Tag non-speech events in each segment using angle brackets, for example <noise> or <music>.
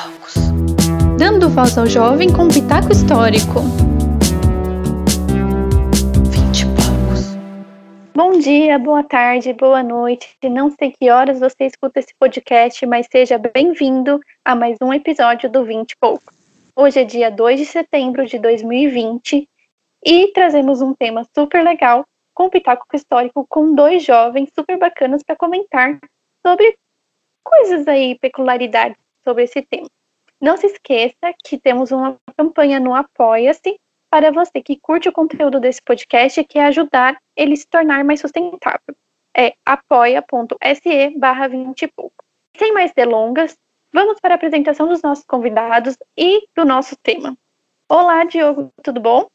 poucos. Dando voz ao jovem com pitaco histórico. Vinte e poucos. Bom dia, boa tarde, boa noite. Não sei que horas você escuta esse podcast, mas seja bem-vindo a mais um episódio do Vinte e poucos. Hoje é dia 2 de setembro de 2020 e trazemos um tema super legal com o Pitaco Histórico com dois jovens super bacanas para comentar sobre coisas aí, peculiaridades sobre esse tema. Não se esqueça que temos uma campanha no Apoia-se para você que curte o conteúdo desse podcast e quer ajudar ele se tornar mais sustentável. É apoia.se barra 20 e pouco. Sem mais delongas, vamos para a apresentação dos nossos convidados e do nosso tema. Olá, Diogo, tudo bom?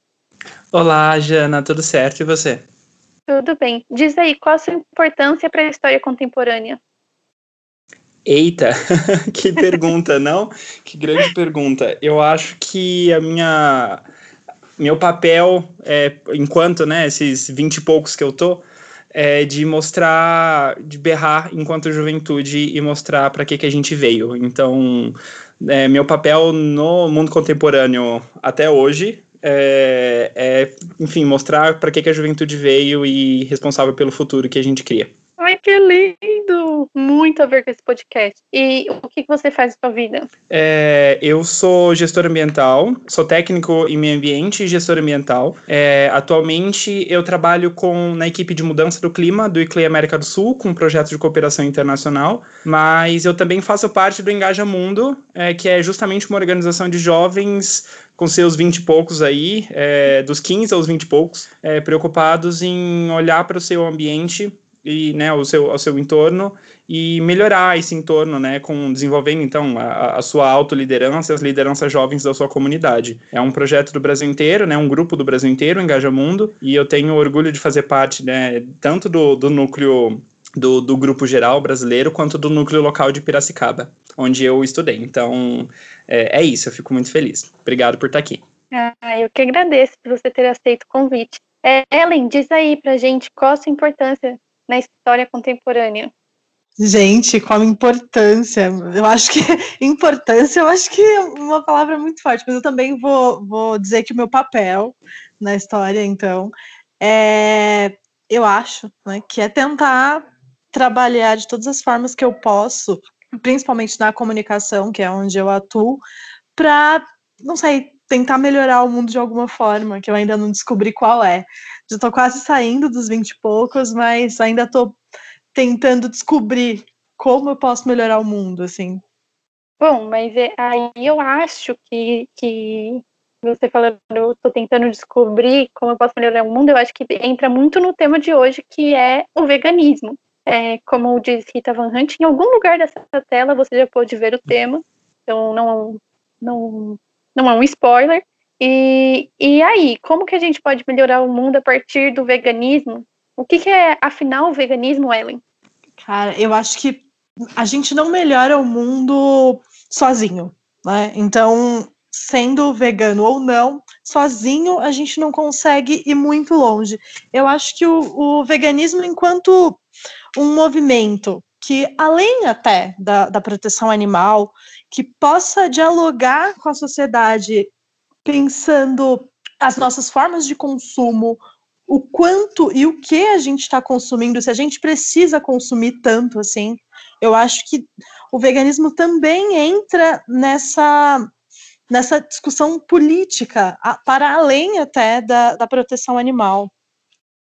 Olá, Jana, tudo certo e você? Tudo bem. Diz aí, qual a sua importância para a história contemporânea? Eita, <laughs> que pergunta, não? Que grande pergunta. Eu acho que a minha meu papel, é, enquanto, né, esses vinte e poucos que eu tô, é de mostrar, de berrar enquanto juventude e mostrar para que, que a gente veio. Então, é, meu papel no mundo contemporâneo até hoje é, é enfim, mostrar para que, que a juventude veio e responsável pelo futuro que a gente cria. Ai, que lindo! Muito a ver com esse podcast. E o que, você faz na sua vida? É, eu sou gestor ambiental, sou técnico em meio ambiente e gestor ambiental. É, atualmente eu trabalho com, na equipe de mudança do clima do ICLEI América do Sul, com um projeto de cooperação internacional, mas eu também faço parte do Engaja Mundo, é, que é justamente uma organização de jovens com seus 20 e poucos aí, é, dos 15 aos 20 e poucos, é, preocupados em olhar para o seu ambiente e né, ao seu, ao seu entorno e melhorar esse entorno, né, com desenvolvendo então a, a sua autoliderança e as lideranças jovens da sua comunidade. É um projeto do Brasil inteiro, né, um grupo do Brasil inteiro, Engaja Mundo, e eu tenho orgulho de fazer parte, né, tanto do, do núcleo do, do grupo geral brasileiro quanto do núcleo local de Piracicaba, onde eu estudei. Então, é, é isso, eu fico muito feliz. Obrigado por estar aqui. Ah, eu que agradeço por você ter aceito o convite. É, Ellen, diz aí pra gente qual a sua importância na história contemporânea? Gente, qual a importância? Eu acho que <laughs> importância, eu acho que é uma palavra muito forte, mas eu também vou, vou dizer que o meu papel na história, então, é, eu acho né, que é tentar trabalhar de todas as formas que eu posso, principalmente na comunicação, que é onde eu atuo, para, não sei, tentar melhorar o mundo de alguma forma, que eu ainda não descobri qual é. Já tô quase saindo dos 20 e poucos, mas ainda tô tentando descobrir como eu posso melhorar o mundo, assim. Bom, mas é, aí eu acho que, que você falando, eu tô tentando descobrir como eu posso melhorar o mundo, eu acho que entra muito no tema de hoje, que é o veganismo. É, como diz Rita Van Hunt, em algum lugar dessa tela você já pode ver o tema, então não, não não é um spoiler. E, e aí, como que a gente pode melhorar o mundo a partir do veganismo? O que, que é, afinal, o veganismo, Ellen? Cara, eu acho que a gente não melhora o mundo sozinho, né? Então, sendo vegano ou não, sozinho a gente não consegue ir muito longe. Eu acho que o, o veganismo, enquanto um movimento que, além até da, da proteção animal, que possa dialogar com a sociedade, pensando as nossas formas de consumo, o quanto e o que a gente está consumindo, se a gente precisa consumir tanto assim. Eu acho que o veganismo também entra nessa, nessa discussão política, para além até da, da proteção animal.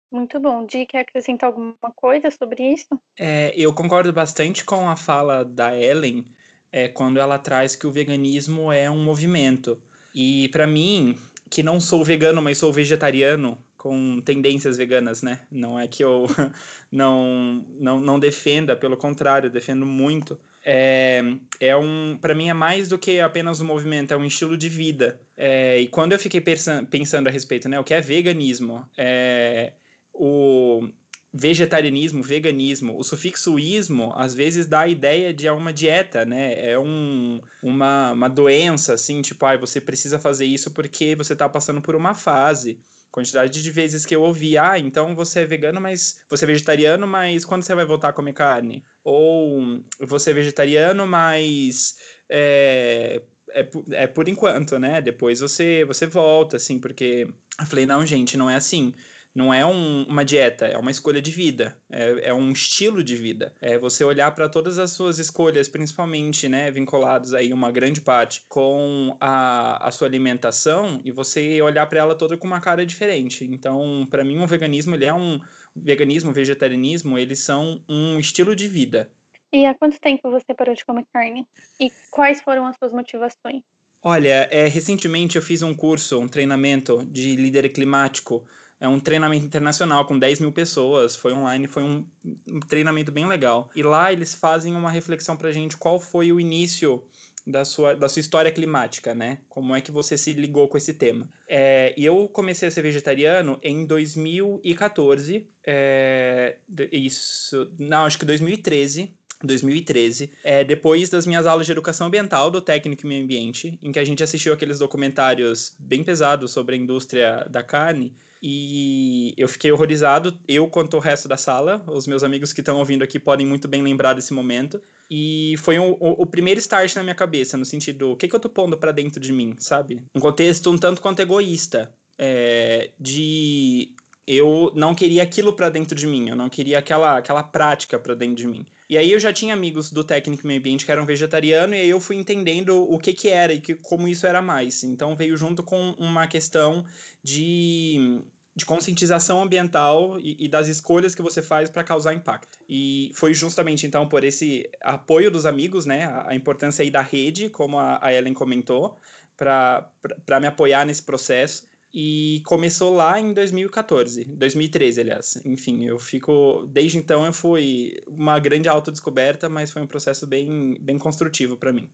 Muito bom. Di, quer acrescentar alguma coisa sobre isso? É, eu concordo bastante com a fala da Ellen, é quando ela traz que o veganismo é um movimento. E para mim, que não sou vegano, mas sou vegetariano com tendências veganas, né? Não é que eu <laughs> não não, não defenda, pelo contrário, defendo muito. É, é um, para mim é mais do que apenas um movimento, é um estilo de vida. É, e quando eu fiquei pensando, a respeito, né, o que é veganismo? É, o, vegetarianismo, veganismo, o sufixo ismo às vezes dá a ideia de uma dieta, né? É um, uma, uma doença, assim, tipo, ah, você precisa fazer isso porque você está passando por uma fase. Quantidade de vezes que eu ouvi, ah, então você é vegano, mas você é vegetariano, mas quando você vai voltar a comer carne? Ou você é vegetariano, mas é, é, é por enquanto, né? Depois você, você volta, assim, porque eu falei, não, gente, não é assim. Não é um, uma dieta, é uma escolha de vida, é, é um estilo de vida. É você olhar para todas as suas escolhas, principalmente, né, vinculados aí uma grande parte com a, a sua alimentação e você olhar para ela toda com uma cara diferente. Então, para mim, o veganismo ele é um veganismo, vegetarianismo, eles são um estilo de vida. E há quanto tempo você parou de comer carne? E quais foram as suas motivações? Olha, é, recentemente eu fiz um curso, um treinamento de líder climático é um treinamento internacional com 10 mil pessoas, foi online, foi um, um treinamento bem legal. E lá eles fazem uma reflexão pra gente qual foi o início da sua, da sua história climática, né? Como é que você se ligou com esse tema? É, e eu comecei a ser vegetariano em 2014, é, isso, não, acho que 2013, 2013, é, depois das minhas aulas de educação ambiental do técnico e meio ambiente, em que a gente assistiu aqueles documentários bem pesados sobre a indústria da carne, e eu fiquei horrorizado, eu quanto o resto da sala, os meus amigos que estão ouvindo aqui podem muito bem lembrar desse momento, e foi um, o, o, primeiro start na minha cabeça, no sentido, o que, que eu tô pondo para dentro de mim, sabe? Um contexto um tanto quanto egoísta, é, de eu não queria aquilo para dentro de mim, eu não queria aquela, aquela prática para dentro de mim. E aí eu já tinha amigos do técnico meio ambiente que eram vegetariano e aí eu fui entendendo o que que era e que, como isso era mais. Então veio junto com uma questão de de conscientização ambiental e, e, das escolhas que você faz para causar impacto. E foi justamente então por esse apoio dos amigos, né, a, a importância aí da rede, como a, a Ellen comentou, para me apoiar nesse processo. E começou lá em 2014, 2013, aliás. Enfim, eu fico. Desde então eu fui uma grande autodescoberta, mas foi um processo bem, bem construtivo para mim.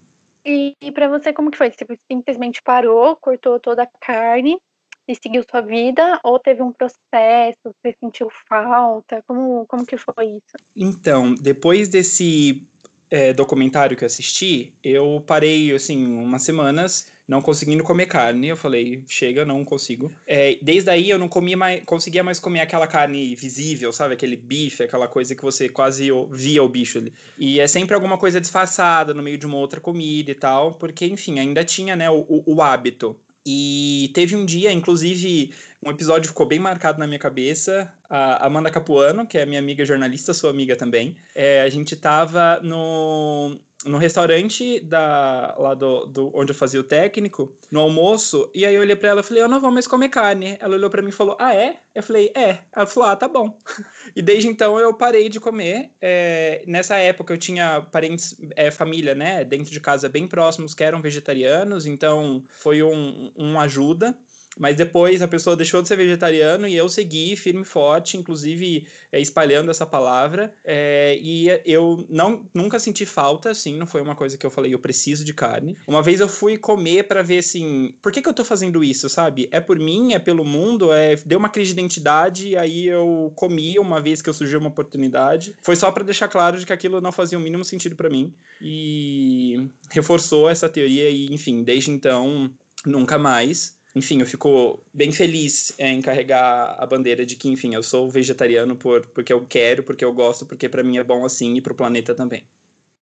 E, e para você, como que foi? Você simplesmente parou, cortou toda a carne e seguiu sua vida? Ou teve um processo, você sentiu falta? Como, como que foi isso? Então, depois desse é, documentário que eu assisti, eu parei, assim, umas semanas não conseguindo comer carne. Eu falei, chega, não consigo. É, desde aí eu não comia mais, conseguia mais comer aquela carne visível, sabe? Aquele bife, aquela coisa que você quase via o bicho ali. E é sempre alguma coisa disfarçada no meio de uma outra comida e tal, porque, enfim, ainda tinha, né, o, o, o hábito. E teve um dia, inclusive, um episódio ficou bem marcado na minha cabeça. A Amanda Capuano, que é minha amiga jornalista, sua amiga também, é, a gente tava no, no restaurante da, lá do, do, onde eu fazia o técnico, no almoço, e aí eu olhei pra ela e falei, eu não vou mais comer carne. Ela olhou pra mim e falou, ah, é? Eu falei, é. Ela falou, ah, tá bom. <laughs> e desde então eu parei de comer. É, nessa época eu tinha parentes, é, família, né, dentro de casa bem próximos que eram vegetarianos, então foi um, um ajuda. Mas depois a pessoa deixou de ser vegetariano e eu segui firme e forte, inclusive é, espalhando essa palavra. É, e eu não, nunca senti falta, assim, não foi uma coisa que eu falei, eu preciso de carne. Uma vez eu fui comer para ver assim, por que, que eu tô fazendo isso, sabe? É por mim, é pelo mundo, é deu uma crise de identidade, aí eu comi uma vez que eu surgiu uma oportunidade. Foi só para deixar claro de que aquilo não fazia o mínimo sentido para mim. E reforçou essa teoria, e enfim, desde então, nunca mais enfim, eu fico bem feliz em carregar a bandeira de que, enfim, eu sou vegetariano por, porque eu quero, porque eu gosto, porque para mim é bom assim e para o planeta também.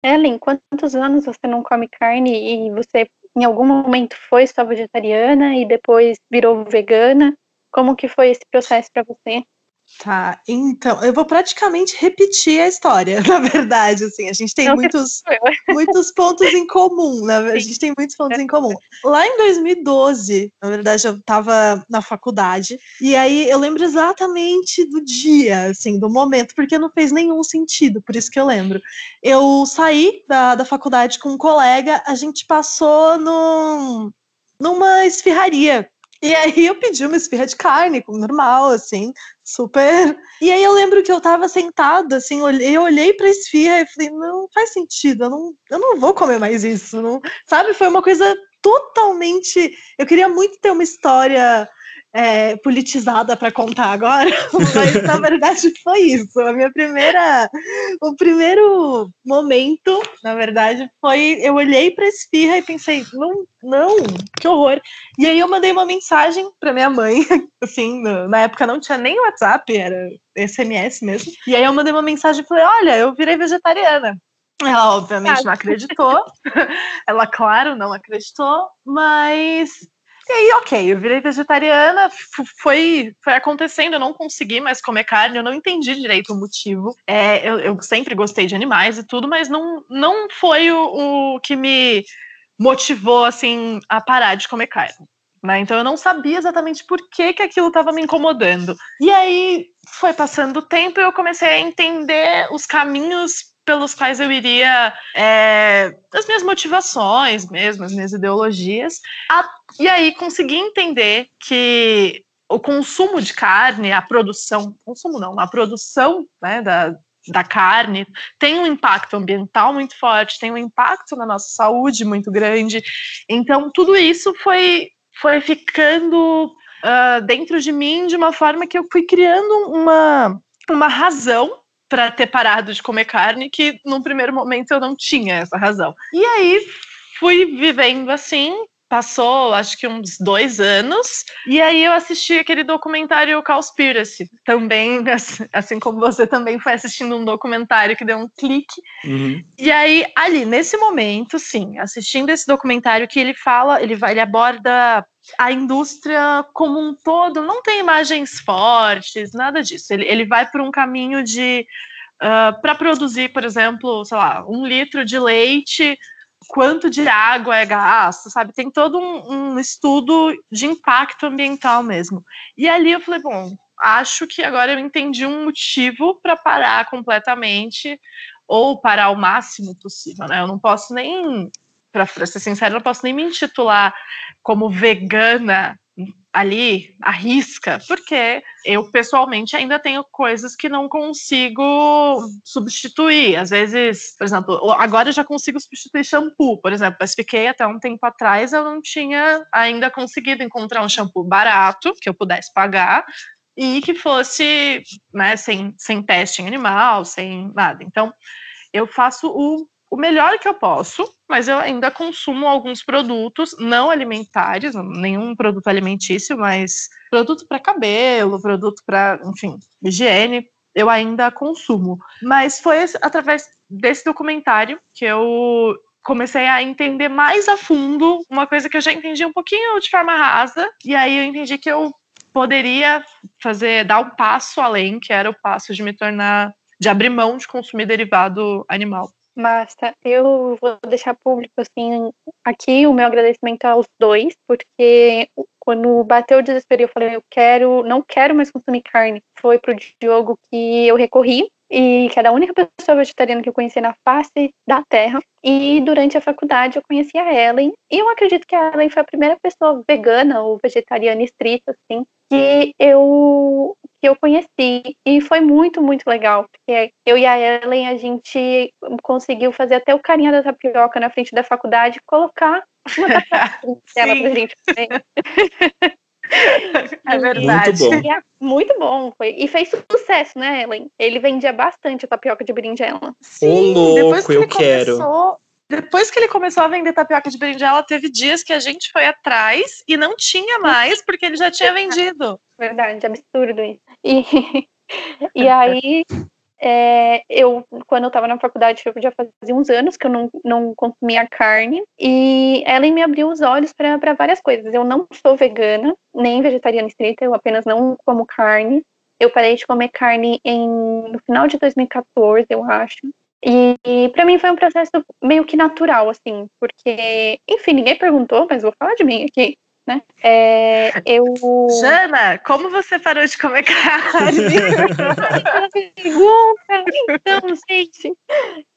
Ellen, quantos anos você não come carne e você em algum momento foi só vegetariana e depois virou vegana? Como que foi esse processo para você? Tá, então, eu vou praticamente repetir a história, <laughs> na verdade, assim, a gente tem muitos, <laughs> muitos pontos em comum, né? a gente tem muitos pontos em comum. Lá em 2012, na verdade, eu estava na faculdade, e aí eu lembro exatamente do dia, assim, do momento, porque não fez nenhum sentido, por isso que eu lembro. Eu saí da, da faculdade com um colega, a gente passou num, numa esfirraria e aí eu pedi uma esfirra de carne, normal, assim, super. E aí eu lembro que eu tava sentada, assim, eu olhei pra esfirra e falei, não faz sentido, eu não, eu não vou comer mais isso, não. Sabe? Foi uma coisa totalmente. Eu queria muito ter uma história é, politizada para contar agora, <laughs> mas na verdade foi isso. A minha primeira, o primeiro momento, na verdade, foi eu olhei para esfirra e pensei, não, não, que horror. E aí eu mandei uma mensagem para minha mãe, <laughs> assim, na época não tinha nem WhatsApp, era SMS mesmo. E aí eu mandei uma mensagem e falei, olha, eu virei vegetariana. Ela obviamente não acreditou. <laughs> Ela, claro, não acreditou, mas e aí, ok, eu virei vegetariana, foi, foi acontecendo, eu não consegui mais comer carne, eu não entendi direito o motivo. É, eu, eu sempre gostei de animais e tudo, mas não, não foi o, o que me motivou, assim, a parar de comer carne. Né? Então eu não sabia exatamente por que, que aquilo estava me incomodando. E aí foi passando o tempo e eu comecei a entender os caminhos pelos quais eu iria, é, as minhas motivações mesmo, as minhas ideologias, a, e aí consegui entender que o consumo de carne, a produção, consumo não, a produção né, da, da carne tem um impacto ambiental muito forte, tem um impacto na nossa saúde muito grande. Então, tudo isso foi, foi ficando uh, dentro de mim de uma forma que eu fui criando uma, uma razão para ter parado de comer carne, que num primeiro momento eu não tinha essa razão. E aí fui vivendo assim, passou acho que uns dois anos, e aí eu assisti aquele documentário Cowspiracy, também, assim como você também foi assistindo um documentário que deu um clique. Uhum. E aí, ali, nesse momento, sim, assistindo esse documentário que ele fala, ele vai, ele aborda a indústria como um todo não tem imagens fortes, nada disso. Ele, ele vai por um caminho de. Uh, ah, para produzir, por exemplo, sei lá, um litro de leite, quanto de água é gasto, sabe? Tem todo um, um estudo de impacto ambiental mesmo. E ali eu falei, bom, acho que agora eu entendi um motivo para parar completamente ou parar o máximo possível, né? Eu não posso nem para ser sincera, não posso nem me intitular como vegana ali, arrisca, porque eu pessoalmente ainda tenho coisas que não consigo substituir. Às vezes, por exemplo, agora eu já consigo substituir shampoo, por exemplo, mas fiquei até um tempo atrás, eu não tinha ainda conseguido encontrar um shampoo barato que eu pudesse pagar e que fosse né, sem, sem teste em animal, sem nada. Então, eu faço o o melhor que eu posso, mas eu ainda consumo alguns produtos não alimentares, nenhum produto alimentício, mas produto para cabelo, produto para, enfim, higiene, eu ainda consumo. Mas foi através desse documentário que eu comecei a entender mais a fundo uma coisa que eu já entendi um pouquinho de forma rasa, e aí eu entendi que eu poderia fazer, dar um passo além, que era o passo de me tornar, de abrir mão de consumir derivado animal. Massa, eu vou deixar público assim aqui o meu agradecimento aos dois, porque quando bateu o desespero eu falei, eu quero, não quero mais consumir carne, foi pro Diogo que eu recorri e que era a única pessoa vegetariana que eu conhecia na face da Terra. E durante a faculdade eu conheci a Ellen, e eu acredito que a Ellen foi a primeira pessoa vegana ou vegetariana estrita, assim, que eu que eu conheci e foi muito, muito legal, porque eu e a Ellen, a gente conseguiu fazer até o carinha da tapioca na frente da faculdade colocar uma tapioca <laughs> dela pra gente também. <laughs> É verdade. Muito bom. É muito bom. Foi. E fez sucesso, né, Ellen? Ele vendia bastante a tapioca de berinjela. Sim, Ô, louco, eu quero. Começou, depois que ele começou a vender tapioca de berinjela, teve dias que a gente foi atrás e não tinha mais, porque ele já tinha vendido. Verdade, absurdo isso. E, <laughs> e aí, é, eu, quando eu estava na faculdade, já fazia uns anos que eu não, não consumia carne, e ela me abriu os olhos para várias coisas. Eu não sou vegana, nem vegetariana estrita, eu apenas não como carne. Eu parei de comer carne em, no final de 2014, eu acho. E, e para mim foi um processo meio que natural, assim, porque, enfim, ninguém perguntou, mas vou falar de mim aqui. Né? É, eu. Jana, como você parou de comer carne? <laughs> pergunta. Então, gente,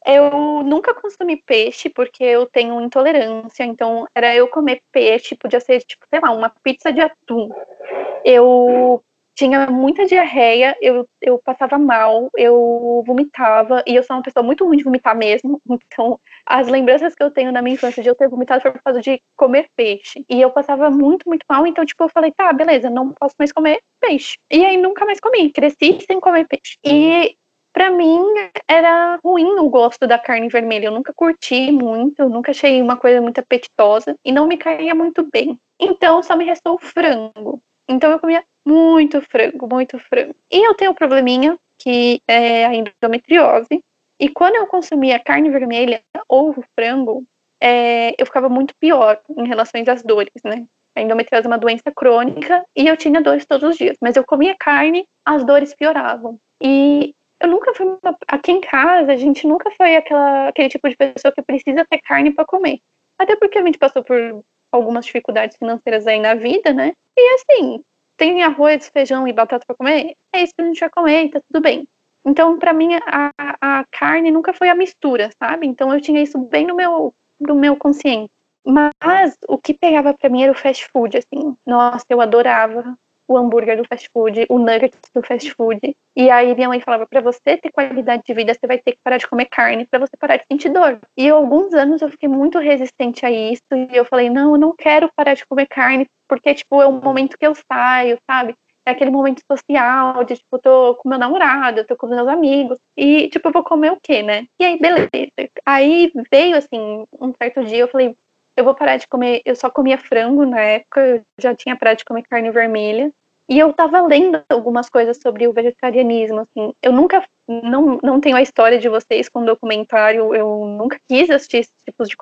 eu nunca consumi peixe porque eu tenho intolerância. Então, era eu comer peixe, podia ser, tipo, sei lá, uma pizza de atum. Eu tinha muita diarreia, eu, eu passava mal, eu vomitava, e eu sou uma pessoa muito ruim de vomitar mesmo, <laughs> então as lembranças que eu tenho da minha infância de eu ter vomitado foi por causa de comer peixe. E eu passava muito, muito mal, então, tipo, eu falei, tá, beleza, não posso mais comer peixe. E aí nunca mais comi, cresci sem comer peixe. E para mim era ruim o gosto da carne vermelha. Eu nunca curti muito, nunca achei uma coisa muito apetitosa e não me caía muito bem. Então só me restou o frango. Então eu comia muito frango, muito frango. E eu tenho um probleminha que é a endometriose. E quando eu consumia carne vermelha ou frango, é, eu ficava muito pior em relação às dores, né? A endometriose é uma doença crônica e eu tinha dores todos os dias. Mas eu comia carne, as dores pioravam. E eu nunca fui uma, aqui em casa, a gente nunca foi aquela, aquele tipo de pessoa que precisa ter carne para comer. Até porque a gente passou por algumas dificuldades financeiras aí na vida, né? E assim, tem arroz, feijão e batata para comer, é isso que a gente vai comer, e tá tudo bem. Então, para mim, a, a carne nunca foi a mistura, sabe? Então, eu tinha isso bem no meu, no meu consciente. Mas o que pegava para mim era o fast food, assim. Nossa, eu adorava o hambúrguer do fast food, o nugget do fast food. E aí minha mãe falava, para você ter qualidade de vida, você vai ter que parar de comer carne para você parar de sentir dor. E alguns anos eu fiquei muito resistente a isso e eu falei, não, eu não quero parar de comer carne, porque tipo é o momento que eu saio, sabe? É aquele momento social, de tipo, tô com meu namorado, tô com meus amigos, e tipo, eu vou comer o quê, né? E aí, beleza. Aí veio assim, um certo dia, eu falei, eu vou parar de comer. Eu só comia frango na época, eu já tinha parado de comer carne vermelha. E eu tava lendo algumas coisas sobre o vegetarianismo, assim. Eu nunca, não, não tenho a história de vocês com documentário, eu nunca quis assistir esses tipos de,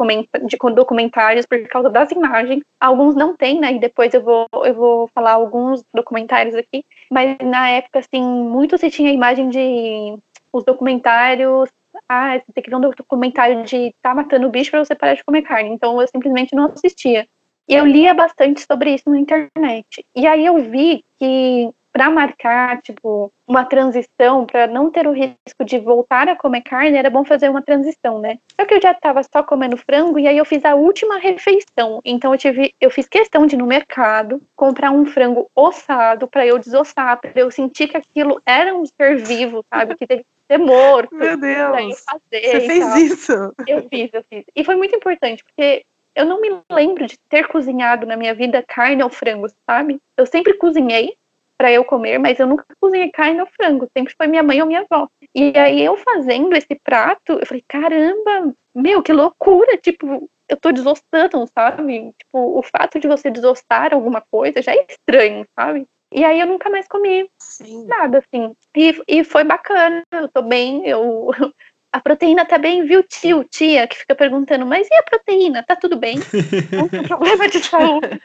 de documentários por causa das imagens. Alguns não tem, né, e depois eu vou, eu vou falar alguns documentários aqui. Mas na época, assim, muito se tinha a imagem de os documentários ah, você tem que ver um documentário de tá matando o bicho para você parar de comer carne. Então eu simplesmente não assistia. E eu lia bastante sobre isso na internet. E aí eu vi que para marcar, tipo, uma transição, para não ter o risco de voltar a comer carne, era bom fazer uma transição, né? Só que eu já estava só comendo frango e aí eu fiz a última refeição. Então eu tive, eu fiz questão de ir no mercado comprar um frango ossado para eu desossar, para eu sentir que aquilo era um ser vivo, sabe? Que teve ser morto. Meu Deus. Fazer, Você fez isso? Eu fiz, eu fiz. E foi muito importante, porque eu não me lembro de ter cozinhado na minha vida carne ou frango, sabe? Eu sempre cozinhei para eu comer, mas eu nunca cozinhei carne ou frango, sempre foi minha mãe ou minha avó. E aí eu fazendo esse prato, eu falei, caramba, meu, que loucura, tipo, eu tô desossando, sabe? Tipo, o fato de você desossar alguma coisa já é estranho, sabe? E aí eu nunca mais comi Sim. nada, assim. E, e foi bacana, eu tô bem, eu <laughs> a proteína tá bem, viu, tio, tia, que fica perguntando, mas e a proteína? Tá tudo bem? <laughs> Não tem problema de saúde.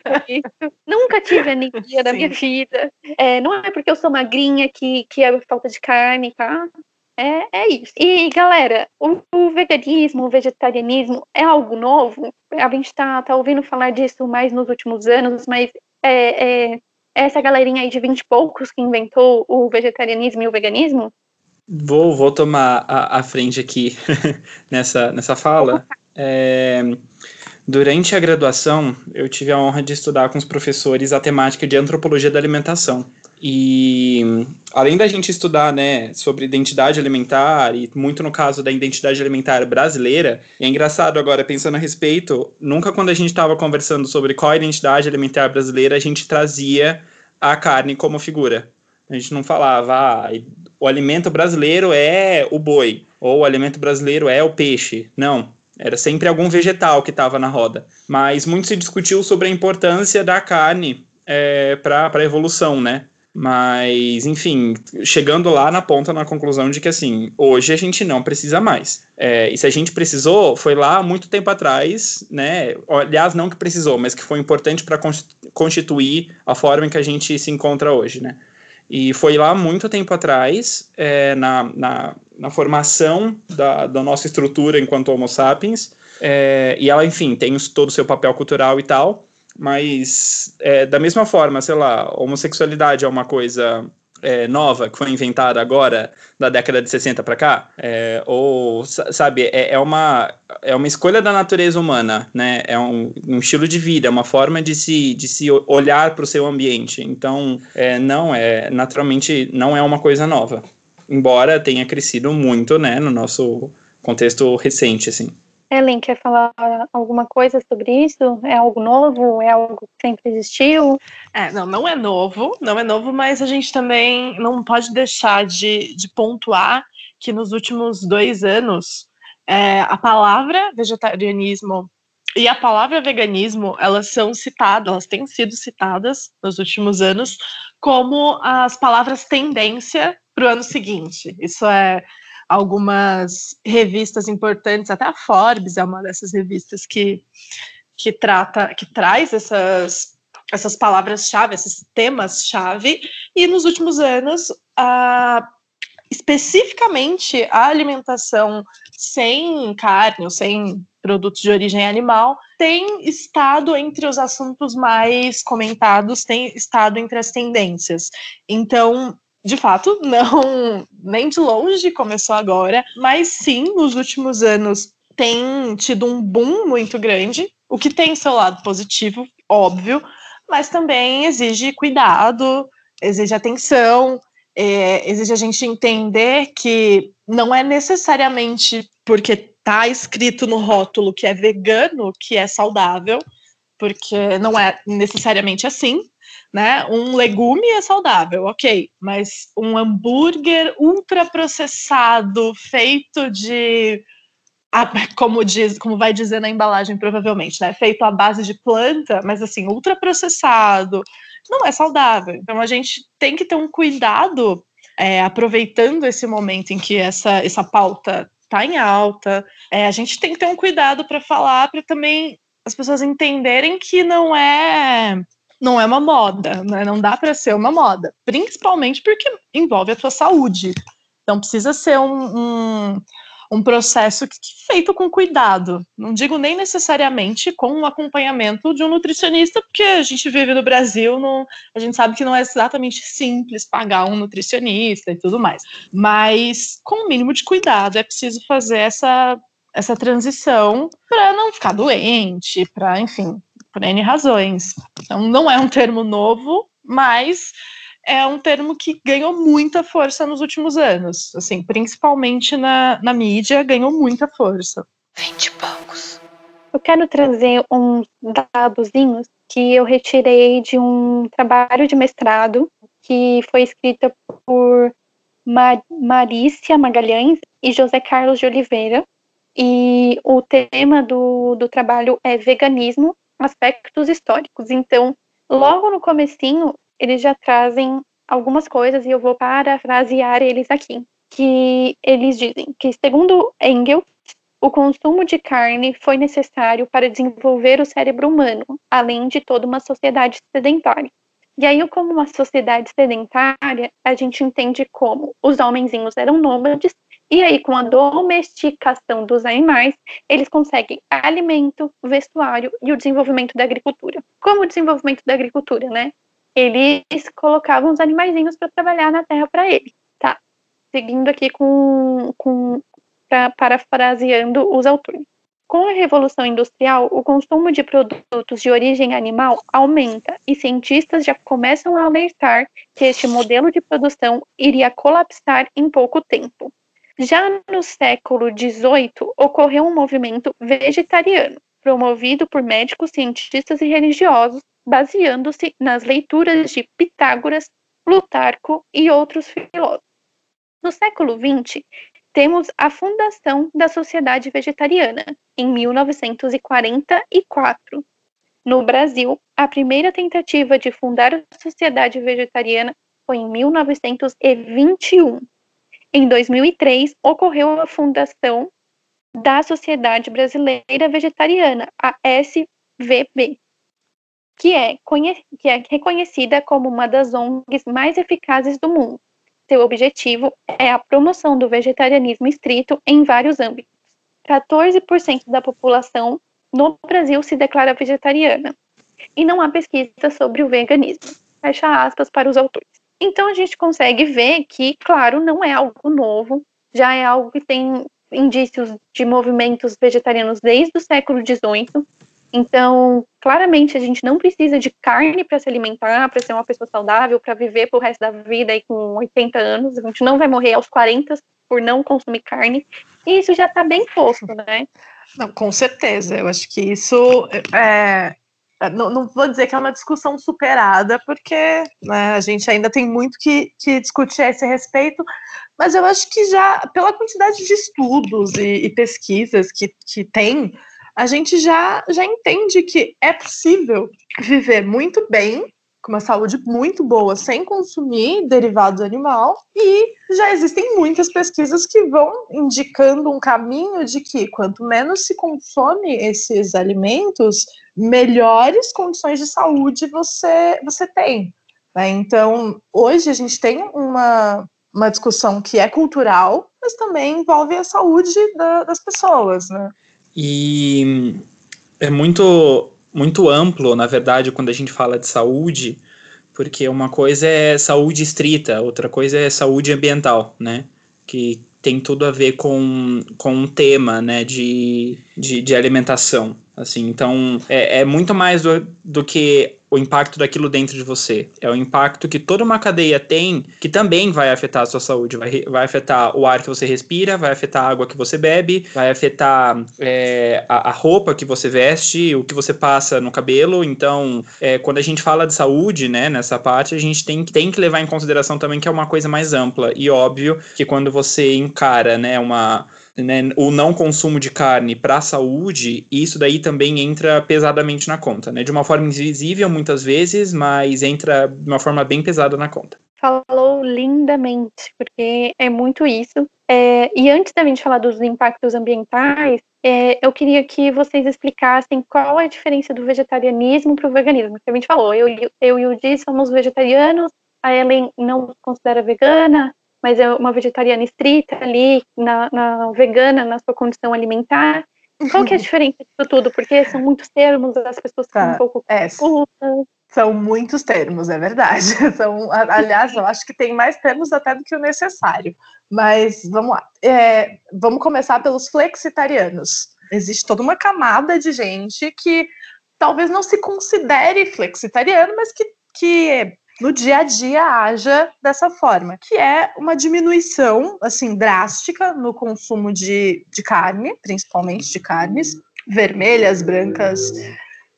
Nunca tive anemia na minha vida. É, não é porque eu sou magrinha que, que é falta de carne, tá? É, é isso. E, galera, o, o, veganismo, o vegetarianismo é algo novo. A gente tá, tá ouvindo falar disso mais nos últimos anos, mas é, é essa galerinha aí de vinte e poucos que inventou o vegetarianismo e o veganismo, Vou, vou tomar a, a frente aqui <laughs> nessa, nessa fala. É, durante a graduação, eu tive a honra de estudar com os professores a temática de antropologia da alimentação. E além da gente estudar né, sobre identidade alimentar, e muito no caso da identidade alimentar brasileira, é engraçado agora, pensando a respeito, nunca quando a gente estava conversando sobre qual a identidade alimentar brasileira, a gente trazia a carne como figura. A gente não falava, ah, o alimento brasileiro é o boi, ou o alimento brasileiro é o peixe. Não. Era sempre algum vegetal que estava na roda. Mas muito se discutiu sobre a importância da carne é, para a evolução, né? Mas, enfim, chegando lá na ponta, na conclusão de que, assim, hoje a gente não precisa mais. É, e se a gente precisou, foi lá muito tempo atrás, né? Aliás, não que precisou, mas que foi importante para constituir a forma em que a gente se encontra hoje, né? E foi lá muito tempo atrás, é, na, na, na, formação da, da, nossa estrutura enquanto Homo sapiens, é, e ela, enfim, tem todo o seu papel cultural e tal, mas é, da mesma forma, sei lá, homossexualidade é uma coisa é, nova que foi inventada agora, da década de 60 para cá? É, ou, sabe, é, é, uma, é uma escolha da natureza humana, né? É um, um estilo de vida, é uma forma de se, de se olhar para o seu ambiente. Então, é, não, é naturalmente não é uma coisa nova. Embora tenha crescido muito, né, no nosso contexto recente, assim. Ellen, quer falar alguma coisa sobre isso? É algo novo? É algo que sempre existiu? É, não, não é novo, não é novo, mas a gente também não pode deixar de, de pontuar que nos últimos dois anos é, a palavra vegetarianismo e a palavra veganismo, elas são citadas, elas têm sido citadas nos últimos anos como as palavras tendência para o ano seguinte. Isso é algumas revistas importantes, até a Forbes é uma dessas revistas que, que trata, que traz essas, essas palavras-chave, esses temas-chave, e nos últimos anos, a, especificamente a alimentação sem carne ou sem produtos de origem animal tem estado entre os assuntos mais comentados, tem estado entre as tendências. Então, de fato, não, nem de longe começou agora, mas sim, nos últimos anos tem tido um boom muito grande, o que tem seu lado positivo, óbvio, mas também exige cuidado, exige atenção, é, exige a gente entender que não é necessariamente porque está escrito no rótulo que é vegano que é saudável, porque não é necessariamente assim né? Um legume é saudável, ok, mas um hambúrguer ultraprocessado, feito de como diz, como vai dizer na embalagem provavelmente, né? Feito à base de planta, mas assim, ultraprocessado, não é saudável. Então a gente tem que ter um cuidado é, aproveitando esse momento em que essa, essa pauta está em alta. É, a gente tem que ter um cuidado para falar, para também as pessoas entenderem que não é não é uma moda, né? não dá para ser uma moda, principalmente porque envolve a tua saúde. Então precisa ser um, um, um processo que, que, feito com cuidado. Não digo nem necessariamente com o um acompanhamento de um nutricionista, porque a gente vive no Brasil, não, a gente sabe que não é exatamente simples pagar um nutricionista e tudo mais. Mas com o mínimo de cuidado é preciso fazer essa essa transição para não ficar doente, para, enfim, por N razões. Então, não é um termo novo, mas é um termo que ganhou muita força nos últimos anos. Assim, principalmente na, na mídia, ganhou muita força. Vinte poucos. Eu quero trazer uns dadozinhos que eu retirei de um trabalho de mestrado que foi escrita por Mar Marícia Magalhães e José Carlos de Oliveira. E o tema do, do trabalho é veganismo aspectos históricos. Então, logo no comecinho, eles já trazem algumas coisas e eu vou parafrasear eles aqui. Que eles dizem que, segundo Engels, o consumo de carne foi necessário para desenvolver o cérebro humano, além de toda uma sociedade sedentária. E aí, como uma sociedade sedentária, a gente entende como os homenzinhos eram nômades e aí, com a domesticação dos animais, eles conseguem alimento, vestuário e o desenvolvimento da agricultura. Como o desenvolvimento da agricultura, né? Eles colocavam os animaizinhos para trabalhar na terra para eles, tá? Seguindo aqui com, com pra, parafraseando os autores. Com a Revolução Industrial, o consumo de produtos de origem animal aumenta e cientistas já começam a alertar que este modelo de produção iria colapsar em pouco tempo. Já no século XVIII, ocorreu um movimento vegetariano, promovido por médicos, cientistas e religiosos, baseando-se nas leituras de Pitágoras, Plutarco e outros filósofos. No século XX, temos a fundação da Sociedade Vegetariana, em 1944. No Brasil, a primeira tentativa de fundar a Sociedade Vegetariana foi em 1921. Em 2003, ocorreu a fundação da Sociedade Brasileira Vegetariana, a SVB, que é, que é reconhecida como uma das ONGs mais eficazes do mundo. Seu objetivo é a promoção do vegetarianismo estrito em vários âmbitos. 14% da população no Brasil se declara vegetariana. E não há pesquisa sobre o veganismo. Fecha aspas para os autores. Então a gente consegue ver que, claro, não é algo novo, já é algo que tem indícios de movimentos vegetarianos desde o século XVIII. Então, claramente, a gente não precisa de carne para se alimentar, para ser uma pessoa saudável, para viver pro resto da vida aí com 80 anos. A gente não vai morrer aos 40 por não consumir carne. E isso já está bem posto, né? Não, com certeza. Eu acho que isso é. Não, não, vou dizer que é uma discussão superada, porque né, a gente ainda tem muito que, que discutir a esse respeito, mas eu acho que já, pela quantidade de estudos e, e pesquisas que, que tem, a gente já, já entende que é possível viver muito bem, com uma saúde muito boa, sem consumir derivados animal, e já existem muitas pesquisas que vão indicando um caminho de que quanto menos se consome esses alimentos, melhores condições de saúde você, você tem. Né? Então, hoje a gente tem uma, uma discussão que é cultural, mas também envolve a saúde da, das pessoas, né? E é muito, muito amplo, na verdade, quando a gente fala de saúde, porque uma coisa é saúde estrita, outra coisa é saúde ambiental, né? Que tem tudo a ver com, com um tema, né, de, de, de alimentação, assim, então é, é muito mais do, do que o impacto daquilo dentro de você. É o impacto que toda uma cadeia tem que também vai afetar a sua saúde. Vai, vai afetar o ar que você respira, vai afetar a água que você bebe, vai afetar é, a, a, roupa que você veste, o que você passa no cabelo. Então, é, quando a gente fala de saúde, né, nessa parte, a gente tem, tem que levar em consideração também que é uma coisa mais ampla. E óbvio que quando você encara, né, uma né, o não consumo de carne para a saúde, isso daí também entra pesadamente na conta, né? De uma forma invisível muitas vezes, mas entra de uma forma bem pesada na conta. Falou lindamente, porque é muito isso. É, e antes da gente falar dos impactos ambientais, é, eu queria que vocês explicassem qual é a diferença do vegetarianismo para o veganismo. Que a gente falou, eu, eu e o Di somos vegetarianos, a Ellen não considera vegana, mas é uma vegetariana estrita ali, na, na vegana na sua condição alimentar. Qual que é a <laughs> diferença disso tudo? Porque são muitos termos, as pessoas ficam tá. um pouco é, São muitos termos, é verdade. <laughs> São, aliás, eu acho que tem mais termos até do que o necessário. Mas vamos lá. É, vamos começar pelos flexitarianos. Existe toda uma camada de gente que talvez não se considere flexitariano, mas que, que no dia a dia haja dessa forma, que é uma diminuição assim drástica no consumo de, de carne, principalmente de carnes vermelhas, brancas.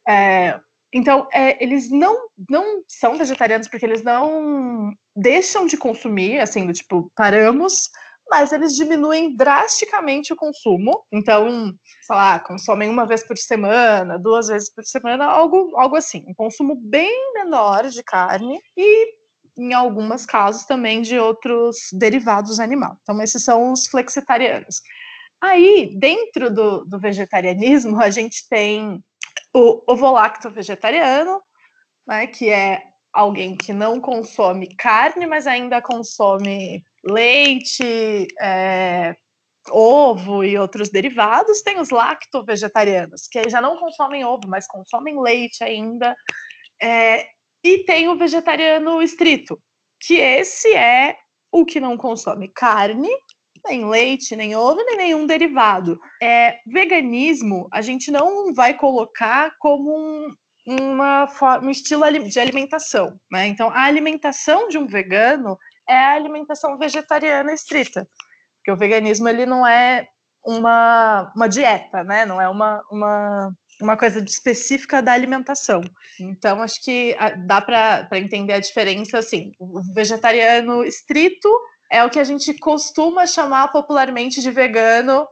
É, então, é, eles não, não são vegetarianos porque eles não deixam de consumir, assim, do tipo, paramos, mas eles diminuem drasticamente o consumo. Então, sei lá, consomem uma vez por semana, duas vezes por semana, algo, algo assim. Um consumo bem menor de carne e, em alguns casos, também de outros derivados animais. Então, esses são os flexitarianos. Aí, dentro do, do vegetarianismo, a gente tem o ovolacto vegetariano, né, que é alguém que não consome carne, mas ainda consome leite, é, ovo e outros derivados. Tem os lacto-vegetarianos, que já não consomem ovo, mas consomem leite ainda. É, e tem o vegetariano estrito, que esse é o que não consome carne, nem leite, nem ovo, nem nenhum derivado. É, veganismo, a gente não vai colocar como um, uma, um estilo de alimentação. Né? Então, a alimentação de um vegano é a alimentação vegetariana estrita. Porque o veganismo ele não é uma, uma dieta, né? Não é uma, uma, uma coisa específica da alimentação. Então, acho que ah, dá para entender a diferença assim. O vegetariano estrito é o que a gente costuma chamar popularmente de vegano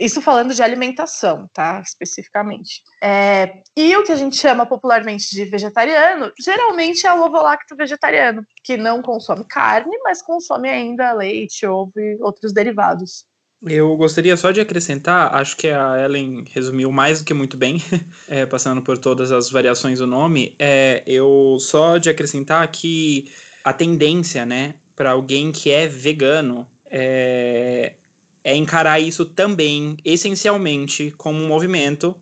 isso falando de alimentação, tá? Especificamente. É, e o que a gente chama popularmente de vegetariano, geralmente é o ovo-lacto vegetariano, que não consome carne, mas consome ainda leite, ovo e outros derivados. Eu gostaria só de acrescentar, acho que a Ellen resumiu mais do que muito bem, <laughs> é, passando por todas as variações do nome. É, eu só de acrescentar que a tendência, né, para alguém que é vegano, é, é encarar isso também, essencialmente, como um movimento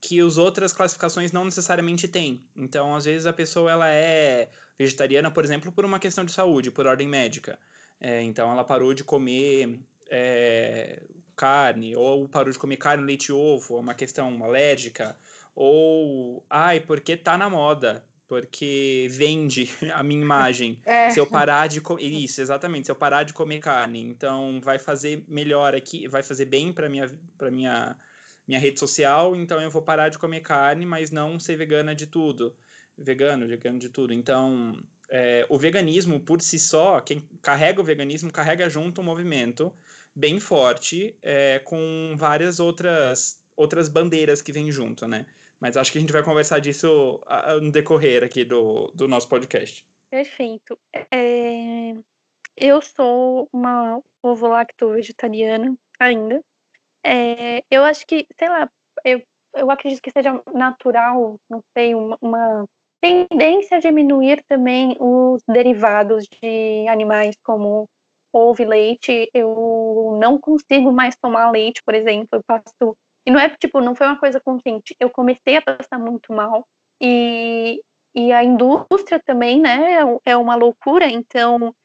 que as outras classificações não necessariamente têm. Então, às vezes a pessoa ela é vegetariana, por exemplo, por uma questão de saúde, por ordem médica. É, então, ela parou de comer é, carne, ou parou de comer carne, leite e ovo, é uma questão alérgica, ou, ai, porque tá na moda, porque vende <laughs> a minha imagem. É. Se eu parar de comer. Isso, exatamente. Se eu parar de comer carne, então vai fazer melhor aqui, vai fazer bem para minha, pra minha, minha rede social, então eu vou parar de comer carne, mas não ser vegana de tudo. Vegano, vegano de tudo. Então, é, o veganismo por si só, quem carrega o veganismo, carrega junto um movimento bem forte, é, com várias outras outras bandeiras que vêm junto, né? Mas acho que a gente vai conversar disso no decorrer aqui do, do nosso podcast. Perfeito. É, eu sou uma ovo-lacto vegetariana ainda. É, eu acho que, sei lá, eu, eu acredito que seja natural, não sei, uma, uma tendência a diminuir também os derivados de animais como ovo e leite. Eu não consigo mais tomar leite, por exemplo. Eu passo e não é, tipo, não foi uma coisa consciente. Eu comecei a passar muito mal. E, e a indústria também, né, é uma loucura. Então,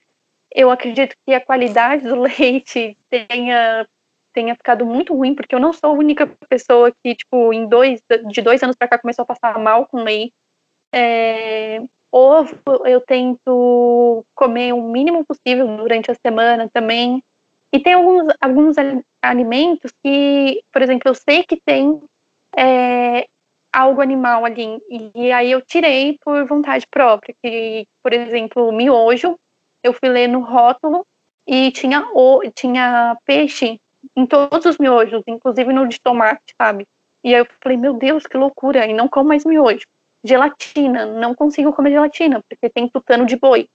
eu acredito que a qualidade do <laughs> leite tenha tenha ficado muito ruim, porque eu não sou a única pessoa que, tipo, em dois, de dois anos para cá começou a passar mal com leite. É, ovo eu tento comer o mínimo possível durante a semana também. E tem alguns, alguns alimentos que, por exemplo, eu sei que tem é, algo animal ali, e aí eu tirei por vontade própria, que, por exemplo, miojo, eu fui ler no rótulo e tinha, o, tinha peixe em todos os miojos, inclusive no de tomate, sabe? E aí eu falei, meu Deus, que loucura, e não como mais miojo. Gelatina, não consigo comer gelatina, porque tem tutano de boi.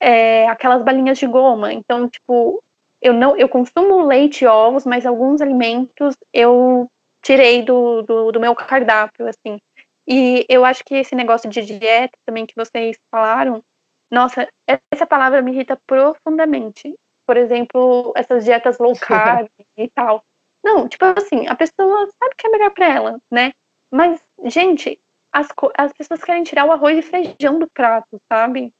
É, aquelas balinhas de goma, então, tipo, eu não eu consumo leite e ovos, mas alguns alimentos eu tirei do, do, do, meu cardápio, assim. E eu acho que esse negócio de dieta também que vocês falaram, nossa, essa palavra me irrita profundamente. Por exemplo, essas dietas low <laughs> carb e tal. Não, tipo assim, a pessoa sabe que é melhor para ela, né? Mas, gente, as, as pessoas querem tirar o arroz e feijão do prato, sabe?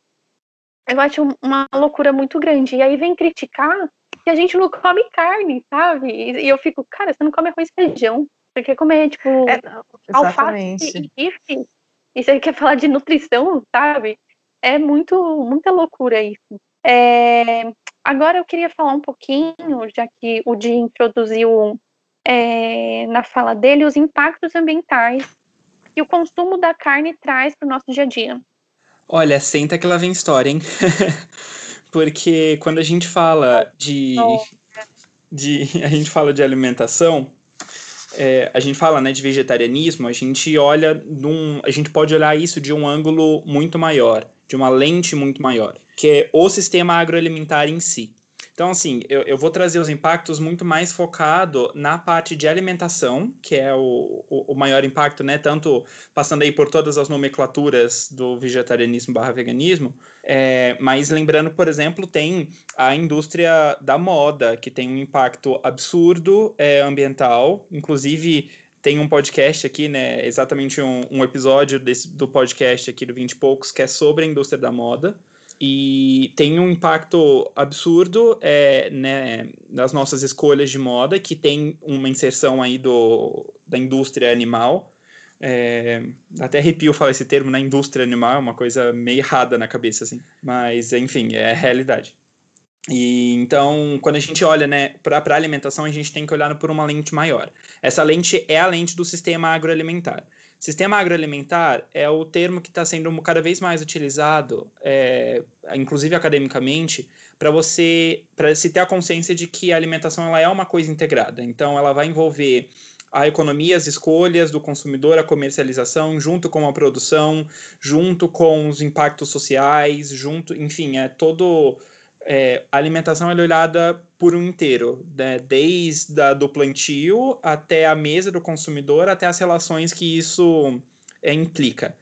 Eu acho uma loucura muito grande. E aí vem criticar que a gente não come carne, sabe? E, eu fico, cara, você não come arroz e feijão. Você quer comer, tipo, é, alface e bife. E você quer falar de nutrição, sabe? É muito, muita loucura isso. É, agora eu queria falar um pouquinho, já que o Di introduziu é, na fala dele os impactos ambientais que o consumo da carne traz para o nosso dia a dia. Olha, senta que lá vem história, hein? <laughs> Porque quando a gente fala de, de a gente fala de alimentação, é, a gente fala né, de vegetarianismo, a gente olha num, a gente pode olhar isso de um ângulo muito maior, de uma lente muito maior, que é o sistema agroalimentar em si. Então, assim, eu, eu vou trazer os impactos muito mais focado na parte de alimentação, que é o, o, o, maior impacto, né? Tanto passando aí por todas as nomenclaturas do vegetarianismo barra veganismo, é, mas lembrando, por exemplo, tem a indústria da moda, que tem um impacto absurdo é, ambiental, inclusive tem um podcast aqui, né? Exatamente um, um episódio desse, do podcast aqui do 20 e poucos, que é sobre a indústria da moda e tem um impacto absurdo é, né, nas nossas escolhas de moda, que tem uma inserção aí do, da indústria animal. É, até arrepio falar esse termo na indústria animal, é uma coisa meio errada na cabeça, assim. Mas, enfim, é a realidade. E então, quando a gente olha né, para a alimentação, a gente tem que olhar por uma lente maior. Essa lente é a lente do sistema agroalimentar. Sistema agroalimentar é o termo que está sendo cada vez mais utilizado, é, inclusive academicamente, para você para se ter a consciência de que a alimentação ela é uma coisa integrada. Então, ela vai envolver a economia, as escolhas do consumidor, a comercialização, junto com a produção, junto com os impactos sociais, junto, enfim, é todo é, a alimentação é olhada por um inteiro, né? desde a, do plantio até a mesa do consumidor, até as relações que isso é, implica.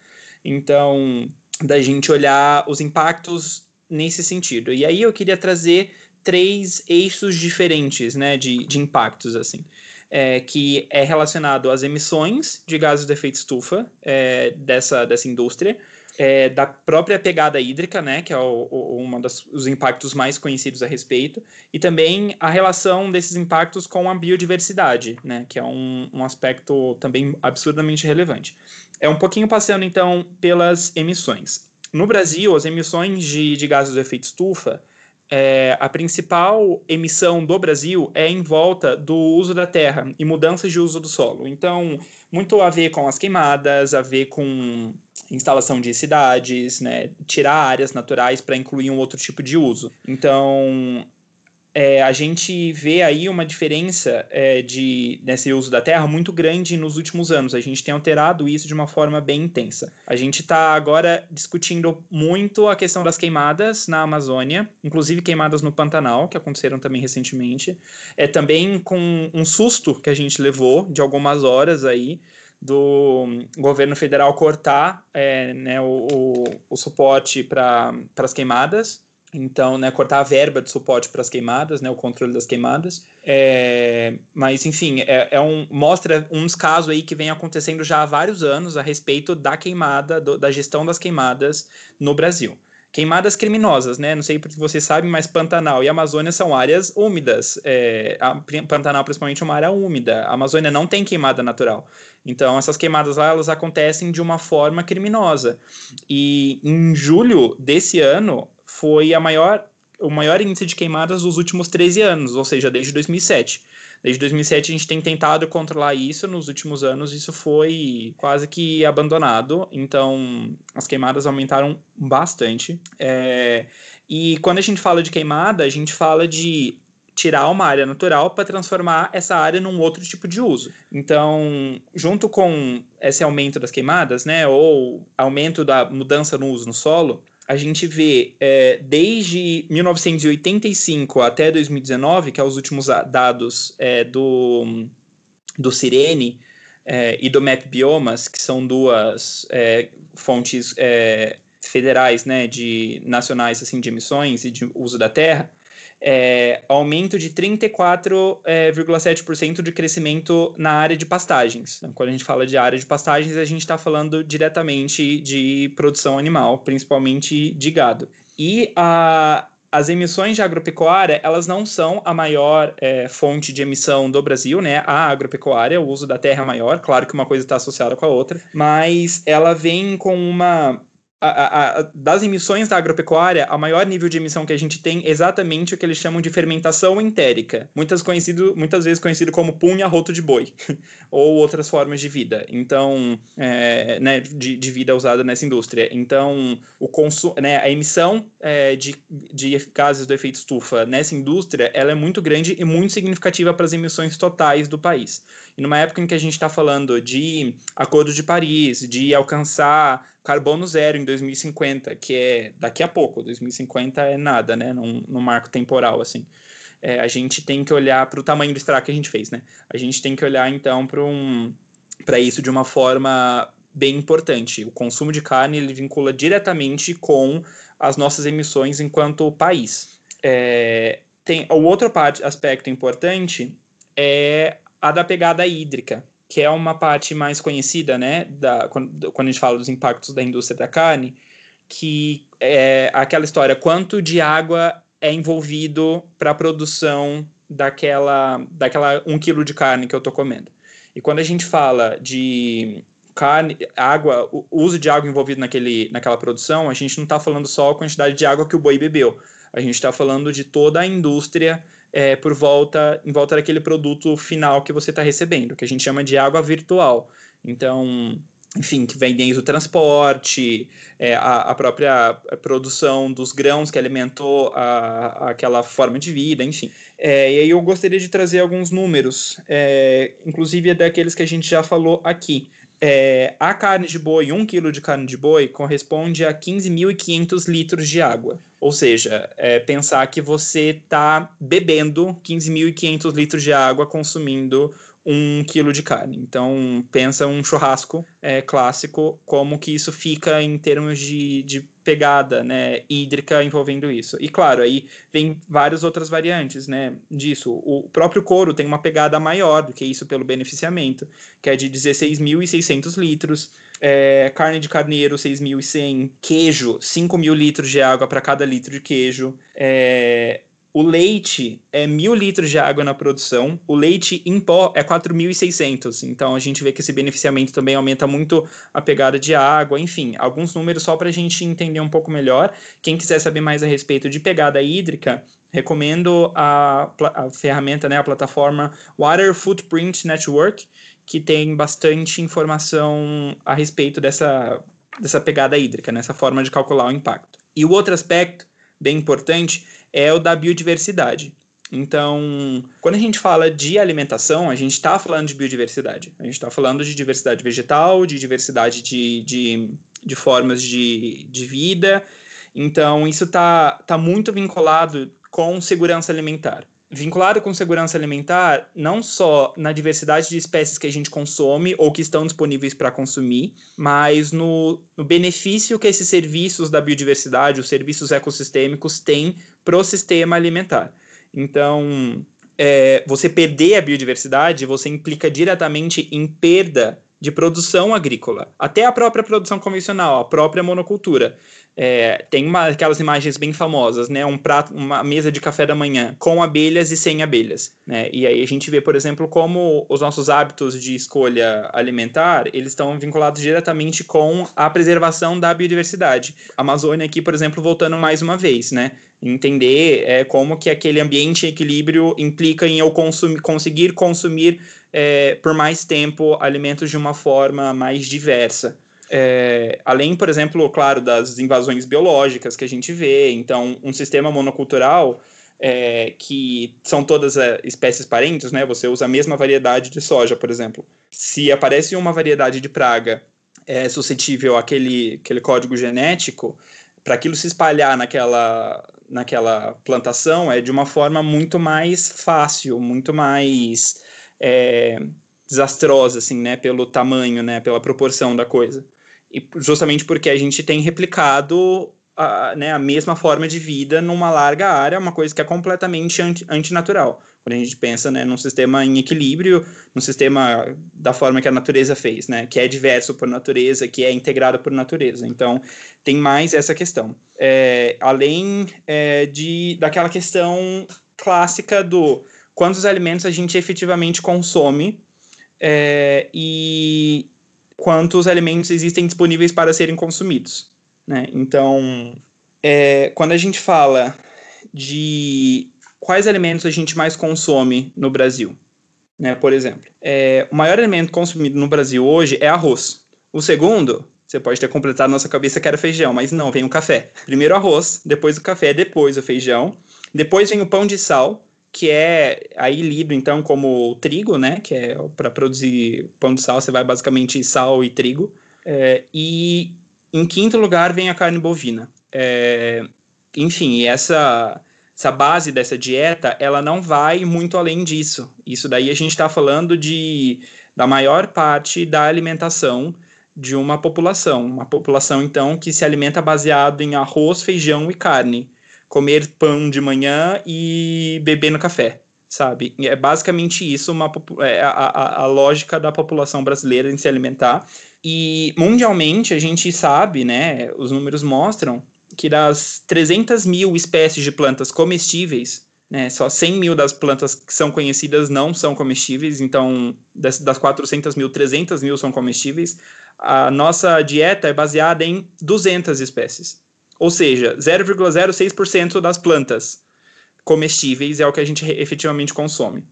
Então, da gente olhar os impactos nesse sentido. E aí eu queria trazer três eixos diferentes, né, de, de impactos, assim. é, que é relacionado às emissões de gases de efeito estufa é, dessa, dessa indústria, é, da própria pegada hídrica, né, que é um dos impactos mais conhecidos a respeito, e também a relação desses impactos com a biodiversidade, né, que é um, um aspecto também absurdamente relevante. É um pouquinho passando, então, pelas emissões. No Brasil, as emissões de, de gases de efeito estufa, é, a principal emissão do Brasil é em volta do uso da terra e mudanças de uso do solo. Então, muito a ver com as queimadas, a ver com instalação de cidades, né, tirar áreas naturais para incluir um outro tipo de uso. Então, é, a gente vê aí uma diferença é, de nesse uso da terra muito grande nos últimos anos. A gente tem alterado isso de uma forma bem intensa. A gente está agora discutindo muito a questão das queimadas na Amazônia, inclusive queimadas no Pantanal, que aconteceram também recentemente. É também com um susto que a gente levou de algumas horas aí do governo federal cortar é, né, o, o, o suporte para as queimadas então, né, cortar a verba de suporte para as queimadas, né, o controle das queimadas. É, mas, enfim, é, é, um, mostra uns casos aí que vem acontecendo já há vários anos a respeito da queimada, do, da gestão das queimadas no Brasil. Queimadas criminosas, né? Não sei se você sabe, mas Pantanal e Amazônia são áreas úmidas. É, Pantanal, principalmente, é uma área úmida. A Amazônia não tem queimada natural. Então, essas queimadas lá, elas acontecem de uma forma criminosa. E em julho desse ano, foi a maior, o maior índice de queimadas dos últimos 13 anos, ou seja, desde 2007. Desde 2007 a gente tem tentado controlar isso, nos últimos anos isso foi quase que abandonado, então as queimadas aumentaram bastante. É, e quando a gente fala de queimada, a gente fala de tirar uma área natural para transformar essa área num outro tipo de uso. Então, junto com esse aumento das queimadas, né, ou aumento da mudança no uso no solo, a gente vê é, desde 1985 até 2019, que é os últimos dados é, do, do Sirene é, e do Map Biomas, que são duas é, fontes é, federais, né, de nacionais assim de emissões e de uso da terra, é, aumento de 34,7% é, de crescimento na área de pastagens. Então, quando a gente fala de área de pastagens, a gente está falando diretamente de produção animal, principalmente de gado. E a, as emissões de agropecuária, elas não são a maior é, fonte de emissão do Brasil, né? A agropecuária, o uso da terra é maior, claro que uma coisa está associada com a outra, mas ela vem com uma a, a, das emissões da agropecuária, a maior nível de emissão que a gente tem é exatamente o que eles chamam de fermentação entérica, muitas, conhecido, muitas vezes conhecido como punha roto de boi, <laughs> ou outras formas de vida, então, é, né, de, de, vida usada nessa indústria. Então, o né, a emissão é, de, de gases do efeito estufa nessa indústria, ela é muito grande e muito significativa para as emissões totais do país. E numa época em que a gente está falando de Acordo de Paris, de alcançar carbono zero em 2050, que é daqui a pouco, 2050 é nada, né, num, num marco temporal, assim. É, a gente tem que olhar para o tamanho do estrago que a gente fez, né? A gente tem que olhar, então, para um, isso de uma forma bem importante. O consumo de carne ele vincula diretamente com as nossas emissões enquanto país. É, tem o outro aspecto importante é a da pegada hídrica que é uma parte mais conhecida, né, da, quando, quando a gente fala dos impactos da indústria da carne, que é aquela história, quanto de água é envolvido para a produção daquela, daquela um quilo de carne que eu estou comendo. E quando a gente fala de carne, água, o uso de água envolvido naquele, naquela produção, a gente não está falando só a quantidade de água que o boi bebeu. A gente está falando de toda a indústria é, por volta, em volta daquele produto final que você está recebendo, que a gente chama de água virtual. Então, enfim, que vem desde o transporte, é, a, a, própria produção dos grãos que alimentou a, aquela forma de vida, enfim. É, e aí eu gostaria de trazer alguns números, é, inclusive daqueles que a gente já falou aqui é, a carne de boi, um quilo de carne de boi, corresponde a 15.500 litros de água. Ou seja, é, pensar que você está bebendo 15.500 litros de água consumindo um quilo de carne. Então, pensa um churrasco é, clássico, como que isso fica em termos de, de pegada né, hídrica envolvendo isso. E claro, aí vem várias outras variantes né, disso. O próprio couro tem uma pegada maior do que isso pelo beneficiamento, que é de 16.600 litros, é, carne de carneiro 6.100, queijo 5.000 litros de água para cada litro de queijo, é, o leite é mil litros de água na produção, o leite em pó é 4.600. Então a gente vê que esse beneficiamento também aumenta muito a pegada de água. Enfim, alguns números só para a gente entender um pouco melhor. Quem quiser saber mais a respeito de pegada hídrica, recomendo a, a ferramenta, né, a plataforma Water Footprint Network, que tem bastante informação a respeito dessa, dessa pegada hídrica, nessa forma de calcular o impacto. E o outro aspecto bem importante é o da biodiversidade. Então, quando a gente fala de alimentação, a gente está falando de biodiversidade. A gente está falando de diversidade vegetal, de diversidade de, de, de formas de, de vida. Então, isso está tá muito vinculado com segurança alimentar vinculado com segurança alimentar, não só na diversidade de espécies que a gente consome ou que estão disponíveis para consumir, mas no, no, benefício que esses serviços da biodiversidade, os serviços ecossistêmicos, têm para o sistema alimentar. Então, é, você perder a biodiversidade, você implica diretamente em perda de produção agrícola, até a própria produção convencional, a própria monocultura. É, tem uma, aquelas imagens bem famosas, né? Um prato, uma mesa de café da manhã com abelhas e sem abelhas, né? E aí a gente vê, por exemplo, como os nossos hábitos de escolha alimentar eles estão vinculados diretamente com a preservação da biodiversidade. A Amazônia aqui, por exemplo, voltando mais uma vez, né? Entender é, como que aquele ambiente em equilíbrio implica em eu consumir, conseguir consumir é, por mais tempo alimentos de uma forma mais diversa. É, além, por exemplo, claro, das invasões biológicas que a gente vê, então, um sistema monocultural é, que são todas é, espécies parentes, né? Você usa a mesma variedade de soja, por exemplo. Se aparece uma variedade de praga é, suscetível àquele, àquele código genético, para aquilo se espalhar naquela, naquela plantação é de uma forma muito mais fácil, muito mais é, desastrosa, assim, né? Pelo tamanho, né? Pela proporção da coisa. E justamente porque a gente tem replicado a, né, a mesma forma de vida numa larga área, uma coisa que é completamente anti, antinatural. Quando a gente pensa né, num sistema em equilíbrio, num sistema da forma que a natureza fez, né, que é diverso por natureza, que é integrado por natureza. Então, tem mais essa questão. É, além é, de daquela questão clássica do quantos alimentos a gente efetivamente consome é, e, quantos alimentos existem disponíveis para serem consumidos. Né? Então, é, quando a gente fala de quais alimentos a gente mais consome no Brasil, né, por exemplo, é, o maior alimento consumido no Brasil hoje é arroz. O segundo, você pode ter completado nossa cabeça que era feijão, mas não, vem o café. Primeiro arroz, depois o café, depois o feijão, depois vem o pão de sal, que é aí lido então como trigo, né? Que é para produzir pão de sal, você vai basicamente sal e trigo. É, e em quinto lugar vem a carne bovina. É, enfim, essa essa base dessa dieta, ela não vai muito além disso. Isso daí a gente está falando de da maior parte da alimentação de uma população, uma população então que se alimenta baseado em arroz, feijão e carne comer pão de manhã e beber no café, sabe? É basicamente isso uma, é a, a, lógica da população brasileira em se alimentar. E mundialmente a gente sabe, né, os números mostram que das 300 mil espécies de plantas comestíveis, né, só 100 mil das plantas que são conhecidas não são comestíveis, então das, das 400 mil, 300 mil são comestíveis. A nossa dieta é baseada em 200 espécies. Ou seja, 0,06% das plantas comestíveis é o que a gente efetivamente consome.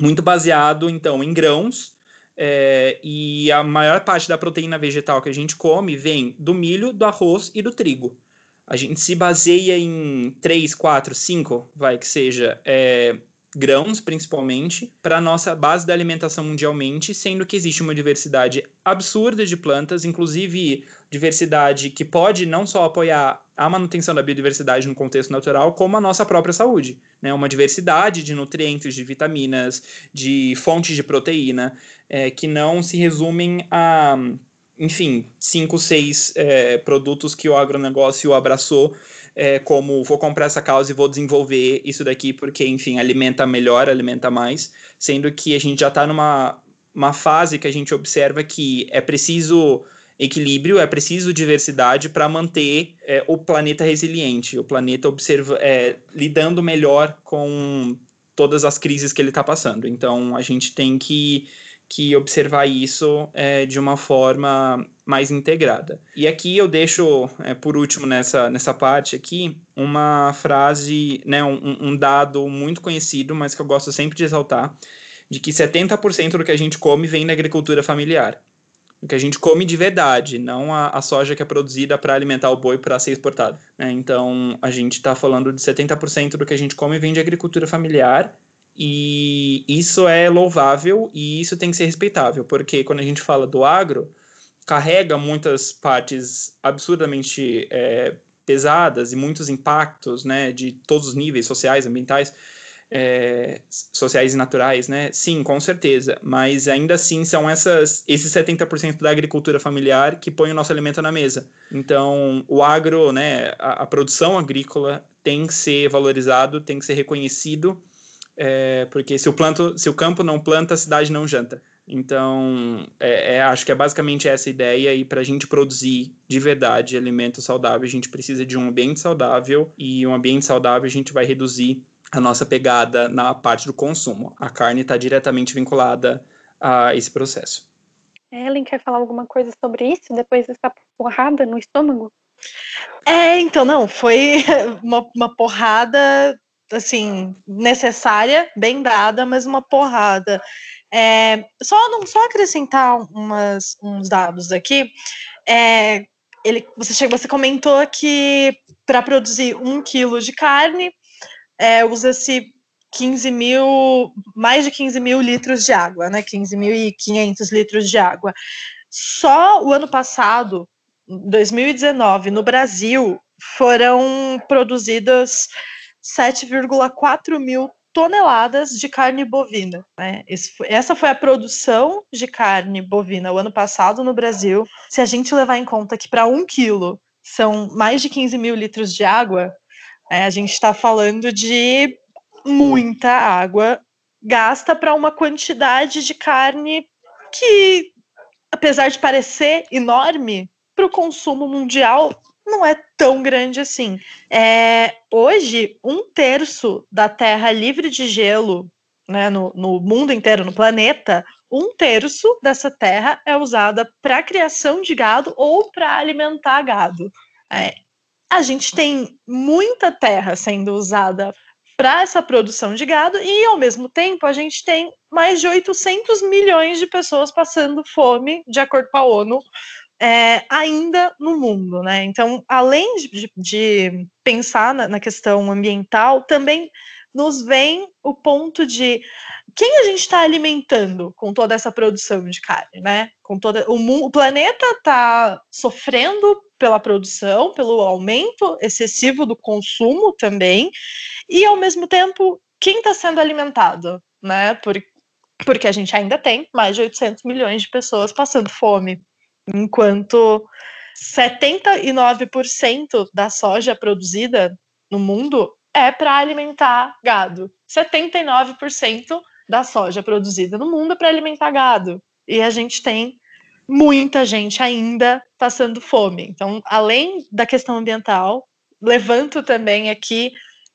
Muito baseado, então, em grãos, é, e a maior parte da proteína vegetal que a gente come vem do milho, do arroz e do trigo. A gente se baseia em 3, 4, 5, vai que seja, é, grãos principalmente, para a nossa base da alimentação mundialmente, sendo que existe uma diversidade absurda de plantas, inclusive diversidade que pode não só apoiar a manutenção da biodiversidade no contexto natural, como a nossa própria saúde. Né? Uma diversidade de nutrientes, de vitaminas, de fontes de proteína, é, que não se resumem a enfim, cinco, seis é, produtos que o agronegócio abraçou é, como vou comprar essa causa e vou desenvolver isso daqui porque, enfim, alimenta melhor, alimenta mais, sendo que a gente já está numa uma fase que a gente observa que é preciso equilíbrio, é preciso diversidade para manter é, o planeta resiliente, o planeta observa, é, lidando melhor com todas as crises que ele está passando. Então, a gente tem que que observar isso é, de uma forma mais integrada. E aqui eu deixo, é, por último, nessa, nessa parte aqui, uma frase, né, um, um dado muito conhecido, mas que eu gosto sempre de exaltar, de que 70% do que a gente come vem da agricultura familiar. O que a gente come de verdade, não a, a soja que é produzida para alimentar o boi para ser exportado. Né? Então, a gente está falando de 70% do que a gente come vem de agricultura familiar, e isso é louvável e isso tem que ser respeitável, porque quando a gente fala do agro, carrega muitas partes absurdamente é, pesadas e muitos impactos, né, de todos os níveis sociais, ambientais, é, sociais e naturais, né? Sim, com certeza, mas ainda assim são essas, esses 70% da agricultura familiar que põe o nosso alimento na mesa. Então, o agro, né, a, a produção agrícola tem que ser valorizado, tem que ser reconhecido é, porque se o, planto, se o campo não planta, a cidade não janta. Então, é, é, acho que é basicamente essa ideia, e para a gente produzir de verdade alimento saudável, a gente precisa de um ambiente saudável, e um ambiente saudável a gente vai reduzir a nossa pegada na parte do consumo. A carne está diretamente vinculada a esse processo. Ellen quer falar alguma coisa sobre isso depois dessa porrada no estômago? É, então, não, foi <laughs> uma, uma porrada assim, necessária, bem dada, mas uma porrada. É, só, não, só acrescentar umas, uns dados aqui. É, ele, você, você comentou que para produzir um quilo de carne é, usa-se 15 mil, mais de 15 mil litros de água, né? 15.500 litros de água. Só o ano passado, 2019, no Brasil, foram produzidas 7,4 mil toneladas de carne bovina. Né? Foi, essa foi a produção de carne bovina o ano passado no Brasil. Se a gente levar em conta que para um quilo são mais de 15 mil litros de água, é, a gente está falando de muita água gasta para uma quantidade de carne que, apesar de parecer enorme, para o consumo mundial não é tão grande assim. É, hoje, um terço da Terra livre de gelo né, no, no mundo inteiro, no planeta, um terço dessa terra é usada para criação de gado ou para alimentar gado. É, a gente tem muita terra sendo usada para essa produção de gado e, ao mesmo tempo, a gente tem mais de 800 milhões de pessoas passando fome, de acordo com a ONU, é, ainda no mundo, né? Então, além de, de pensar na, na, questão ambiental, também nos vem o ponto de quem a gente está alimentando com toda essa produção de carne, né? Com toda o, o planeta está sofrendo pela produção, pelo aumento excessivo do consumo também, e ao mesmo tempo quem está sendo alimentado, né? Por, porque a gente ainda tem mais de 800 milhões de pessoas passando fome enquanto 79% da soja produzida no mundo é para alimentar gado. 79% da soja produzida no mundo é para alimentar gado. E a gente tem muita gente ainda passando fome. Então, além da questão ambiental, levanto também aqui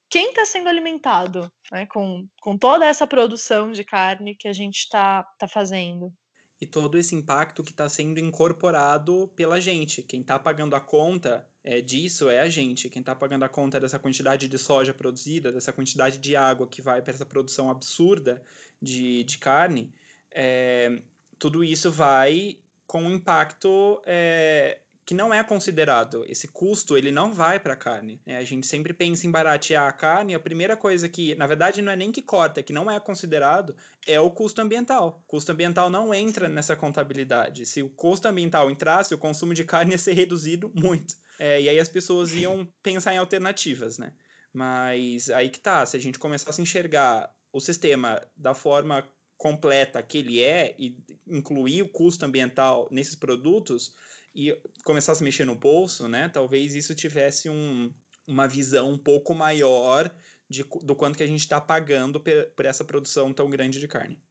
quem está sendo alimentado né, com, com toda essa produção de carne que a gente está tá fazendo e todo esse impacto que está sendo incorporado pela gente. Quem está pagando a conta é, disso é a gente. Quem está pagando a conta dessa quantidade de soja produzida, dessa quantidade de água que vai para essa produção absurda de, de carne, é, tudo isso vai com um impacto é, que não é considerado. Esse custo, ele não vai para a carne. Né? A gente sempre pensa em baratear a carne, a primeira coisa que, na verdade, não é nem que corta, é que não é considerado, é o custo ambiental. O custo ambiental não entra nessa contabilidade. Se o custo ambiental entrasse, o consumo de carne ia ser reduzido muito. É, e aí as pessoas iam pensar em alternativas, né? Mas aí que tá, se a gente começasse a enxergar o sistema da forma completa que ele é e incluir o custo ambiental nesses produtos e começasse a mexer no bolso, né? Talvez isso tivesse um, uma visão um pouco maior de, do quanto que a gente está pagando por, por essa produção tão grande de carne.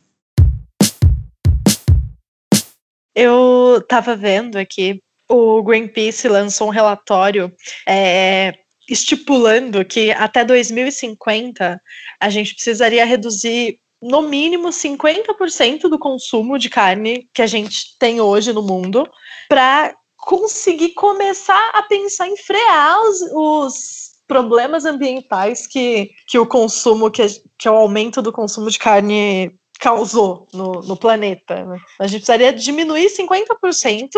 Eu estava vendo aqui, o Greenpeace lançou um relatório é, estipulando que até 2050 a gente precisaria reduzir no mínimo 50% do consumo de carne que a gente tem hoje no mundo para conseguir começar a pensar em frear os, os problemas ambientais que, que o consumo, que, que o aumento do consumo de carne causou no, no planeta. Né? A gente precisaria diminuir 50%,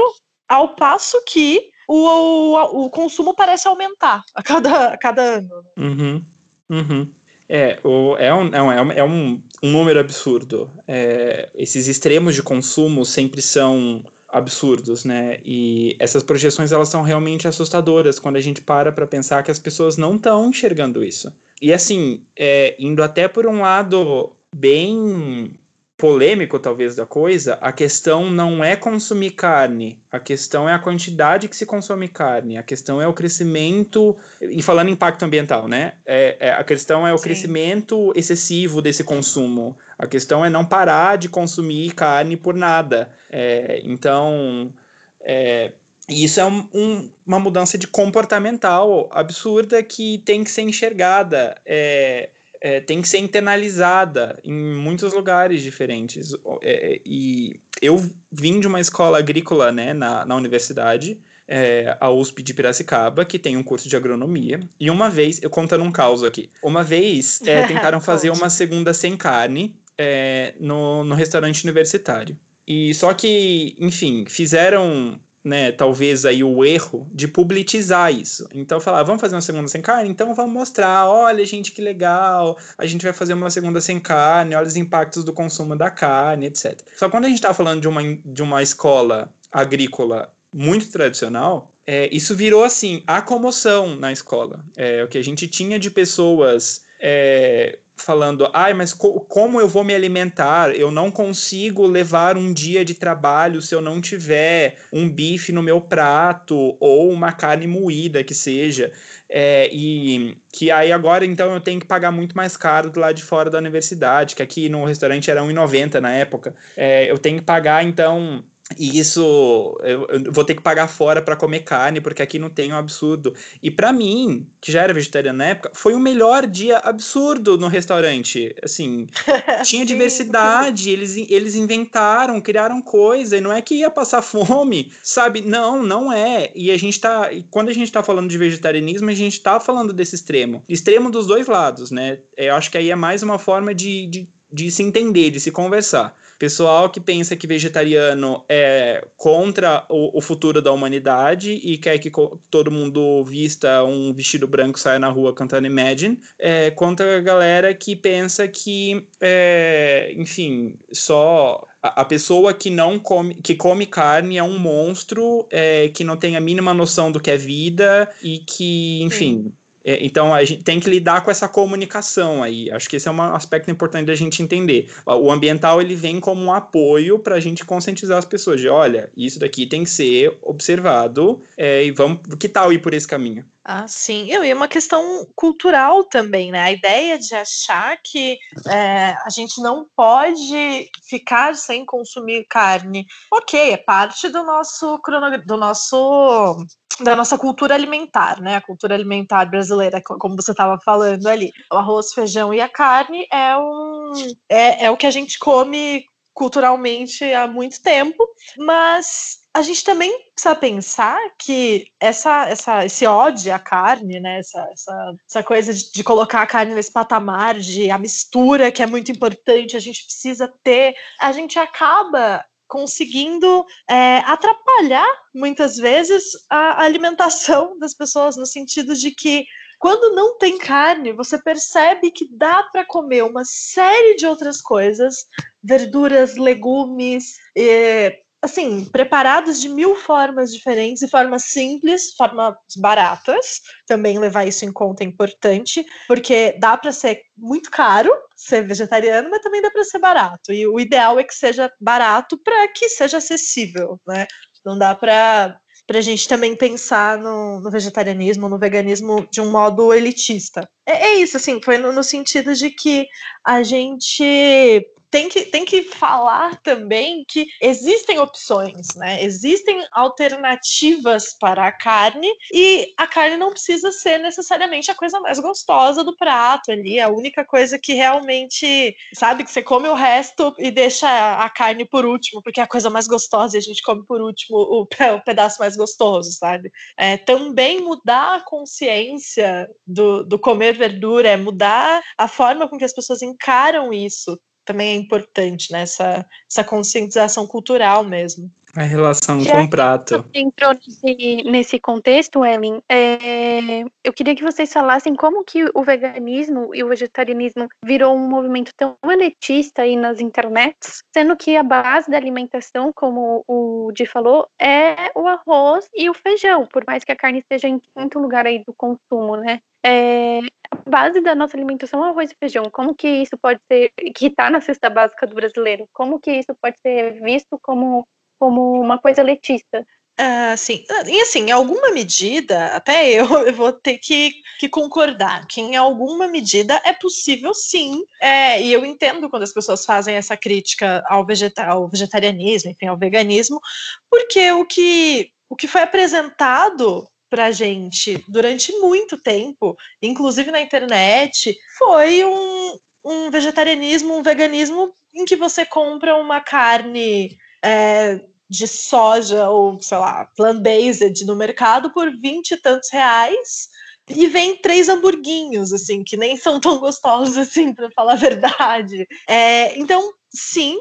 ao passo que o, o, o consumo parece aumentar a cada, a cada ano. Uhum, uhum. É, o, é, um, é, um, é um, um número absurdo. É, esses extremos de consumo sempre são absurdos, né? E essas projeções elas são realmente assustadoras quando a gente para para pensar que as pessoas não estão enxergando isso. E assim, é, indo até por um lado bem polêmico talvez da coisa, a questão não é consumir carne, a questão é a quantidade que se consome carne, a questão é o crescimento, e falando em impacto ambiental, né? É, é a questão é o Sim. crescimento excessivo desse consumo, a questão é não parar de consumir carne por nada. É, então, é, isso é um, um, uma mudança de comportamental absurda que tem que ser enxergada. É, é, tem que ser internalizada em muitos lugares diferentes. É, e eu vim de uma escola agrícola né, na, na universidade, é, a USP de Piracicaba, que tem um curso de agronomia. E uma vez, eu contando um caos aqui, uma vez é, <laughs> tentaram fazer uma segunda sem carne é, no, no restaurante universitário. E só que, enfim, fizeram né, talvez aí o erro de publicizar isso. Então falar, vamos fazer uma segunda sem carne? Então vamos mostrar, olha gente que legal, a gente vai fazer uma segunda sem carne, olha os impactos do consumo da carne, etc. Só quando a gente está falando de uma, de uma escola agrícola muito tradicional, é, isso virou assim, a comoção na escola. É, o que a gente tinha de pessoas é, falando, ai, mas co como eu vou me alimentar? Eu não consigo levar um dia de trabalho se eu não tiver um bife no meu prato ou uma carne moída que seja. É, e que aí agora então eu tenho que pagar muito mais caro do lado de fora da universidade, que aqui no restaurante era 1,90 na época. É, eu tenho que pagar então e isso eu, eu, vou ter que pagar fora para comer carne, porque aqui não tem um absurdo. E para mim, que já era vegetariano na época, foi o melhor dia absurdo no restaurante. Assim, <laughs> tinha diversidade, eles, eles inventaram, criaram coisa, e não é que ia passar fome, sabe? Não, não é. E a gente tá. Quando a gente tá falando de vegetarianismo, a gente tá falando desse extremo. Extremo dos dois lados, né? Eu acho que aí é mais uma forma de, de de se entender, de se conversar. Pessoal que pensa que vegetariano é contra o, o futuro da humanidade e quer que todo mundo vista um vestido branco saia na rua cantando Imagine, é, contra a galera que pensa que, é, enfim, só a, pessoa que não come, que come carne é um monstro, é, que não tem a mínima noção do que é vida e que, enfim, Sim. É, então a gente tem que lidar com essa comunicação aí. Acho que esse é um aspecto importante da gente entender. O ambiental ele vem como um apoio para a gente conscientizar as pessoas de, olha, isso daqui tem que ser observado é, e vamos, que tal ir por esse caminho? Ah, sim. Eu, e é uma questão cultural também, né? A ideia de achar que é, a gente não pode ficar sem consumir carne. Ok, é parte do nosso do nosso da nossa cultura alimentar, né? A cultura alimentar brasileira, como você estava falando ali. O arroz, feijão e a carne é um é, é o que a gente come culturalmente há muito tempo, mas a gente também precisa pensar que essa, essa, esse ódio à carne, né, essa, essa, essa coisa de, de, colocar a carne nesse patamar, de a mistura que é muito importante, a gente precisa ter, a gente acaba conseguindo é, atrapalhar muitas vezes a alimentação <laughs> das pessoas, no sentido de que quando não tem carne, você percebe que dá para comer uma série de outras coisas, verduras, legumes, e, assim, preparados de mil formas diferentes, e formas simples, formas baratas. Também levar isso em conta é importante, porque dá para ser muito caro ser vegetariano, mas também dá para ser barato. E o ideal é que seja barato para que seja acessível, né? Não dá para para a gente também pensar no, no, vegetarianismo, no veganismo de um modo elitista. É, é isso, assim, foi no, no, sentido de que a gente tem que, tem que falar também que existem opções, né? Existem alternativas para a carne e a carne não precisa ser necessariamente a coisa mais gostosa do prato ali. A única coisa que realmente, sabe, que você come o resto e deixa a carne por último, porque é a coisa mais gostosa e a gente come por último o, o pedaço mais gostoso, sabe? É, também mudar a consciência do, do comer verdura, é mudar a forma com que as pessoas encaram isso também é importante, né? Essa, essa conscientização cultural mesmo. A relação Já com o prato. entrou nesse, nesse contexto, Ellen, é, eu queria que vocês falassem como que o veganismo e o vegetarianismo virou um movimento tão elitista aí nas internets, sendo que a base da alimentação, como o Di falou, é o arroz e o feijão, por mais que a carne esteja em quinto lugar aí do consumo, né? É, a base da nossa alimentação é arroz e feijão. Como que isso pode ser, que está na cesta básica do brasileiro, como que isso pode ser visto como, como uma coisa letista? Uh, sim, e assim, em alguma medida, até eu, <laughs> eu vou ter que, que concordar que em alguma medida é possível sim, é, e eu entendo quando as pessoas fazem essa crítica ao, vegeta ao vegetarianismo, enfim, ao veganismo, porque o que, o que foi apresentado pra gente durante muito tempo, inclusive na internet, foi um, um vegetarianismo, um veganismo em que você compra uma carne é, de soja ou, sei lá, plant-based no mercado por vinte e tantos reais e vem três hamburguinhos, assim, que nem são tão gostosos assim, para falar a verdade. É, então, sim,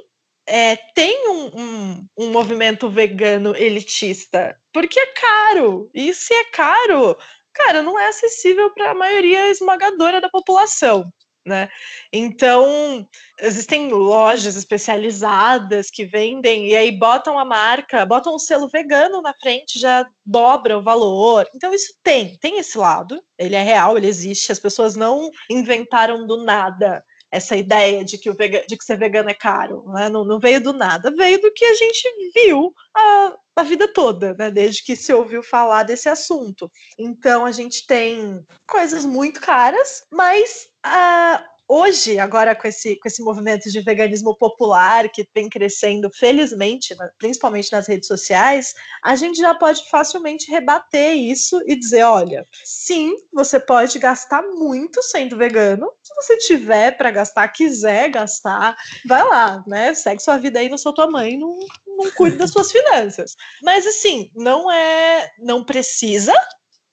é, tem um, um, um, movimento vegano elitista, porque é caro. E se é caro, cara, não é acessível para a maioria esmagadora da população. Né? Então, existem lojas especializadas que vendem e aí botam a marca, botam o selo vegano na frente, já dobra o valor. Então, isso tem, tem esse lado, ele é real, ele existe, as pessoas não inventaram do nada essa ideia de que, o vega, de que ser vegano é caro. Né? Não, não, veio do nada, veio do que a gente viu a, a vida toda, né? desde que se ouviu falar desse assunto. Então a gente tem coisas muito caras, mas. Uh, hoje, agora com esse, com esse movimento de veganismo popular que vem crescendo, felizmente, principalmente nas redes sociais, a gente já pode facilmente rebater isso e dizer: olha, sim, você pode gastar muito sendo vegano. Se você tiver para gastar, quiser gastar, vai lá, né? Segue sua vida aí, não sou tua mãe, não, não cuide das suas finanças. Mas assim, não é, não precisa,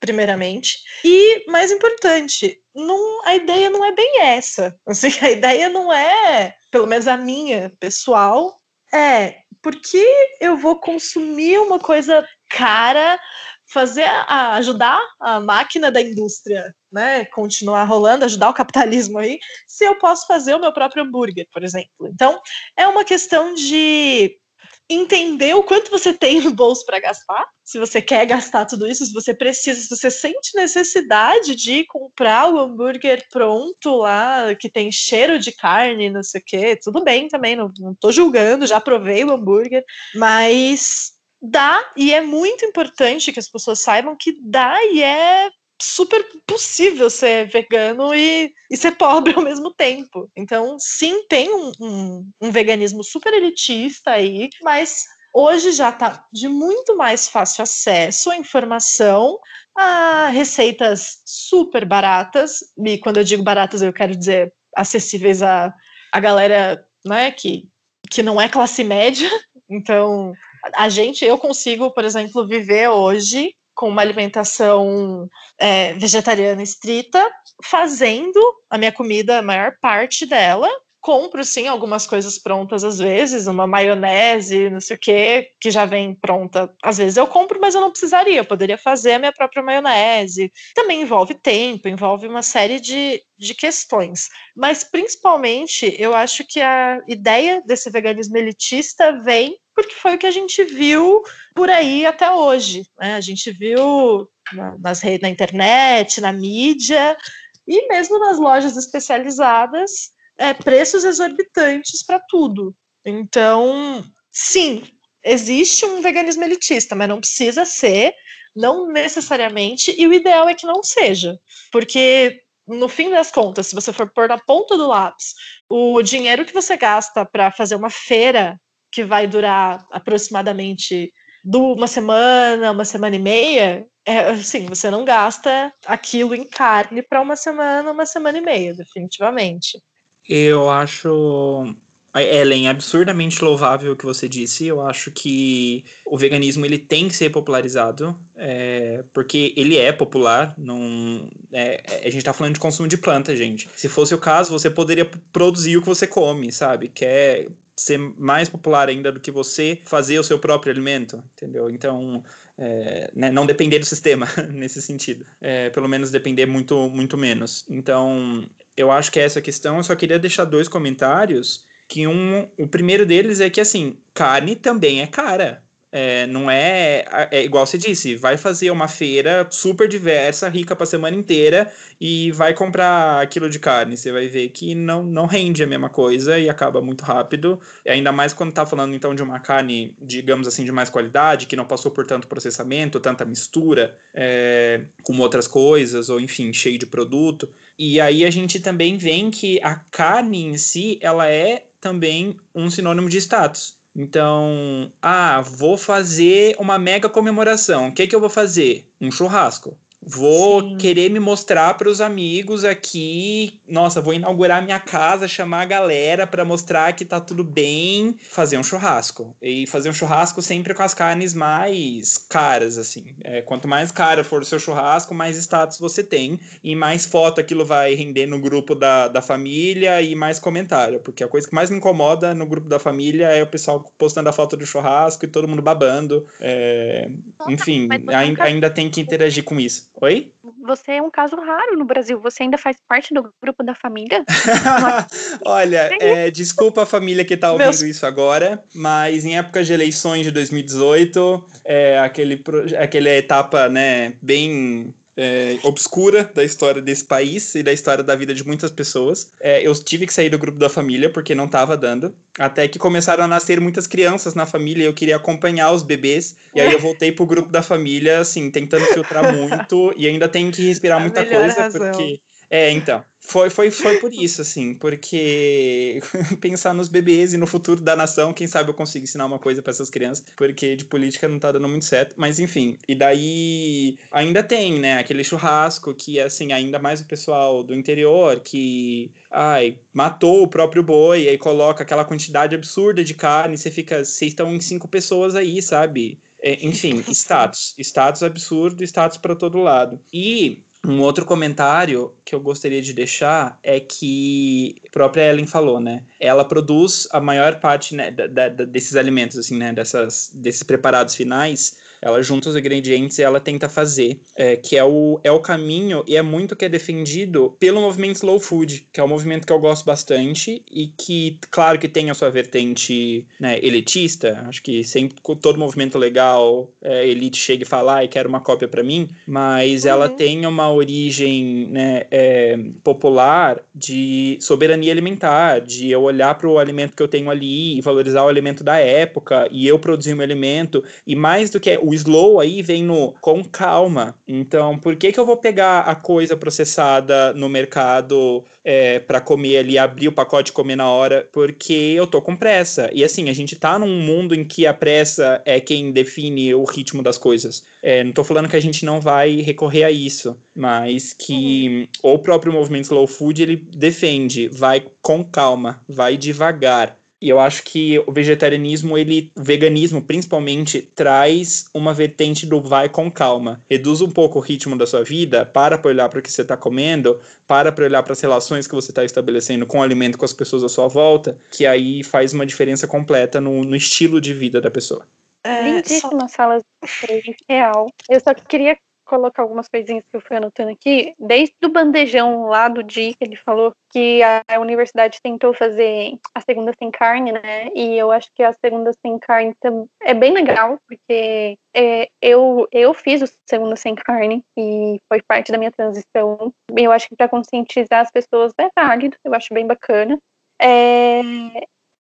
primeiramente. E, mais importante, não, a ideia não é bem essa. <laughs> Assim, a ideia não é, pelo menos a minha pessoal, é porque eu vou consumir uma coisa cara, fazer a, ajudar a máquina da indústria, né, continuar rolando, ajudar o capitalismo aí, se eu posso fazer o meu próprio hambúrguer, por exemplo. Então, é uma questão de entender o quanto você tem no bolso para gastar, se você quer gastar tudo isso, se você precisa, se você sente necessidade de comprar o hambúrguer pronto lá, que tem cheiro de carne, não sei o quê, tudo bem também, não, não tô julgando, já provei o hambúrguer, mas dá, e é muito importante que as pessoas saibam que dá e é super possível ser vegano e, e ser pobre ao mesmo tempo. Então, sim, tem um, um, um veganismo super elitista aí, mas hoje já está de muito mais fácil acesso à informação, a receitas super baratas, e quando eu digo baratas, eu quero dizer acessíveis a, a galera né, que, que não é classe média. Então, a gente, eu consigo, por exemplo, viver hoje com uma alimentação é, vegetariana estrita, fazendo a minha comida, a maior parte dela, compro sim algumas coisas prontas às vezes, uma maionese, não sei o que, que já vem pronta. Às vezes eu compro, mas eu não precisaria, eu poderia fazer a minha própria maionese. Também envolve tempo, envolve uma série de, de questões. Mas principalmente eu acho que a ideia desse veganismo elitista vem porque foi o que a gente viu por aí até hoje. Né? A gente viu na, nas redes, na internet, na mídia e mesmo nas lojas especializadas é, preços exorbitantes para tudo. Então, sim, existe um veganismo elitista, mas não precisa ser, não necessariamente, e o ideal é que não seja, porque no fim das contas, se você for pôr na ponta do lápis, o dinheiro que você gasta para fazer uma feira que vai durar aproximadamente uma semana, uma semana e meia, é, assim, você não gasta aquilo em carne para uma semana, uma semana e meia, definitivamente. Eu acho Ellen, absurdamente louvável o que você disse. Eu acho que o veganismo ele tem que ser popularizado, é, porque ele é popular. É, a gente está falando de consumo de planta, gente. Se fosse o caso, você poderia produzir o que você come, sabe? Quer ser mais popular ainda do que você fazer o seu próprio alimento, entendeu? Então, é, né, não depender do sistema <laughs> nesse sentido. É, pelo menos depender muito, muito menos. Então, eu acho que é essa questão. Eu só queria deixar dois comentários. Que um, o primeiro deles é que assim, carne também é cara. É, não é, é igual você disse, vai fazer uma feira super diversa, rica para semana inteira e vai comprar aquilo de carne. Você vai ver que não, não rende a mesma coisa e acaba muito rápido. Ainda mais quando tá falando então de uma carne, digamos assim, de mais qualidade, que não passou por tanto processamento, tanta mistura é, com outras coisas, ou enfim, cheio de produto. E aí a gente também vê que a carne em si, ela é também um sinônimo de status. Então, ah, vou fazer uma mega comemoração. O que, que eu vou fazer? Um churrasco. Vou Sim. querer me mostrar para os amigos aqui. Nossa, vou inaugurar minha casa, chamar a galera para mostrar que tá tudo bem, fazer um churrasco. E fazer um churrasco sempre com as carnes mais caras, assim. É, quanto mais cara for o seu churrasco, mais status você tem. E mais foto aquilo vai render no grupo da, da família e mais comentário. Porque a coisa que mais me incomoda no grupo da família é o pessoal postando a foto do churrasco e todo mundo babando. É, enfim, ainda, ainda tem que interagir com isso. Oi? Você é um caso raro no Brasil. Você ainda faz parte do grupo da família? <laughs> Olha, é, desculpa a família que está ouvindo Meus... isso agora, mas em época de eleições de 2018, é, aquele, aquela etapa né, bem é, obscura da história desse país e da história da vida de muitas pessoas. É, eu tive que sair do grupo da família porque não estava dando. Até que começaram a nascer muitas crianças na família e eu queria acompanhar os bebês. E aí eu voltei pro grupo da família, assim, tentando filtrar <laughs> muito e ainda tenho que respirar muita coisa razão. porque. É, então. Foi, foi, foi por isso, assim, porque <laughs> pensar nos bebês e no futuro da nação, quem sabe eu consigo ensinar uma coisa para essas crianças, porque de política não tá dando muito certo, mas enfim, e daí ainda tem, né, aquele churrasco que, assim, ainda mais o pessoal do interior que, ai, matou o próprio boi, e aí coloca aquela quantidade absurda de carne, você fica, vocês estão em cinco pessoas aí, sabe? É, enfim, <laughs> status, status absurdo, status para todo lado. E um outro comentário que eu gostaria de deixar é que a própria Ellen falou, né? Ela produz a maior parte né, da, da, desses alimentos, assim, né? Dessas, desses preparados finais, ela junta os ingredientes e ela tenta fazer, é, que é o, é o caminho e é muito que é defendido pelo movimento Slow Food, que é um movimento que eu gosto bastante e que, claro que tem a sua vertente né, elitista, acho que sempre todo movimento legal, é, elite chega e fala, ah, quero uma cópia para mim, mas uhum. ela tem uma origem né, é, popular de soberania alimentar, de eu olhar para o alimento que eu tenho ali e valorizar o alimento da época e eu produzir o meu alimento. E mais do que o slow aí vem no com calma. Então, por que, que eu vou pegar a coisa processada no mercado é, para comer ali, abrir o pacote e comer na hora? Porque eu tô com pressa. E assim, a gente tá num mundo em que a pressa é quem define o ritmo das coisas. É, não tô falando que a gente não vai recorrer a isso, mas que uhum. o próprio movimento Slow Food ele defende, vai com calma, vai devagar. E eu acho que o vegetarianismo, ele, o veganismo principalmente, traz uma vertente do vai com calma. Reduz um pouco o ritmo da sua vida, para para olhar para o que você está comendo, para para olhar para as relações que você está estabelecendo com o alimento, com as pessoas à sua volta, que aí faz uma diferença completa no, no estilo de vida da pessoa. É, Lindíssimas só... salas de real. Eu só queria colocar algumas coisinhas que eu fui anotando aqui. Desde o bandejão lá do dia que ele falou que a universidade tentou fazer a segunda sem carne, né? E eu acho que a segunda sem carne é bem legal, porque é, eu, eu fiz o segunda sem carne e foi parte da minha transição. Eu acho que para conscientizar as pessoas é válido, eu acho bem bacana. É...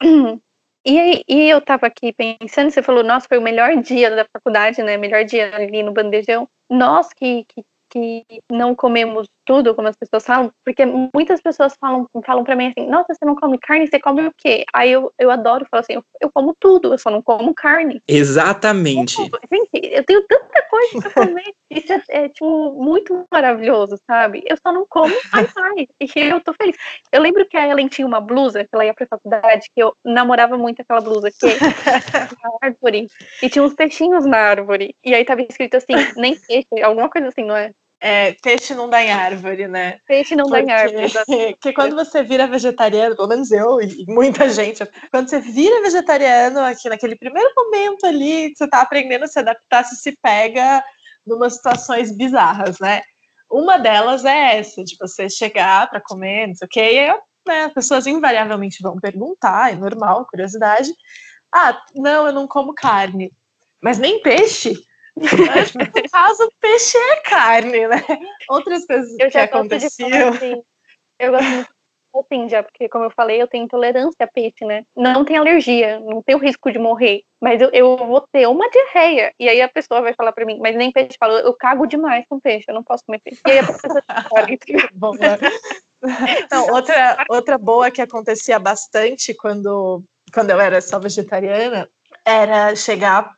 <clears throat> E, e eu tava aqui pensando, você falou, nossa, foi o melhor dia da faculdade, né? Melhor dia ali no bandejão. Nós que, que que não comemos tudo, como as pessoas falam, porque muitas pessoas falam, falam para mim assim, nossa, você não come carne, você come o quê? Aí eu, eu adoro falar assim, eu, eu como tudo, eu só não como carne. Exatamente. Eu, gente, eu tenho tanta coisa pra comer, <laughs> isso é, é, tipo, muito maravilhoso, sabe? Eu só não como mais, e eu tô feliz. Eu lembro que a Ellen tinha uma blusa, que ela ia pra faculdade, que eu namorava muito aquela blusa, que uma <laughs> árvore, e tinha uns peixinhos na árvore, e aí tava escrito assim, nem peixe, alguma coisa assim, não é? É, peixe não dá em árvore, né? Peixe não porque, dá em árvore. Porque <laughs> quando você vira vegetariano, pelo menos eu e muita gente, quando você vira vegetariano, aqui naquele primeiro momento ali, você tá aprendendo a se adaptar, se se pega numa situações bizarras, né? Uma delas é essa, de você chegar para comer, não sei o que, e aí, né, as pessoas invariavelmente vão perguntar, é normal, curiosidade. Ah, não, eu não como carne. Mas nem peixe? No caso, peixe é carne, né? Outras coisas eu que aconteciam. Assim, eu gosto muito assim, já, porque como eu falei, eu tenho intolerância a peixe, né? Não tenho alergia, não tenho risco de morrer, mas eu, eu vou ter uma diarreia. E aí a pessoa vai falar pra mim, mas nem peixe fala, eu cago demais com peixe, eu não posso comer peixe. E aí a pessoa? <laughs> Não, outra, outra boa que acontecia bastante quando, quando eu era só vegetariana era chegar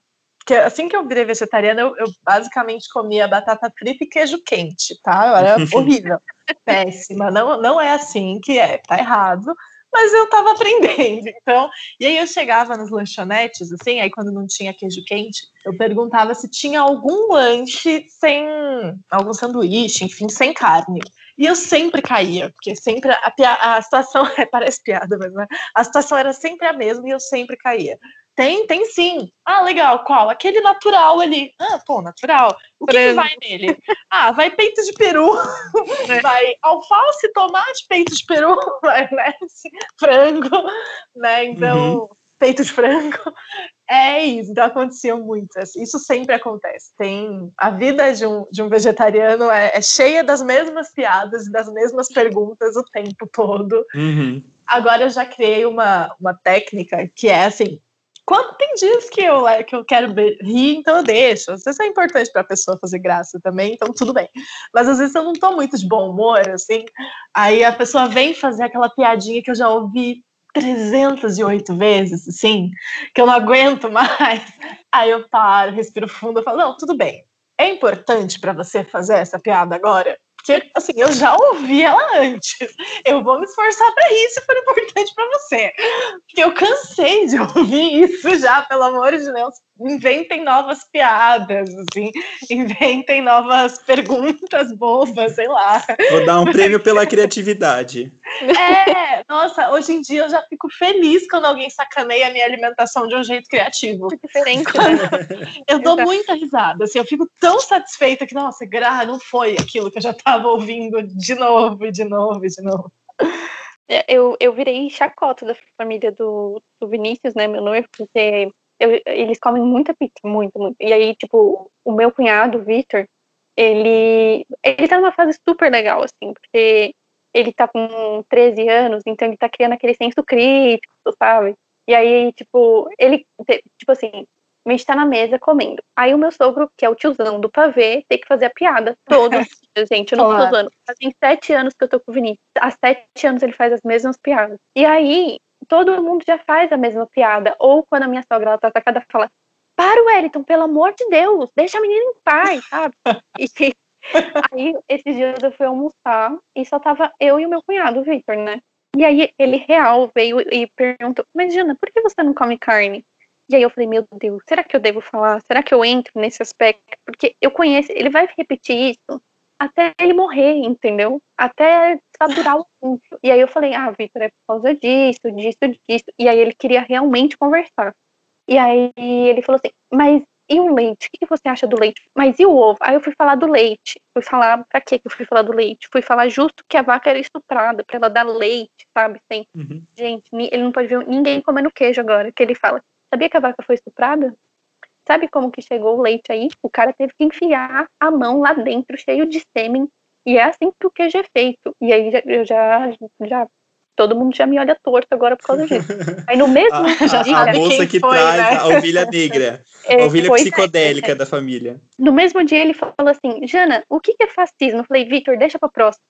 que assim que eu virei vegetariana, eu, eu, basicamente comia batata frita e queijo quente, tá? Eu era <laughs> horrível, péssima. Não, não é assim que é, tá errado. Mas eu tava aprendendo, então. E aí eu chegava nas lanchonetes, assim, aí quando não tinha queijo quente, eu perguntava se tinha algum lanche sem. algum sanduíche, enfim, sem carne. E eu sempre caía, porque sempre a, a situação. <laughs> parece piada, mas né? a situação era sempre a mesma e eu sempre caía. Tem, tem sim. Ah, legal. Qual? Aquele natural ali. Ah, pô, natural. O que, que vai nele? Ah, vai peito de peru. <laughs> É. Vai alface, tomate, peito de peru. <laughs> Vai, né? Frango, né? Então, uhum. peito de frango. É isso. Então, acontecia muito. Isso sempre acontece. Tem a vida de um, de um vegetariano é, é cheia das mesmas piadas e das mesmas perguntas o tempo todo. Uhum. Agora eu já criei uma, uma técnica que é assim quando tem dias que eu, que eu quero rir, então eu deixo. Às vezes é importante para a pessoa fazer graça também, então tudo bem. Mas às vezes eu não estou muito de bom humor, assim. Aí a pessoa vem fazer aquela piadinha que eu já ouvi 308 vezes, assim, que eu não aguento <laughs> mais. Aí eu paro, respiro fundo, e falo: não, tudo bem. É importante para você fazer essa piada agora? Assim, eu já ouvi ela antes. Eu vou me esforçar para rir se for importante para você. Porque eu cansei de <laughs> ouvir isso já, pelo amor de Deus inventem novas piadas, assim, inventem novas perguntas bobas, sei lá. Vou dar um prêmio pela criatividade. É, nossa, hoje em dia eu já fico feliz quando alguém sacaneia a minha alimentação de um jeito criativo. Diferente, né? Eu dou muita risada, assim, eu fico tão satisfeita que, nossa, gra, não foi aquilo que eu já estava ouvindo de novo, e de novo, e de novo. É, eu, eu virei chacota da família do, do Vinícius, né, meu noivo, porque eu, eles comem muita pizza, muito, muito. E aí, tipo, o meu cunhado, o Victor, ele, ele tá numa fase super legal, assim, porque ele tá com 13 anos, então ele tá criando aquele senso crítico, sabe? E aí, tipo, ele, tipo assim, a gente tá na mesa comendo. Aí o meu sogro, que é o tiozão do pavê, tem que fazer a piada todos os dias, <laughs> gente. Eu não tô usando. Fazem sete anos que eu tô com o Vinícius. Há sete anos ele faz as mesmas piadas. E aí, todo mundo já faz a mesma piada. Ou quando a minha sogra ela tá atacada, fala: Para, Wellington, pelo amor de Deus, deixa a menina em paz, sabe? <laughs> E aí, esses dias eu fui almoçar e só tava eu e o meu cunhado, o Victor, né? E aí ele real veio e perguntou: Mas Jana, por que você não come carne? E aí eu falei: Meu Deus, será que eu devo falar? Será que eu entro nesse aspecto? Porque eu conheço, ele vai repetir isso até ele morrer, entendeu? Até saturar o assunto. E aí eu falei: Ah, Vitor, é por causa disso, disso, disso. E aí ele queria realmente conversar. E aí ele falou assim: Mas e o leite? O que você acha do leite? Mas e o ovo? Aí eu fui falar do leite. Fui falar, pra que eu fui falar do leite? Fui falar justo que a vaca era estuprada, pra ela dar leite, sabe? Sem... Uhum. Gente, ele não pode ver ninguém comendo queijo agora, que ele fala, sabia que a vaca foi estuprada? Sabe como que chegou o leite aí? O cara teve que enfiar a mão lá dentro, cheio de sêmen, e é assim que o queijo é feito. E aí eu já, já todo mundo já me olha torto agora por causa disso. <laughs> Aí no mesmo a, dia. A, moça que foi, traz né? a ovelha negra, é, <laughs> a ovelha psicodélica é, da família. No mesmo dia ele falou assim: Jana, o que é fascismo? Eu falei, Vitor, deixa pra próxima.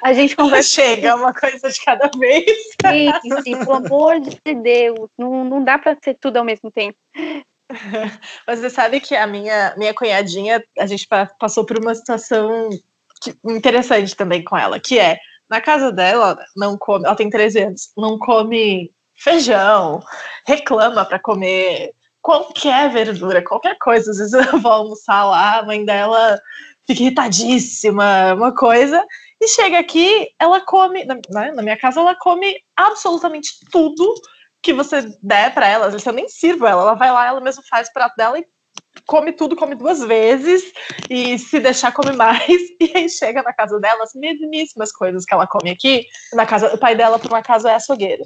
A gente <laughs> conversa. Chega, uma coisa de cada vez. Sim, sim, pelo amor de Deus. Não, não dá pra ser tudo ao mesmo tempo. <laughs> Você sabe que a minha, minha cunhadinha, a gente passou por uma situação interessante também com ela, que é na casa dela, não come, ela tem 13 anos, não come feijão, reclama para comer qualquer verdura, qualquer coisa. Às vezes eu vou almoçar lá, a mãe dela fica irritadíssima, uma coisa. E chega aqui, ela come, na, né, na minha casa, ela come absolutamente tudo que você der para ela. Às vezes eu nem sirvo ela, ela vai lá, ela mesma faz o prato dela e come tudo, come duas vezes, e se deixar, come mais. <laughs> E aí chega na casa dela as mesmíssimas coisas que ela come aqui. Na casa, o pai dela, por uma casa, é açougueiro.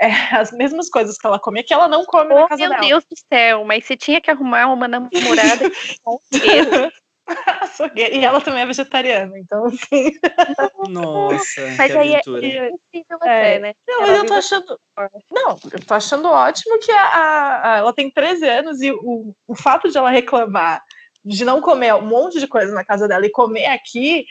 É, as mesmas coisas que ela come aqui, ela não come oh, na casa meu dela. Meu Deus do céu, mas você tinha que arrumar uma namorada <laughs> <laughs> açougueira. E ela também é vegetariana, então assim. Nossa, mas aí aventura. é é, né? Não, mas eu tô achando. Não, eu tô achando ótimo que a, a, a, ela tem 13 anos e o, o fato de ela reclamar de não comer um monte de coisa na casa dela e comer aqui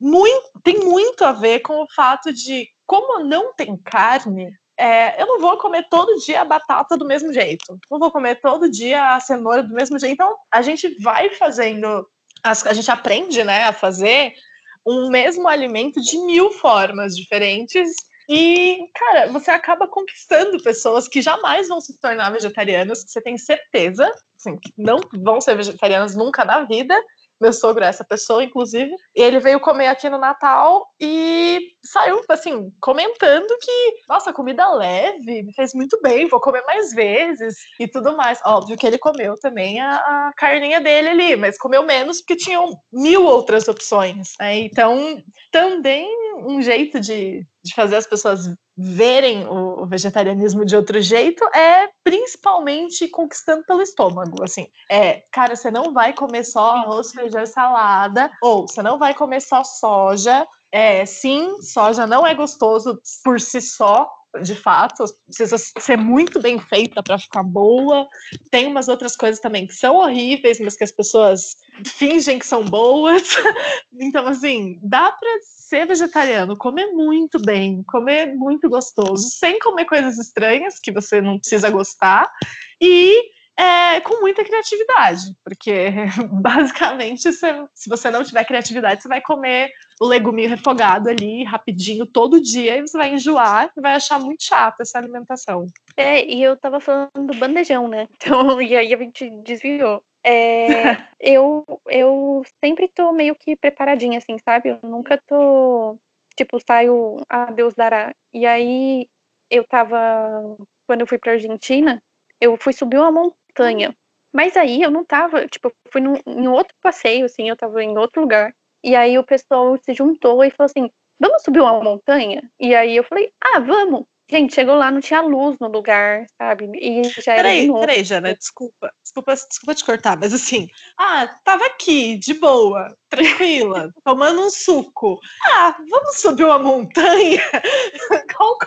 muito, tem muito a ver com o fato de como não tem carne, é, eu não vou comer todo dia a batata do mesmo jeito. Não vou comer todo dia a cenoura do mesmo jeito. Então, a gente vai fazendo, a gente aprende né, a fazer um mesmo alimento de mil formas diferentes. E, cara, você acaba conquistando pessoas que jamais vão se tornar vegetarianas, que você tem certeza assim, que não vão ser vegetarianas nunca na vida, meu sogro é essa pessoa, inclusive. Ele veio comer aqui no Natal e saiu, assim, comentando que, nossa, comida leve, me fez muito bem, vou comer mais vezes e tudo mais. Óbvio que ele comeu também a, a carninha dele ali, mas comeu menos porque tinham mil outras opções. Né? Então, também um jeito de, de fazer as pessoas verem o, vegetarianismo de outro jeito é principalmente conquistando pelo estômago, assim. É, cara, você não vai comer só arroz, feijão e salada, ou você não vai comer só soja. É, sim, soja não é gostoso por si só, de fato, precisa ser muito bem feita para ficar boa. Tem umas outras coisas também que são horríveis, mas que as pessoas fingem que são boas. <laughs> Então, assim, dá para ser vegetariano, comer muito bem, comer muito gostoso, sem comer coisas estranhas que você não precisa gostar e é, com muita criatividade, porque <laughs> basicamente se, se você não tiver criatividade, você vai comer o leguminho refogado ali rapidinho todo dia e você vai enjoar e vai achar muito chato essa alimentação. É, e eu tava falando do bandejão, né? <laughs> Então, e aí a gente desviou. É, <laughs> eu, eu sempre tô meio que preparadinha, assim, sabe? Eu nunca tô, tipo, saio a Deus dará. E aí eu tava, quando eu fui pra Argentina, eu fui subir uma montanha. Mas aí eu não tava, tipo, fui num, em outro passeio, assim, eu tava em outro lugar. E aí o pessoal se juntou e falou assim: vamos subir uma montanha? E aí eu falei: ah, vamos. Gente, chegou lá, não tinha luz no lugar, sabe? E já era. Peraí, peraí, Jana, desculpa. Desculpa, desculpa te cortar, mas assim, ah, tava aqui, de boa, tranquila, <laughs> tomando um suco. Ah, vamos subir uma montanha? <laughs> Qual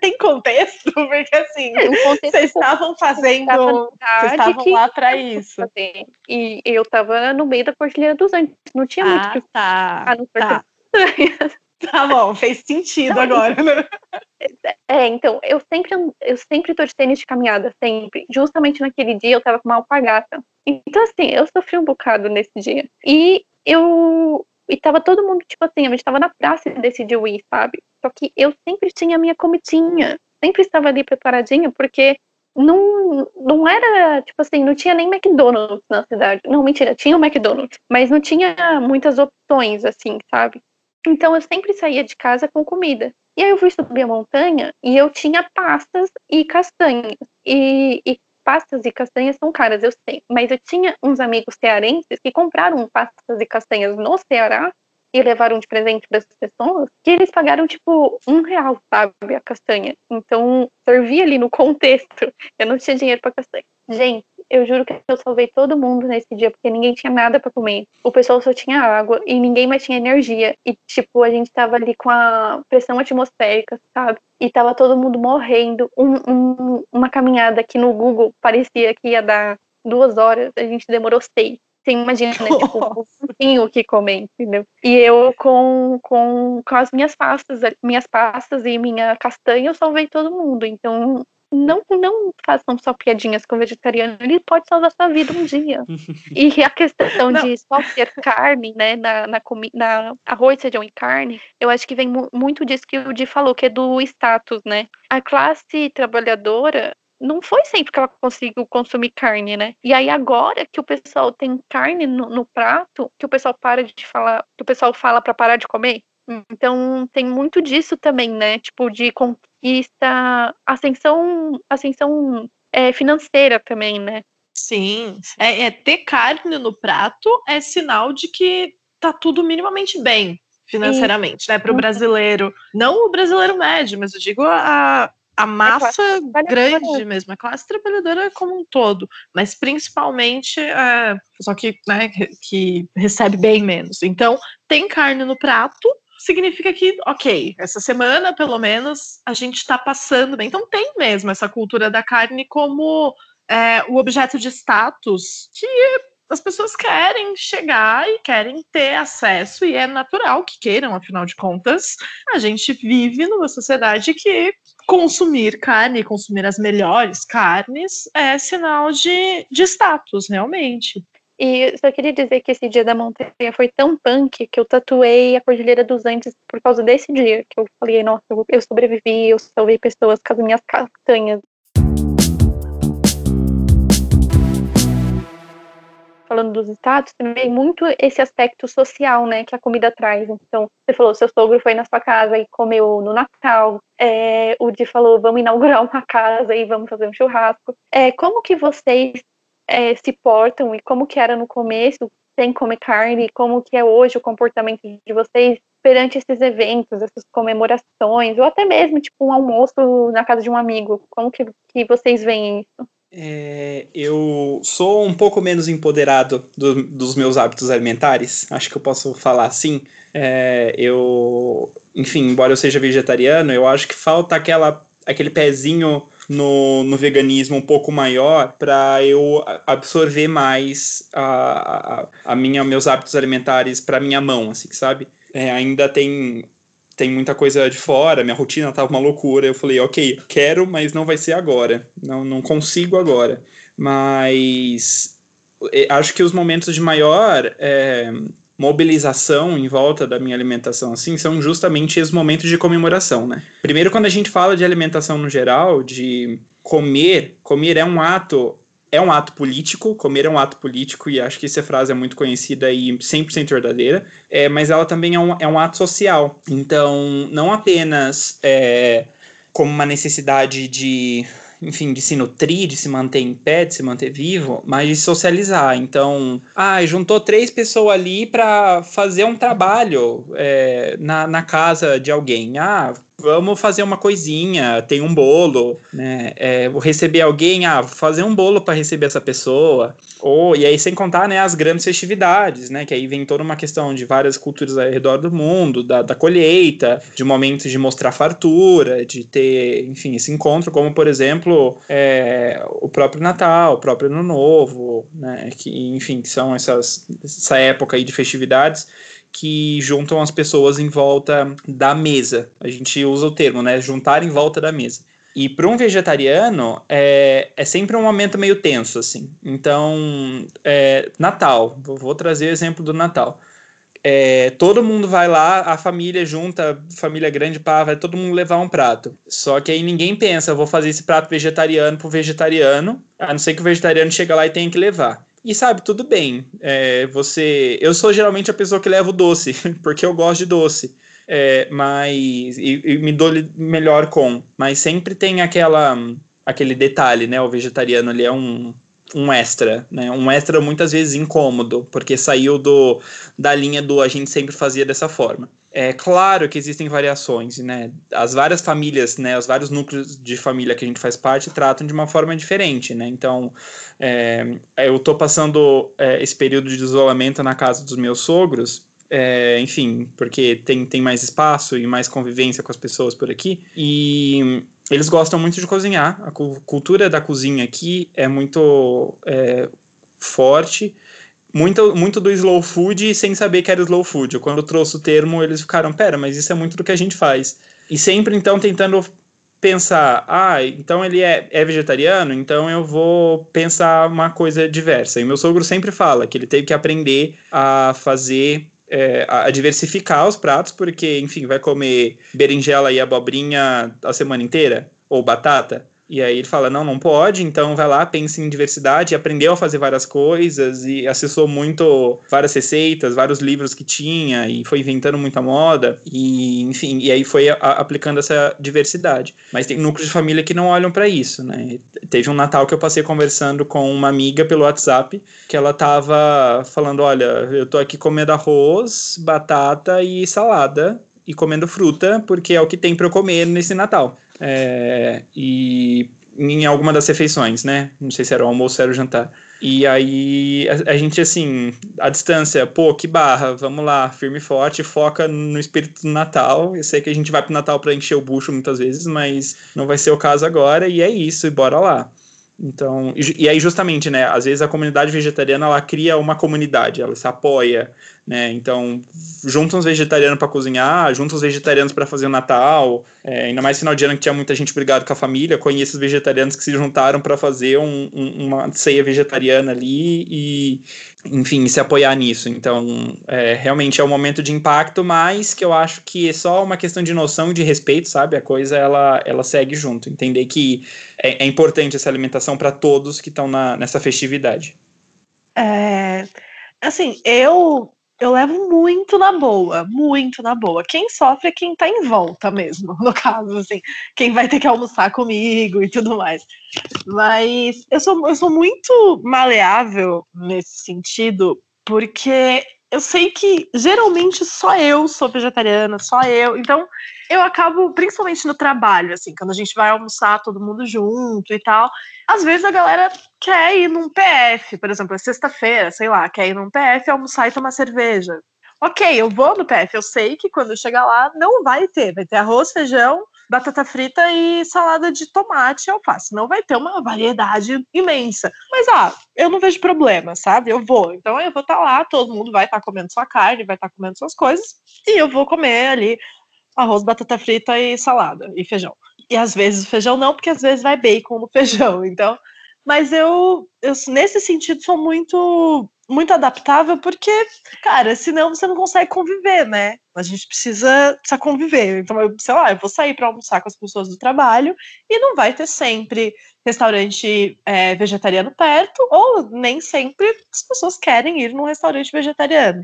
tem contexto? Porque assim, é, vocês estavam fazendo. Vocês estavam lá para isso. E eu tava no meio da Cordilheira dos Andes. Não tinha ah, muito que tá, ah, não tá. <laughs> Tá bom, fez sentido agora, né? É, então, eu sempre, eu sempre tô de tênis de caminhada, sempre. Justamente naquele dia eu tava com uma alpargata. Então, assim, eu sofri um bocado nesse dia. E eu e tava todo mundo, tipo assim, a gente tava na praça e decidiu ir, sabe? Só que eu sempre tinha a minha comidinha, sempre estava ali preparadinha, porque não, não era, tipo assim, não tinha nem McDonald's na cidade. Não, mentira, tinha o McDonald's, mas não tinha muitas opções, assim, sabe? Então eu sempre saía de casa com comida. E aí eu fui subir a montanha e eu tinha pastas e castanhas. E, e pastas e castanhas são caras, eu sei. Mas eu tinha uns amigos cearenses que compraram pastas e castanhas no Ceará e levaram de presente para as pessoas, que eles pagaram tipo um real, sabe, a castanha. Então servia ali no contexto. Eu não tinha dinheiro para castanha. Gente, eu juro que eu salvei todo mundo nesse dia, porque ninguém tinha nada para comer. O pessoal só tinha água e ninguém mais tinha energia. E, tipo, a gente tava ali com a pressão atmosférica, sabe? E tava todo mundo morrendo. Um, um, uma caminhada que no Google parecia que ia dar duas horas, a gente demorou seis. Você imagina, né? <laughs> Tipo, o que comer, entendeu? E eu com, com, com as minhas pastas, minhas pastas e minha castanha, eu salvei todo mundo. Então, não, não façam só piadinhas com vegetariano, ele pode salvar sua vida um dia. e a questão não. de só ter carne, né, na, na, na arroz, feijão e carne, eu acho que vem mu muito disso que o Di falou, que é do status, né? A classe trabalhadora não foi sempre que ela conseguiu consumir carne, né? E aí agora que o pessoal tem carne no, no prato, que o pessoal para de falar, que o pessoal fala para parar de comer, então tem muito disso também, né? Tipo, de conquista, ascensão, ascensão é, financeira também, né? Sim. É, é, ter carne no prato é sinal de que tá tudo minimamente bem financeiramente, né? Para o brasileiro. Não o brasileiro médio, mas eu digo a, a massa grande mesmo, a classe trabalhadora como um todo, mas principalmente é, só que, né, que recebe bem menos. Então, tem carne no prato, significa que, ok, essa semana, pelo menos, a gente está passando bem. Então tem mesmo essa cultura da carne como é, o objeto de status que as pessoas querem chegar e querem ter acesso, e é natural que queiram, afinal de contas, a gente vive numa sociedade que consumir carne, consumir as melhores carnes, é sinal de, de status, realmente. E só queria dizer que esse dia da montanha foi tão punk que eu tatuei a Cordilheira dos Andes por causa desse dia. Que eu falei, nossa, eu sobrevivi, eu salvei pessoas com as minhas castanhas. Falando dos estados, também muito esse aspecto social, né, que a comida traz. Então, você falou, seu sogro foi na sua casa e comeu no Natal. É, o Di falou, vamos inaugurar uma <laughs> casa e vamos fazer um churrasco. É, como que vocês é, se portam e como que era no começo sem comer carne, como que é hoje o comportamento de vocês perante esses eventos, essas comemorações, ou até mesmo tipo um almoço na casa de um amigo. Como que, que vocês veem isso? É, eu sou um pouco menos empoderado do, dos meus hábitos alimentares, acho que eu posso falar assim. É, eu, enfim, embora eu seja vegetariano, eu acho que falta aquela, aquele pezinho no, no veganismo um pouco maior para eu absorver mais a, a, a, minha, meus hábitos alimentares para minha mão, assim, sabe? É, ainda tem tem muita coisa de fora, minha rotina tava uma loucura. Eu falei, ok, quero, mas não vai ser agora. Não, não consigo agora. Mas é, acho que os momentos de maior é, mobilização em volta da minha alimentação assim são justamente esses momentos de comemoração, né? Primeiro quando a gente fala de alimentação no geral, de comer, comer é um ato é um ato político, comer é um ato político, e acho que essa frase é muito conhecida e 100% verdadeira, é, mas ela também é um, é um ato social. Então, não apenas é, como uma necessidade de enfim, de se nutrir, de se manter em pé, de se manter vivo, mas de socializar. Então, ah, juntou três pessoas ali para fazer um trabalho é, na, na casa de alguém. Ah, vamos fazer uma coisinha, tem um bolo, né? É, vou receber alguém, ah, vou fazer um bolo para receber essa pessoa. Ou, e aí, sem contar, né, as grandes festividades, né? Que aí vem toda uma questão de várias culturas ao redor do mundo, da, da colheita, de momentos de mostrar fartura, de ter, enfim, esse encontro, como, por exemplo, é, o próprio Natal, o próprio Ano Novo, né? Que, enfim, que são essas, essa época aí de festividades que juntam as pessoas em volta da mesa. A gente usa o termo, né? Juntar em volta da mesa. E para um vegetariano, é, é sempre um momento meio tenso, assim. Então, é, Natal, vou trazer o exemplo do Natal. é, todo mundo vai lá, a família junta, família grande, pá, vai todo mundo levar um prato. Só que aí ninguém pensa, vou fazer esse prato vegetariano pro vegetariano, a não ser que o vegetariano chega lá e tenha que levar. E sabe, tudo bem. É, você. Eu sou geralmente a pessoa que leva o doce, <laughs> porque eu gosto de doce. É, mas. E, e, me dou melhor com. Mas sempre tem aquela. aquele detalhe, né? O vegetariano ali é um um extra, né? Um extra muitas vezes incômodo, porque saiu do, da linha do a gente sempre fazia dessa forma. É claro que existem variações, né? As várias famílias, né? Os vários núcleos de família que a gente faz parte tratam de uma forma diferente, né? Então, é, eu tô passando é, esse período de isolamento na casa dos meus sogros, é, enfim, porque tem, tem mais espaço e mais convivência com as pessoas por aqui. E eles gostam muito de cozinhar. A cultura da cozinha aqui é muito é, forte. Muito, muito do slow food sem saber que era slow food. Quando eu trouxe o termo, eles ficaram, pera, mas isso é muito do que a gente faz. E sempre, então, tentando pensar, ah, então ele é, é vegetariano, então eu vou pensar uma coisa diversa. E meu sogro sempre fala que ele teve que aprender a fazer é, a diversificar os pratos, porque, enfim, vai comer berinjela e abobrinha a semana inteira, ou batata. E aí ele fala: não, não pode, então vai lá, pense em diversidade, aprendeu a fazer várias coisas e acessou muito várias receitas, vários livros que tinha e foi inventando muita moda e, enfim, e aí foi a, aplicando essa diversidade. Mas tem núcleos de família que não olham para isso, né? Teve um Natal que eu passei conversando com uma amiga pelo WhatsApp que ela tava falando: olha, eu tô aqui comendo arroz, batata e salada e comendo fruta, porque é o que tem para eu comer nesse Natal. É, e em alguma das refeições, né? Não sei se era o almoço ou era o jantar. E aí a, a, gente, assim, a distância, pô, que barra, vamos lá, firme e forte, foca no espírito do Natal. Eu sei que a gente vai pro Natal para encher o bucho muitas vezes, mas não vai ser o caso agora, e é isso, e bora lá. Então, e, e aí justamente, né, às vezes a comunidade vegetariana ela cria uma comunidade, ela se apoia, né? Então, junta uns vegetarianos para cozinhar, junta os vegetarianos para fazer o Natal, é, ainda mais final de ano que tinha muita gente brigado com a família, conheço os vegetarianos que se juntaram para fazer um, um, uma ceia vegetariana ali e, enfim, se apoiar nisso. Então, é, realmente é um momento de impacto, mas que eu acho que é só uma questão de noção e de respeito, sabe? A coisa ela, ela segue junto, entender que é, é importante essa alimentação para todos que estão nessa festividade. É, assim, eu eu levo muito na boa, muito na boa. Quem sofre é quem tá em volta mesmo, <laughs> no caso, assim, quem vai ter que almoçar comigo e tudo mais. Mas eu sou, eu sou muito maleável nesse sentido, porque eu sei que geralmente só eu sou vegetariana, só eu. Então, eu acabo, principalmente no trabalho, assim, quando a gente vai almoçar todo mundo junto e tal, às vezes a galera quer ir num PF, por exemplo, é sexta-feira, sei lá, quer ir num PF, almoçar e tomar cerveja. Ok, eu vou no PF, eu sei que quando eu chegar lá não vai ter, vai ter arroz, feijão, batata frita e salada de tomate e alface. Não vai ter uma variedade imensa. Mas, ah, eu não vejo problema, sabe? Eu vou. Então eu vou estar tá lá, todo mundo vai estar tá comendo sua carne, vai estar tá comendo suas coisas, e eu vou comer ali arroz, batata frita e salada e feijão. E às vezes feijão não, porque às vezes vai bacon no feijão. Então, mas eu, eu nesse sentido sou muito muito adaptável porque, cara, senão você não consegue conviver, né? A gente precisa, precisa conviver. Então, eu, sei lá, eu vou sair para almoçar com as pessoas do trabalho e não vai ter sempre restaurante é, vegetariano perto, ou nem sempre as pessoas querem ir num restaurante vegetariano.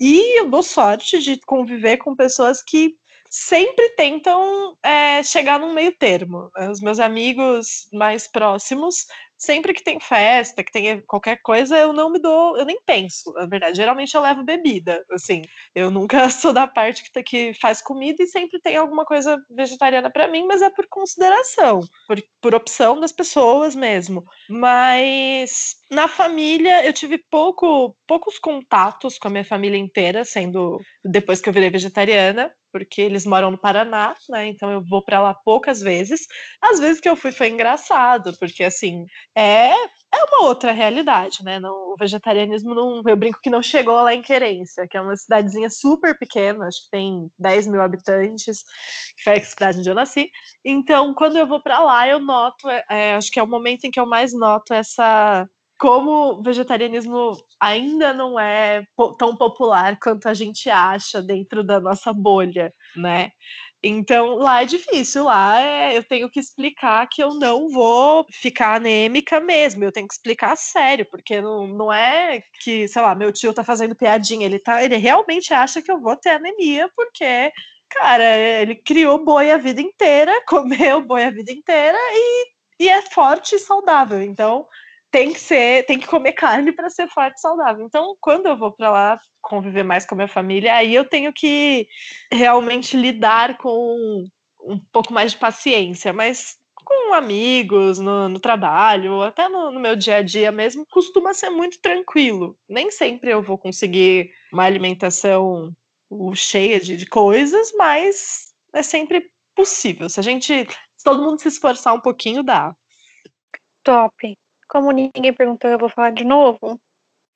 E eu dou sorte de conviver com pessoas que sempre tentam é, chegar num meio termo. Os meus amigos mais próximos, sempre que tem festa, que tem qualquer coisa, eu não me dou, eu nem penso, na verdade. Geralmente eu levo bebida, assim. Eu nunca <laughs> sou da parte que, que faz comida e sempre tem alguma coisa vegetariana para mim, mas é por consideração, por, por opção das pessoas mesmo. Mas na família eu tive pouco, poucos contatos com a minha família inteira, sendo depois que eu virei vegetariana porque eles moram no Paraná, né? Então eu vou para lá poucas vezes. Às vezes que eu fui foi engraçado, porque assim, é é uma outra realidade, né? Não, o vegetarianismo não, eu brinco que não chegou lá em Querência, que é uma cidadezinha super pequena, acho que tem 10 mil habitantes, que foi a cidade onde eu nasci. Então, quando eu vou para lá, eu noto, é, acho que é o momento em que eu mais noto essa como o vegetarianismo ainda não é tão popular quanto a gente acha dentro da nossa bolha, né? Então, lá é difícil, lá é, eu tenho que explicar que eu não vou ficar anêmica mesmo, eu tenho que explicar sério, porque não, não é que, sei lá, meu tio tá fazendo piadinha, ele, tá, ele realmente acha que eu vou ter anemia, porque, cara, ele criou boi a vida inteira, <laughs> comeu boi a vida inteira e, e é forte e saudável, então tem que ser, tem que comer carne para ser forte e saudável. Então, quando eu vou para lá conviver mais com a minha família, aí eu tenho que realmente lidar com um pouco mais de paciência, mas com amigos, no, no trabalho, até no, no, meu dia a dia mesmo, costuma ser muito tranquilo. Nem sempre eu vou conseguir uma alimentação cheia de, de coisas, mas é sempre possível. Se a gente, se todo mundo se esforçar um pouquinho, dá. Top. Como ninguém perguntou, eu vou falar de novo.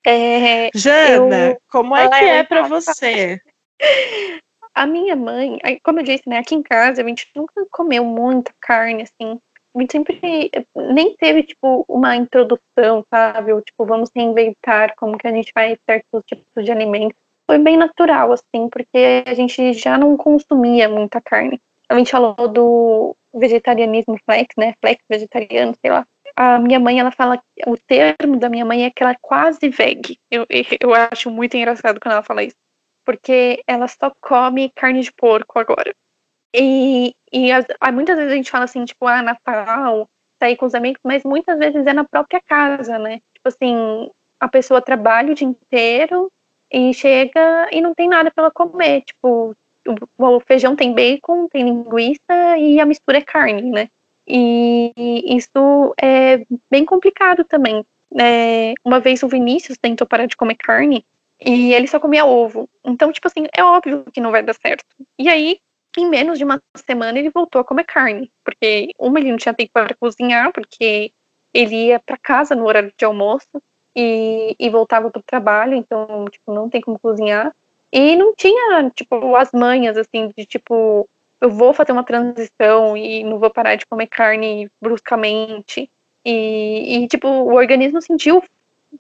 É, Jana, eu... como é que é para você? <laughs> A minha mãe, como eu disse, né, aqui em casa a gente nunca comeu muita carne, assim. A gente sempre nem teve, tipo, uma introdução, sabe? Ou, tipo, vamos reinventar como que a gente faz certos tipos de alimentos. Foi bem natural, assim, porque a gente já não consumia muita carne. A gente falou do vegetarianismo flex, né? Flex vegetariano, sei lá a minha mãe, ela fala, o termo da minha mãe é que ela é quase veg. Eu, eu acho muito engraçado quando ela fala isso. Porque ela só come carne de porco agora. E, e as, muitas vezes a gente fala assim, tipo, ah, Natal, sair com os amigos, mas muitas vezes é na própria casa, né? Tipo assim, a pessoa trabalha o dia inteiro e chega e não tem nada para ela comer. Tipo, o feijão tem bacon, tem linguiça e a mistura é carne, né? E isso é bem complicado também. É, uma vez o Vinícius tentou parar de comer carne e ele só comia ovo. Então, tipo assim, é óbvio que não vai dar certo. E aí, em menos de uma semana, ele voltou a comer carne. Porque, uma, ele não tinha tempo para cozinhar, porque ele ia para casa no horário de almoço e, e voltava para o trabalho, então, tipo, não tem como cozinhar. E não tinha, tipo, as manhas, assim, de, tipo, eu vou fazer uma transição e não vou parar de comer carne bruscamente. E, e tipo, o organismo sentiu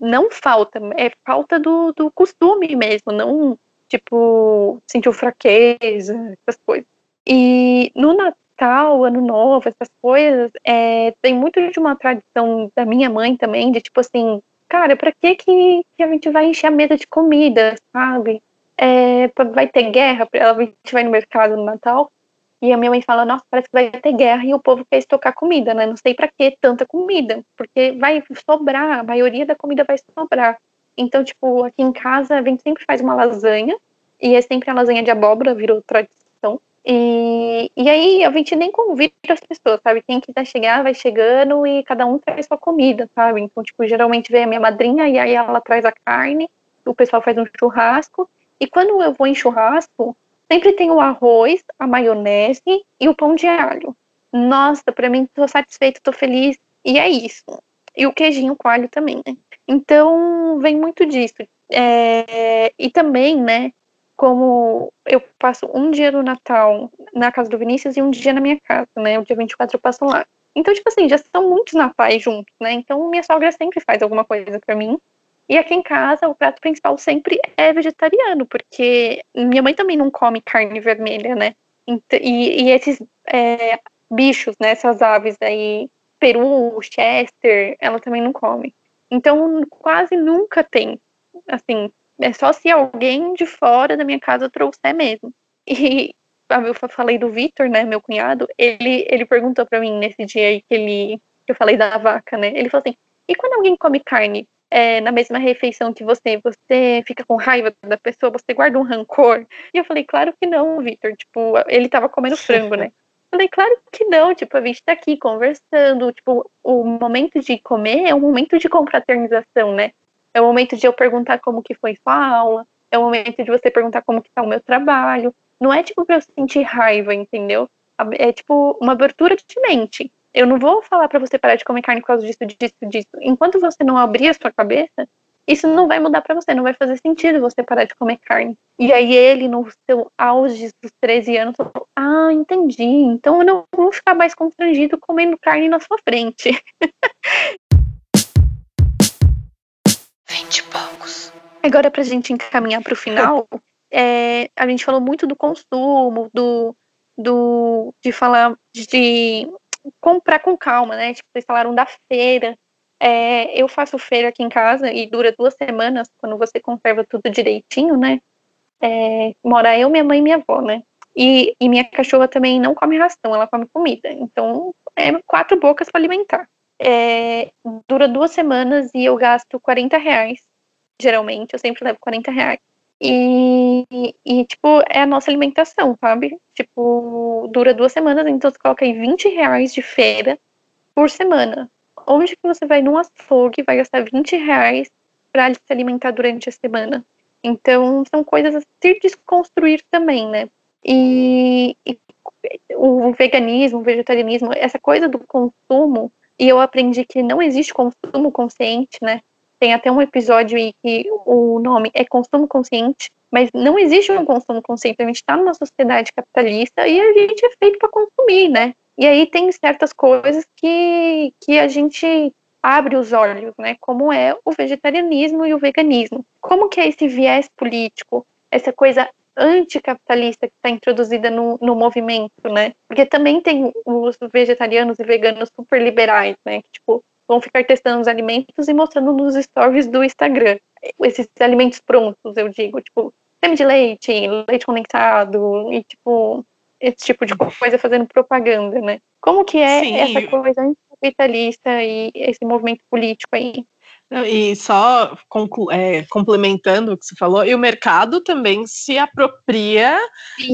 não falta, é falta do, do costume mesmo, não, tipo, sentiu fraqueza, essas coisas. E no Natal, Ano Novo, essas coisas, é, tem muito de uma tradição da minha mãe também, de tipo assim, cara, pra que que, a gente vai encher a mesa de comida, sabe? É, vai ter guerra, a gente vai no mercado no Natal, e a minha mãe fala, nossa, parece que vai ter guerra e o povo quer estocar comida, né? Não sei para que tanta comida, porque vai sobrar, a maioria da comida vai sobrar. Então, tipo, aqui em casa a gente sempre faz uma lasanha, e é sempre a lasanha de abóbora, virou tradição. E, e aí a gente nem convida as pessoas, sabe? Quem quiser chegar, vai chegando e cada um traz sua comida, sabe? Então, tipo, geralmente vem a minha madrinha e aí ela traz a carne, o pessoal faz um churrasco. E quando eu vou em churrasco, Sempre tem o arroz, a maionese e o pão de alho. Nossa, para mim, tô satisfeita, tô feliz. E é isso. E o queijinho com alho também, né? Então, vem muito disso. É, e também, né, como eu passo um dia do Natal na casa do Vinícius e um dia na minha casa, né? O dia 24 eu passo lá. Então, tipo assim, já são muitos natais juntos, né? Então, minha sogra sempre faz alguma coisa para mim. E aqui em casa, o prato principal sempre é vegetariano, porque minha mãe também não come carne vermelha, né? E, e esses é, bichos, né, essas aves aí, peru, chester, ela também não come. Então, quase nunca tem. Assim, é só se alguém de fora da minha casa trouxer mesmo. E eu falei do Vitor, né, meu cunhado, ele, ele perguntou para mim nesse dia aí que ele que eu falei da vaca, né? Ele falou assim: "E quando alguém come carne, é, na mesma refeição que você, você fica com raiva da pessoa, você guarda um rancor? E eu falei, claro que não, Victor. Tipo, ele tava comendo frango, né? <laughs> Falei, claro que não, tipo, a gente tá aqui conversando, tipo, o momento de comer é um momento de confraternização, né? É o momento de eu perguntar como que foi sua aula, é o momento de você perguntar como que tá o meu trabalho. Não é, tipo, pra eu sentir raiva, entendeu? É, tipo, uma abertura de mente eu não vou falar para você parar de comer carne por causa disso, disso, disso. Enquanto você não abrir a sua cabeça, isso não vai mudar para você, não vai fazer sentido você parar de comer carne. E aí ele, no seu auge dos 13 anos, falou: Ah, entendi. Então eu não vou ficar mais constrangido comendo carne na sua frente. <laughs> poucos. Agora, para a gente encaminhar para o final, <laughs> é, a gente falou muito do consumo, do, do de falar de comprar com calma, né? Tipo, vocês falaram da feira. É, eu faço feira aqui em casa e dura duas semanas quando você conserva tudo direitinho, né? É, mora eu, minha mãe e minha avó, né? E, e minha cachorra também não come ração, ela come comida. Então, é quatro bocas para alimentar. É, dura duas semanas e eu gasto 40 reais, geralmente, eu sempre levo 40 reais. E, e, tipo, é a nossa alimentação, sabe? Tipo, dura duas semanas, então você coloca aí 20 reais de feira por semana. Onde que você vai num açougue vai gastar 20 reais para se alimentar durante a semana? Então, são coisas a se desconstruir também, né? E, e o veganismo, o vegetarianismo, essa coisa do consumo, e eu aprendi que não existe consumo consciente, né? Tem até um episódio aí que o nome é consumo consciente, mas não existe um consumo consciente. A gente está numa sociedade capitalista e a gente é feito para consumir, né? E aí tem certas coisas que, que a gente abre os olhos, né? Como é o vegetarianismo e o veganismo. Como que é esse viés político, essa coisa anticapitalista que está introduzida no, no movimento, né? Porque também tem os vegetarianos e veganos super liberais, né? Que, tipo, vão ficar testando os alimentos e mostrando nos stories do Instagram. Esses alimentos prontos, eu digo, tipo, creme de leite, leite condensado e, tipo, esse tipo de coisa fazendo propaganda, né? Como que é Sim. essa coisa anticapitalista e esse movimento político aí? E só é, complementando o que você falou, e o mercado também se apropria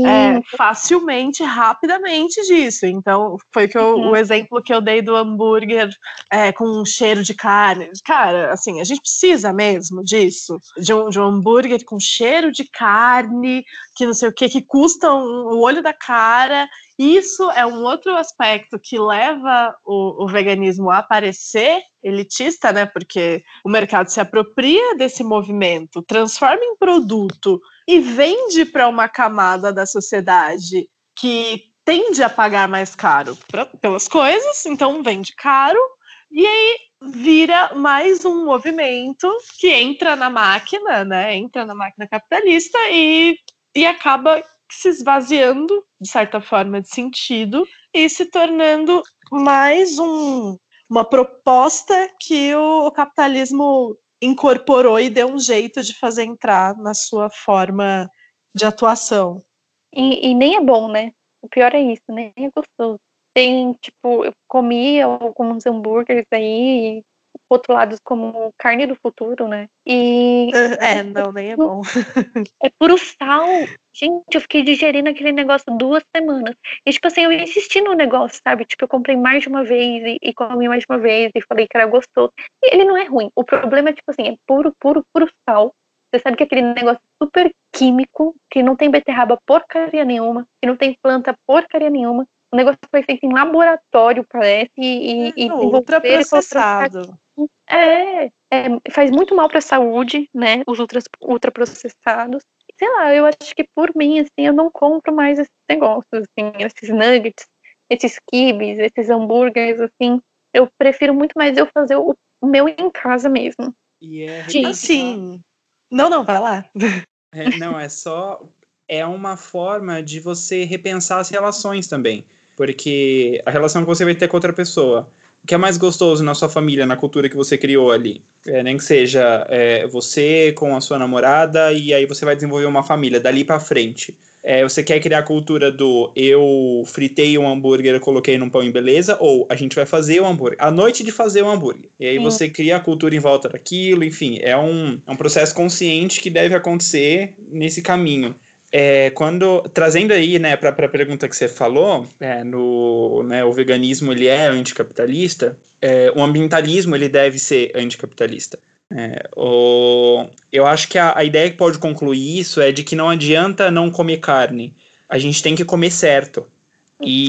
é, facilmente, rapidamente disso. Então, foi que eu, uhum. o exemplo que eu dei do hambúrguer é, com um cheiro de carne. Cara, assim, a gente precisa mesmo disso, de um, de um hambúrguer com cheiro de carne, que não sei o que, que custa um, o olho da cara isso é um outro aspecto que leva o, o, veganismo a aparecer elitista, né? Porque o mercado se apropria desse movimento, transforma em produto e vende para uma camada da sociedade que tende a pagar mais caro pra, pelas coisas, então vende caro, e aí vira mais um movimento que entra na máquina, né? Entra na máquina capitalista e, e acaba se esvaziando, de certa forma, de sentido e se tornando mais um, uma proposta que o, o capitalismo incorporou e deu um jeito de fazer entrar na sua forma de atuação. E, e, nem é bom, né? O pior é isso, nem é gostoso. Tem, tipo, eu comi alguns hambúrgueres aí, rotulados como carne do futuro, né? E. <laughs> É, não, nem é bom. <laughs> é puro sal. Gente, eu fiquei digerindo aquele negócio duas semanas. E, tipo assim, eu insisti no negócio, sabe? Tipo, eu comprei mais de uma vez e, e comi mais de uma vez e falei que era gostoso. E ele não é ruim. O problema é, tipo assim, é puro, puro, puro sal. Você sabe que é aquele negócio super químico, que não tem beterraba porcaria nenhuma, que não tem planta porcaria nenhuma. O negócio foi feito em laboratório, parece, e, e, é, ultraprocessado. É, é, faz muito mal para a saúde, né? Os ultra, ultraprocessados. Sei lá, eu acho que por mim, assim, eu não compro mais esses negócios, assim, esses nuggets, esses kibes, esses hambúrgueres, assim. Eu prefiro muito mais eu fazer o, o meu em casa mesmo. E é assim. Não, não, vai lá. É, não, é só. É uma forma de você repensar as relações também. Porque a relação que você vai ter com outra pessoa o que é mais gostoso na sua família, na cultura que você criou ali? É, nem que seja é, você com a sua namorada e aí você vai desenvolver uma família dali para frente. É, você quer criar a cultura do eu fritei um hambúrguer, coloquei num pão e beleza, ou a gente vai fazer o hambúrguer, a noite de fazer o hambúrguer. E aí Sim. você cria a cultura em volta daquilo, enfim, é um, é um processo consciente que deve acontecer nesse caminho. É, quando trazendo aí, né, para a pergunta que você falou, é, no, né, o veganismo ele é anticapitalista, é, o ambientalismo ele deve ser anticapitalista. É, o, eu acho que a, a ideia que pode concluir isso é de que não adianta não comer carne, a gente tem que comer certo. E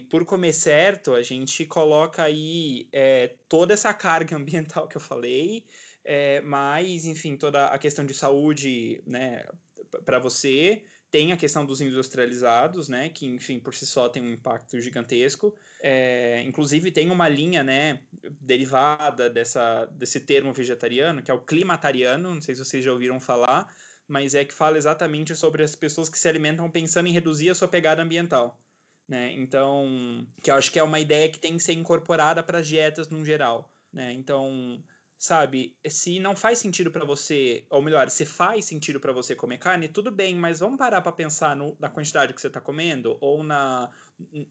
Sim. por comer certo, a gente coloca aí é, toda essa carga <laughs> ambiental que eu falei, é, mas, enfim, toda a questão de saúde, né, para você, tem a questão dos industrializados, né, que, enfim, por si só tem um impacto gigantesco. É, inclusive, tem uma linha, né, derivada dessa, desse termo vegetariano, que é o climatariano, não sei se vocês já ouviram falar, mas é que fala exatamente sobre as pessoas que se alimentam pensando em reduzir a sua pegada ambiental. Né? Então, que eu acho que é uma ideia que tem que ser incorporada para as dietas no geral. Né? Então, sabe, se não faz sentido para você, ou melhor, se faz sentido para você comer carne, tudo bem, mas vamos parar para pensar no, na quantidade que você está comendo, ou na,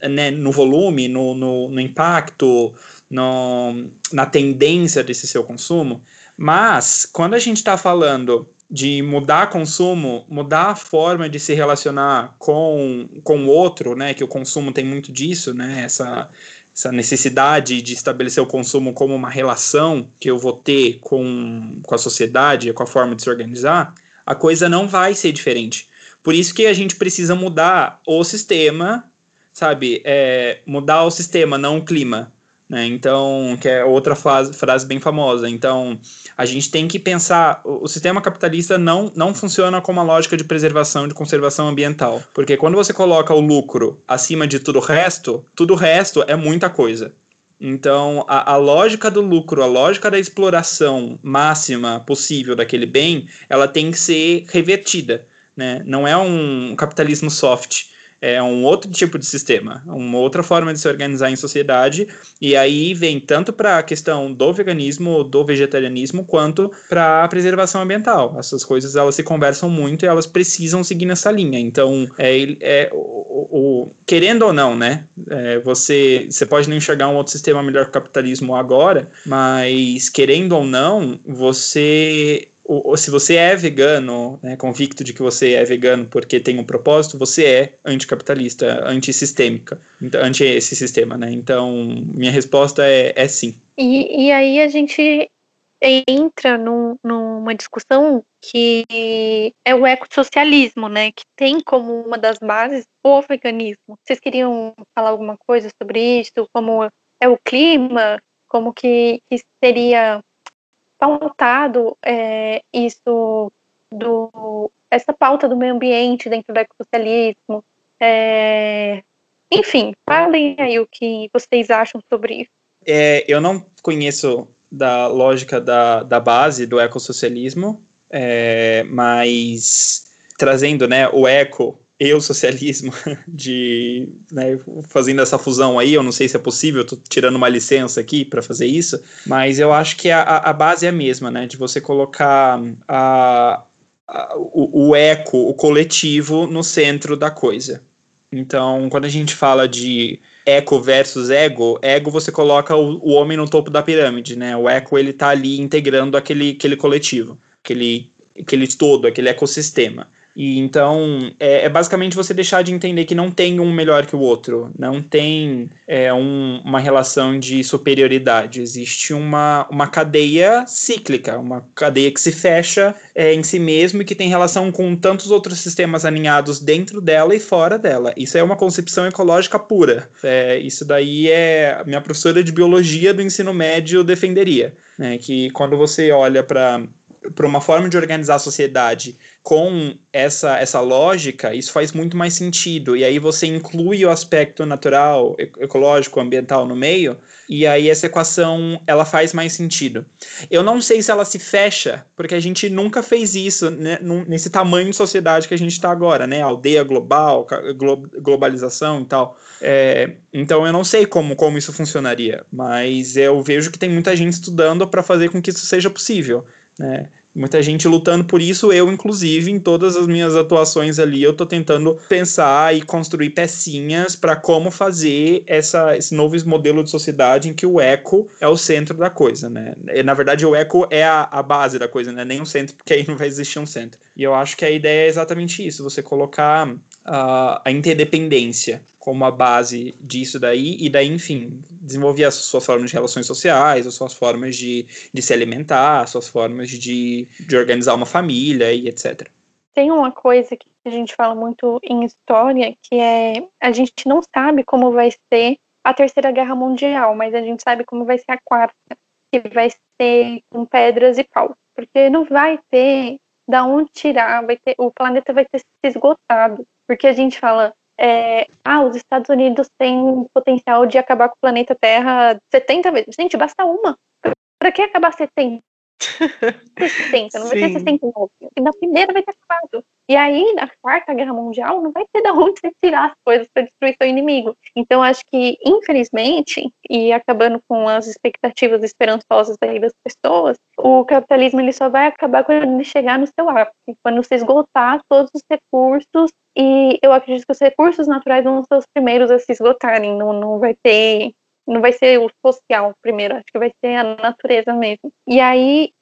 né, no volume, no, no, no impacto, no, na tendência desse seu consumo. Mas, quando a gente está falando de mudar consumo, mudar a forma de se relacionar com, com o outro, né, que o consumo tem muito disso, né, essa, essa necessidade de estabelecer o consumo como uma relação que eu vou ter com, com a sociedade, com a forma de se organizar, a coisa não vai ser diferente. Por isso que a gente precisa mudar o sistema, sabe, é, mudar o sistema, não o clima. Né? Então, que é outra frase, frase bem famosa. Então, a gente tem que pensar, o, o sistema capitalista não, não funciona com uma lógica de preservação, de conservação ambiental. Porque quando você coloca o lucro acima de tudo o resto, tudo o resto é muita coisa. Então, a, a, lógica do lucro, a lógica da exploração máxima possível daquele bem, ela tem que ser revertida. Né? Não é um capitalismo soft é um outro tipo de sistema, uma outra forma de se organizar em sociedade, e aí vem tanto para a questão do veganismo, do vegetarianismo, quanto para a preservação ambiental. Essas coisas elas se conversam muito e elas precisam seguir nessa linha. Então, é, é o, o querendo ou não, né? É, você, você pode não enxergar um outro sistema melhor que o capitalismo agora, mas querendo ou não, você ou, se você é vegano, né, convicto de que você é vegano porque tem um propósito, você é anticapitalista, antissistêmica, anti esse sistema, né? Então, minha resposta é, é sim. E, e aí a gente entra num, numa discussão que é o ecossocialismo, né? Que tem como uma das bases o veganismo. Vocês queriam falar alguma coisa sobre isso? Como é o clima? Como que, que seria pautado é, isso do essa pauta do meio ambiente dentro do ecossocialismo. É, enfim, falem aí o que vocês acham sobre isso. É, eu não conheço da lógica da, da base do ecossocialismo, é, mas trazendo né, o eco e o socialismo, <laughs> de né, fazendo essa fusão aí, eu não sei se é possível, estou tirando uma licença aqui para fazer isso, mas eu acho que a, a base é a mesma, né, de você colocar a, a, o, o eco, o coletivo, no centro da coisa. Então, quando a gente fala de eco versus ego, ego você coloca o, o homem no topo da pirâmide, né? O eco ele tá ali integrando aquele, aquele coletivo, aquele, aquele todo, aquele ecossistema. E então é, é, basicamente você deixar de entender que não tem um melhor que o outro, não tem é, um, uma relação de superioridade. Existe uma, uma cadeia cíclica, uma cadeia que se fecha é, em si mesmo e que tem relação com tantos outros sistemas alinhados dentro dela e fora dela. Isso é uma concepção ecológica pura. É, isso daí é minha professora de biologia do ensino médio defenderia, né, que quando você olha para para uma forma de organizar a sociedade com essa, essa lógica, isso faz muito mais sentido. E aí você inclui o aspecto natural, ecológico, ambiental no meio, e aí essa equação ela faz mais sentido. Eu não sei se ela se fecha, porque a gente nunca fez isso né, nesse tamanho de sociedade que a gente está agora, né? Aldeia global, glo globalização e tal. É, então eu não sei como, como isso funcionaria, mas eu vejo que tem muita gente estudando para fazer com que isso seja possível. Né? Muita gente lutando por isso, eu inclusive, em todas as minhas atuações ali, eu estou tentando pensar e construir pecinhas para como fazer essa, esse novo modelo de sociedade em que o eco é o centro da coisa, né? Na verdade, o eco é a, a base da coisa, né? Nem um centro, porque aí não vai existir um centro. E eu acho que a ideia é exatamente isso, você colocar a, a interdependência como a base disso daí, e daí, enfim, desenvolver as suas formas de relações sociais, as suas formas de, de se alimentar, as suas formas de, de organizar uma família e etc. Tem uma coisa que a gente fala muito em história, que é a gente não sabe como vai ser a terceira guerra mundial, mas a gente sabe como vai ser a quarta. que vai ser com pedras e pau, porque não vai ter da onde tirar, vai ter, o planeta vai ter se esgotado, porque a gente fala, é, ah, os Estados Unidos têm potencial de acabar com o planeta Terra 70 vezes. Gente, basta uma. Para que acabar 70? 60, não vai ter 69. E na primeira vai ter acabado. E aí, na quarta guerra mundial, não vai ter de onde você tirar as coisas para destruir seu inimigo. Então, acho que, infelizmente, e acabando com as expectativas esperançosas aí das pessoas, o capitalismo ele só vai acabar quando ele chegar no seu ápice, quando você esgotar todos os recursos. E eu acredito que os recursos naturais vão ser os primeiros a se esgotarem. Não, não vai ter não vai ser o social primeiro, acho que vai ser a natureza mesmo. E aí,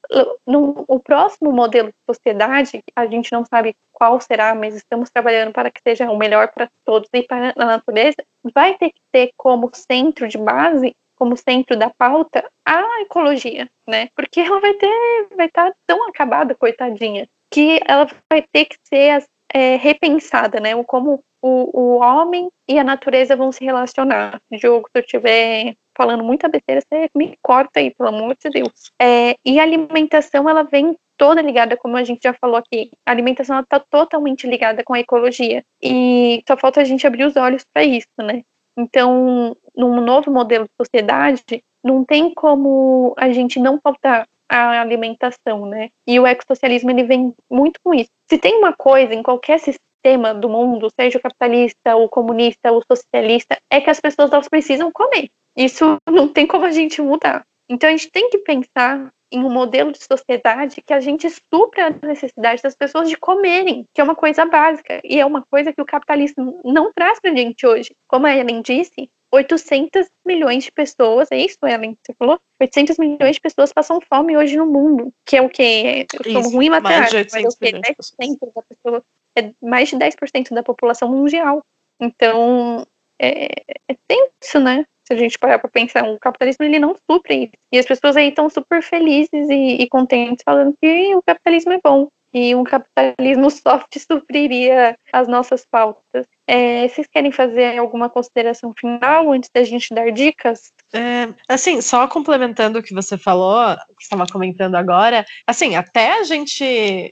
no, o próximo modelo de sociedade, a gente não sabe qual será, mas estamos trabalhando para que seja o melhor para todos e para a natureza, vai ter que ter como centro de base, como centro da pauta, a ecologia, né? Porque ela vai ter, vai estar tá tão acabada, coitadinha, que ela vai ter que ser é, repensada, né? Como o, o homem e a natureza vão se relacionar. Diogo, se eu estiver falando muita besteira, você me corta aí, pelo amor de Deus. É, e a alimentação, ela vem toda ligada, como a gente já falou aqui. A alimentação está totalmente ligada com a ecologia. E só falta a gente abrir os olhos para isso, né? Então, num novo modelo de sociedade, não tem como a gente não faltar a alimentação, né? E o ecossocialismo ele vem muito com isso. Se tem uma coisa em qualquer sistema do mundo, seja o capitalista, o comunista, o socialista, é que as pessoas elas precisam comer. Isso <laughs> não tem como a gente mudar. Então a gente tem que pensar em um modelo de sociedade que a gente supra as necessidades das pessoas de comerem, que é uma coisa básica e é uma coisa que o capitalismo não traz para a gente hoje. Como a Ellen disse, 800 milhões de pessoas, é isso, Ellen, você falou? 800 milhões de pessoas passam fome hoje no mundo, que é o que? Eu sou ruim matemática, mas é o que? 10% da pessoa é mais de 10% da população mundial. Então, é, é tenso, né? Se a gente parar para pensar, o capitalismo ele não supre isso. E as pessoas aí estão super felizes e, e contentes falando que o capitalismo é bom. E um capitalismo <laughs> soft supriria as nossas pautas. É, vocês querem fazer alguma consideração final antes da gente dar dicas? É, assim, só complementando o que você falou, que estava comentando agora, assim, até a gente,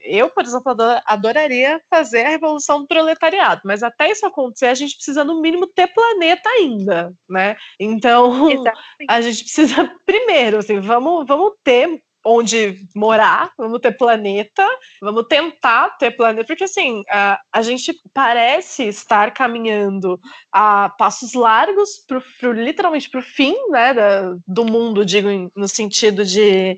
eu, por exemplo, adoraria fazer a revolução do proletariado, mas até isso acontecer, a gente precisa, no mínimo, ter planeta ainda, né? Então, Exatamente. a gente precisa, <laughs> primeiro, assim, vamos, vamos ter onde morar, vamos ter planeta, vamos tentar ter planeta, porque assim, a, a gente parece estar caminhando a passos largos, pro, pro literalmente para o fim né, da, do mundo, digo, no sentido de,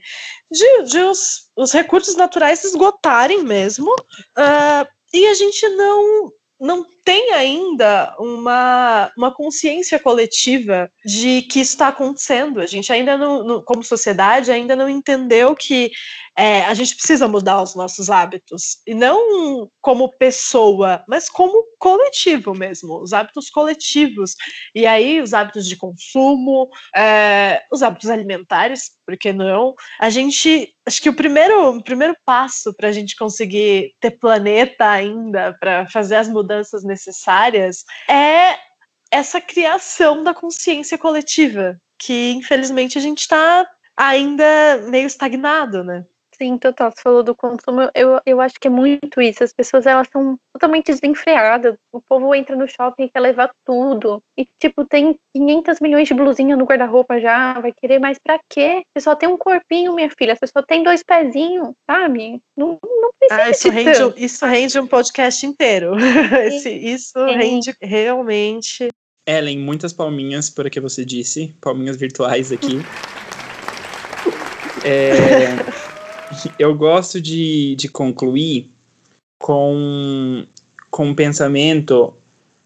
de, de os, os recursos naturais esgotarem mesmo, uh, e a gente não não tem ainda uma, uma consciência coletiva de que está acontecendo. A gente ainda não, não como sociedade, ainda não entendeu que é, a gente precisa mudar os nossos hábitos. E não como pessoa, mas como coletivo mesmo, os hábitos coletivos. E aí, os hábitos de consumo, é, os hábitos alimentares, por que não? A gente. Acho que o primeiro, o primeiro passo para a gente conseguir ter planeta ainda, para fazer as mudanças necessárias, é essa criação da consciência coletiva, que infelizmente a gente está ainda meio estagnado, né? Sim, total. Você falou do consumo. Eu, eu acho que é muito isso. As pessoas elas são totalmente desenfreadas. O povo entra no shopping e quer levar tudo. E, tipo, tem 500 milhões de blusinha no guarda-roupa já. Vai querer mais pra quê? Você só tem um corpinho, minha filha. Você só tem dois pezinhos, sabe? Não, não precisa. Ah, isso, rende, isso rende um podcast inteiro. <laughs> Esse, isso Sim. rende realmente. Ellen, muitas palminhas por o que você disse. Palminhas virtuais aqui. <laughs> é eu gosto de, de concluir com, com um pensamento.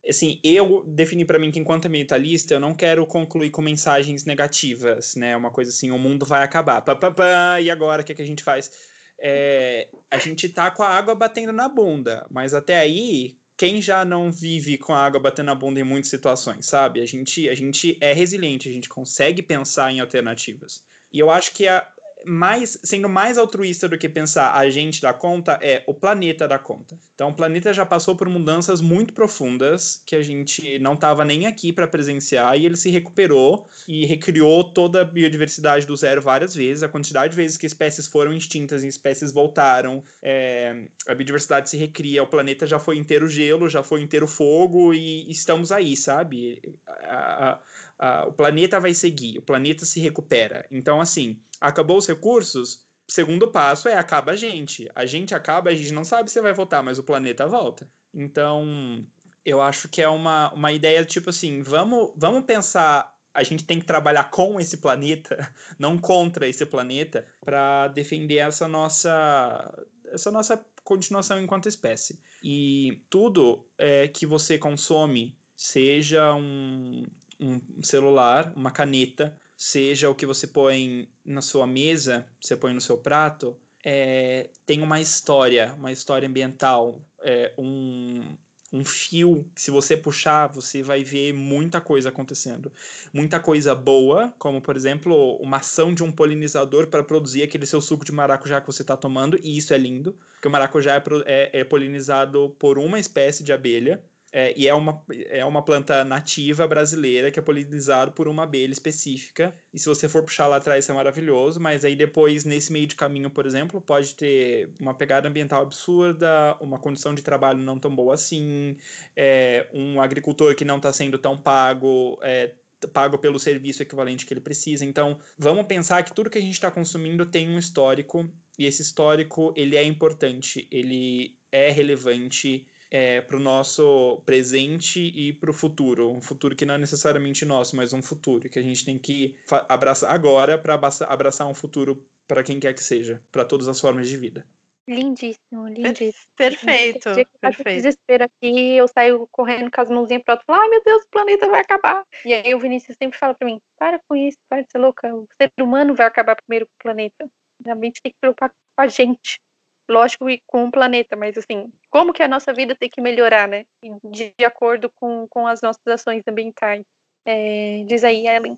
Assim, eu defini para mim que enquanto ambientalista eu não quero concluir com mensagens negativas, né? Uma coisa assim, o mundo vai acabar. Pá, pá, pá, e agora o que, é que a gente faz? É, a gente tá com a água batendo na bunda, mas até aí quem já não vive com a água batendo na bunda em muitas situações, sabe? A gente, a gente é resiliente, a gente consegue pensar em alternativas. E eu acho que a, mais sendo mais altruísta do que pensar a gente dá conta, é o planeta dá conta. Então o planeta já passou por mudanças muito profundas que a gente não estava nem aqui para presenciar e ele se recuperou e recriou toda a biodiversidade do zero várias vezes. A quantidade de vezes que espécies foram extintas e espécies voltaram, é, a biodiversidade se recria. O planeta já foi inteiro gelo, já foi inteiro fogo e estamos aí, sabe? A, a, a, o planeta vai seguir, o planeta se recupera. Então, assim, acabou os recursos, segundo passo é acaba a gente. A gente acaba, a gente não sabe se vai voltar, mas o planeta volta. Então, eu acho que é uma, uma ideia tipo assim, vamos, vamos pensar, a gente tem que trabalhar com esse planeta, <laughs> não contra esse planeta, para defender essa nossa essa nossa continuação enquanto espécie. E tudo é, que você consome, seja um, um celular, uma caneta, seja o que você põe na sua mesa, você põe no seu prato, é, tem uma história, uma história ambiental, é, um, um fio que se você puxar, você vai ver muita coisa acontecendo. Muita coisa boa, como por exemplo, uma ação de um polinizador para produzir aquele seu suco de maracujá que você está tomando, e isso é lindo, porque o maracujá é, é, é polinizado por uma espécie de abelha, é, e é uma, é uma planta nativa brasileira que é polinizado por uma abelha específica. E se você for puxar lá atrás, é maravilhoso. Mas aí depois, nesse meio de caminho, por exemplo, pode ter uma pegada ambiental absurda, uma condição de trabalho não tão boa assim, é, um agricultor que não está sendo tão pago. É, pago pelo serviço equivalente que ele precisa. Então, vamos pensar que tudo que a gente está consumindo tem um histórico e esse histórico ele é importante, ele é relevante é, para o nosso presente e para o futuro. Um futuro que não é necessariamente nosso, mas um futuro que a gente tem que abraçar agora para abraçar um futuro para quem quer que seja, para todas as formas de vida. Lindíssimo, lindíssimo. Perfeito. perfeito. desespero aqui, eu saio correndo com as mãozinhas para outro, ai meu Deus, o planeta vai acabar. E aí o Vinícius sempre fala para mim, para com isso, para de ser louca, o ser humano vai acabar primeiro com o planeta. A gente tem que preocupar com a gente lógico, e com o planeta, mas assim, como que a nossa vida tem que melhorar, né? De, de acordo com, com as nossas ações ambientais. É, diz aí, Ellen.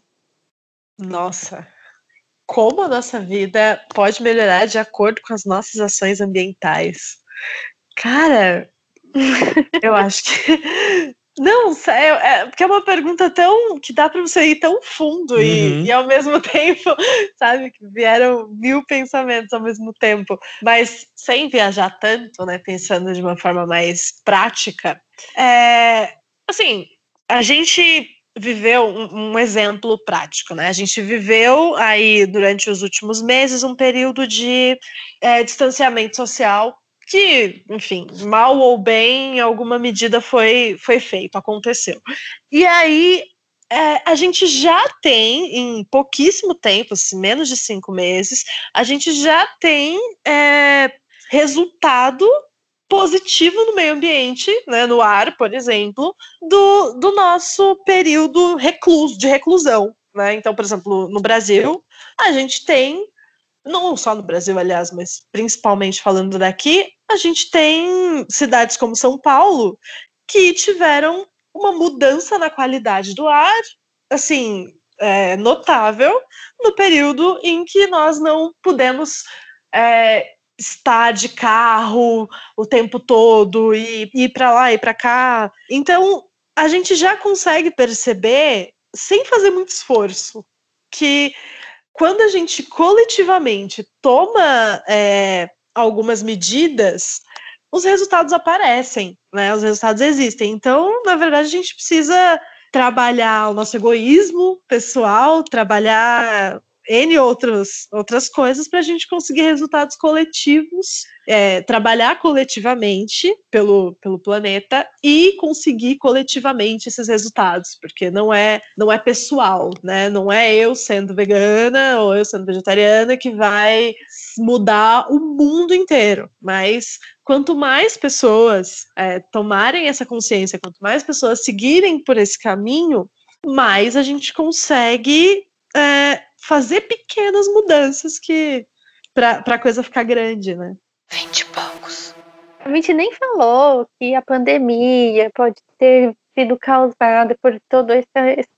Nossa, como a nossa vida pode melhorar de acordo com as nossas ações ambientais? Cara, <laughs> eu acho que não, é, é, porque é uma pergunta tão que dá para você ir tão fundo uhum. e, e, ao mesmo <laughs> tempo, sabe, que vieram mil pensamentos ao mesmo tempo, mas sem viajar tanto, né, pensando de uma forma mais prática. É, assim, a gente viveu um, um, exemplo prático, né? A gente viveu aí durante os últimos meses um período de é, distanciamento social que, enfim, mal ou bem, em alguma medida foi, foi feito, aconteceu. E aí é, a gente já tem, em pouquíssimo tempo, assim, menos de cinco meses, a gente já tem é, resultado positivo no meio ambiente, né, no ar, por exemplo, do, do nosso período recluso, de reclusão. Né? Então, por exemplo, no Brasil, a gente tem não só no Brasil, aliás, mas principalmente falando daqui, a gente tem cidades como São Paulo que tiveram uma mudança na qualidade do ar, assim, é, notável, no período em que nós não pudemos é, estar de carro o tempo todo e ir para lá e para cá. Então, a gente já consegue perceber, sem fazer muito esforço, que quando a gente coletivamente toma é, algumas medidas, os resultados aparecem, né? Os resultados existem. Então, na verdade, a gente precisa trabalhar o nosso egoísmo pessoal, trabalhar N outros, outras coisas para a gente conseguir resultados coletivos, é, trabalhar coletivamente pelo, pelo planeta e conseguir coletivamente esses resultados, porque não é, não é pessoal, né? Não é eu sendo vegana ou eu sendo vegetariana que vai mudar o mundo inteiro, mas quanto mais pessoas é, tomarem essa consciência, quanto mais pessoas seguirem por esse caminho, mais a gente consegue é, fazer pequenas mudanças que para a coisa ficar grande, né? Vinte poucos. A gente nem falou que a pandemia pode ter sido causada por todo esse, esse,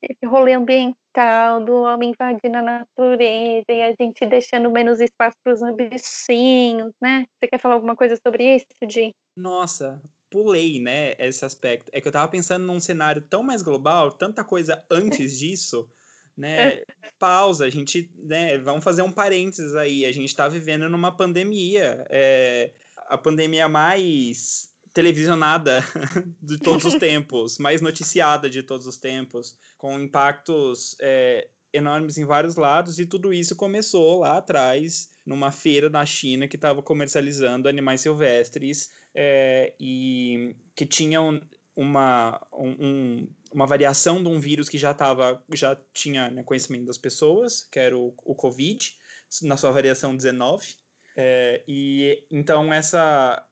esse rolê ambiental tal, do homem invadindo a natureza e a gente deixando menos espaço para os bichinhos, né? Você quer falar alguma coisa sobre isso, Di? Nossa, pulei, né, esse aspecto. É que eu tava pensando num cenário tão mais global, tanta coisa antes disso, né? Pausa, a gente, né, vamos fazer um parênteses aí. A gente tá vivendo numa pandemia, é, a pandemia mais televisionada <laughs> de todos os tempos, mais noticiada de todos os tempos, com impactos é, enormes em vários lados, e tudo isso começou lá atrás, numa feira na China que estava comercializando animais silvestres é, e que tinham uma, um, uma variação de um vírus que já tava, já tinha né, conhecimento das pessoas, que era o, o Covid, na sua variação 19. É, e então essa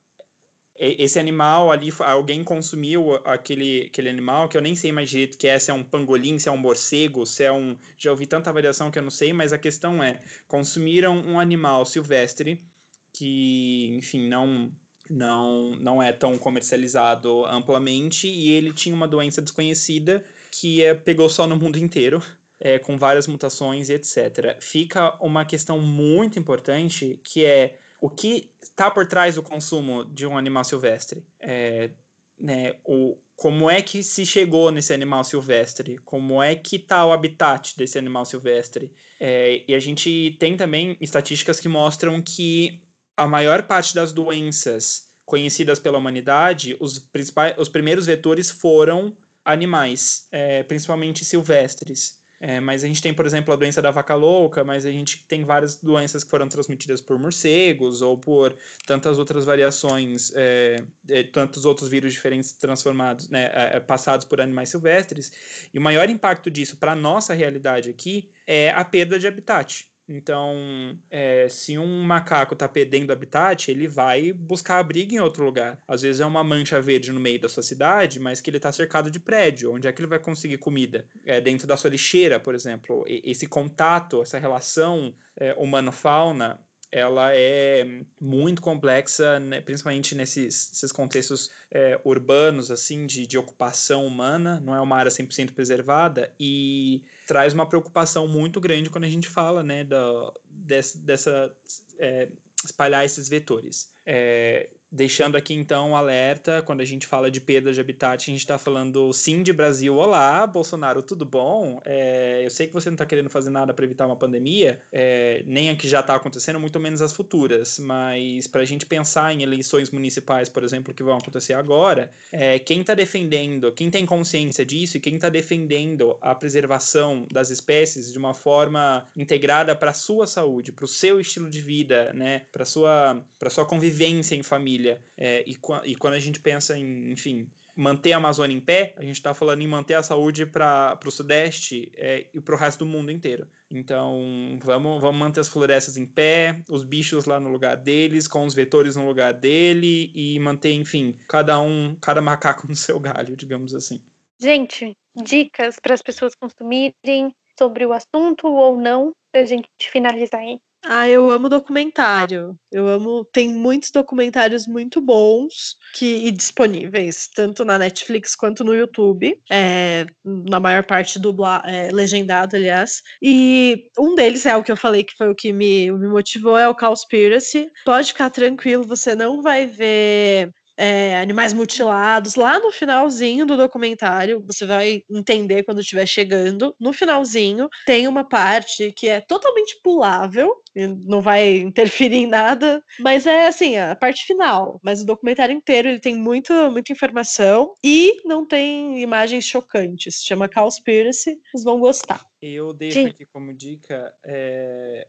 esse animal ali, alguém consumiu aquele, aquele animal, que eu nem sei mais direito que é, se é um pangolim, se é um morcego, se é um. Já ouvi tanta variação que eu não sei, mas a questão é: consumiram um animal silvestre que, enfim, não. Não, não é tão comercializado amplamente e ele tinha uma doença desconhecida que é, pegou só no mundo inteiro. É, com várias mutações e etc. Fica uma questão muito importante que é o que está por trás do consumo de um animal silvestre. É, né, o, como é que se chegou nesse animal silvestre? Como é que está o habitat desse animal silvestre? É, e a gente tem também estatísticas que mostram que a maior parte das doenças conhecidas pela humanidade, os, principais, os primeiros vetores foram animais, é, principalmente silvestres. É, mas a gente tem, por exemplo, a doença da vaca louca, mas a gente tem várias doenças que foram transmitidas por morcegos ou por tantas outras variações, é, é, tantos outros vírus diferentes transformados, né, é, é, passados por animais silvestres. E o maior impacto disso para a nossa realidade aqui é a perda de habitat. Então, é, se um macaco está perdendo habitat, ele vai buscar abrigo em outro lugar. Às vezes é uma mancha verde no meio da sua cidade, mas que ele está cercado de prédio. Onde é que ele vai conseguir comida? É, dentro da sua lixeira, por exemplo. E, esse contato, essa relação é, humano-fauna ela é muito complexa, né, principalmente nesses, nesses contextos é, urbanos, assim, de, de ocupação humana, não é uma área 100% preservada, e traz uma preocupação muito grande quando a gente fala, né, da, dessa, dessa é, espalhar esses vetores. É, Deixando aqui então um alerta, quando a gente fala de perda de habitat, a gente está falando sim de Brasil. Olá, Bolsonaro, tudo bom? É, eu sei que você não está querendo fazer nada para evitar uma pandemia, é, nem a que já está acontecendo, muito menos as futuras. Mas para a gente pensar em eleições municipais, por exemplo, que vão acontecer agora, é, quem está defendendo, quem tem consciência disso e quem está defendendo a preservação das espécies de uma forma integrada para a sua saúde, para o seu estilo de vida, né, para sua para sua convivência em família família. É, e, e, quando a gente pensa em, enfim, manter a Amazônia em pé, a gente está falando em manter a saúde para o Sudeste é, e para o resto do mundo inteiro. Então, vamos, vamos manter as florestas em pé, os bichos lá no lugar deles, com os vetores no lugar dele e manter, enfim, cada um, cada macaco no seu galho, digamos assim. Gente, dicas para as pessoas consumirem sobre o assunto ou não, para a gente finalizar aí. Ah, eu amo documentário. Eu amo. Tem muitos documentários muito bons que e disponíveis, tanto na Netflix quanto no YouTube. É, na maior parte dubla, é, legendado, aliás. E um deles é o que eu falei que foi o que me, me motivou, é o Cowspiracy. Pode ficar tranquilo, você não vai ver é, animais mutilados. Lá no finalzinho do documentário, você vai entender quando estiver chegando. No finalzinho, tem uma parte que é totalmente pulável, não vai interferir em nada, mas é assim, a parte final. Mas o documentário inteiro ele tem muito, muita informação e não tem imagens chocantes. Chama Cowspiracy, vocês vão gostar. Eu deixo Sim. aqui como dica é,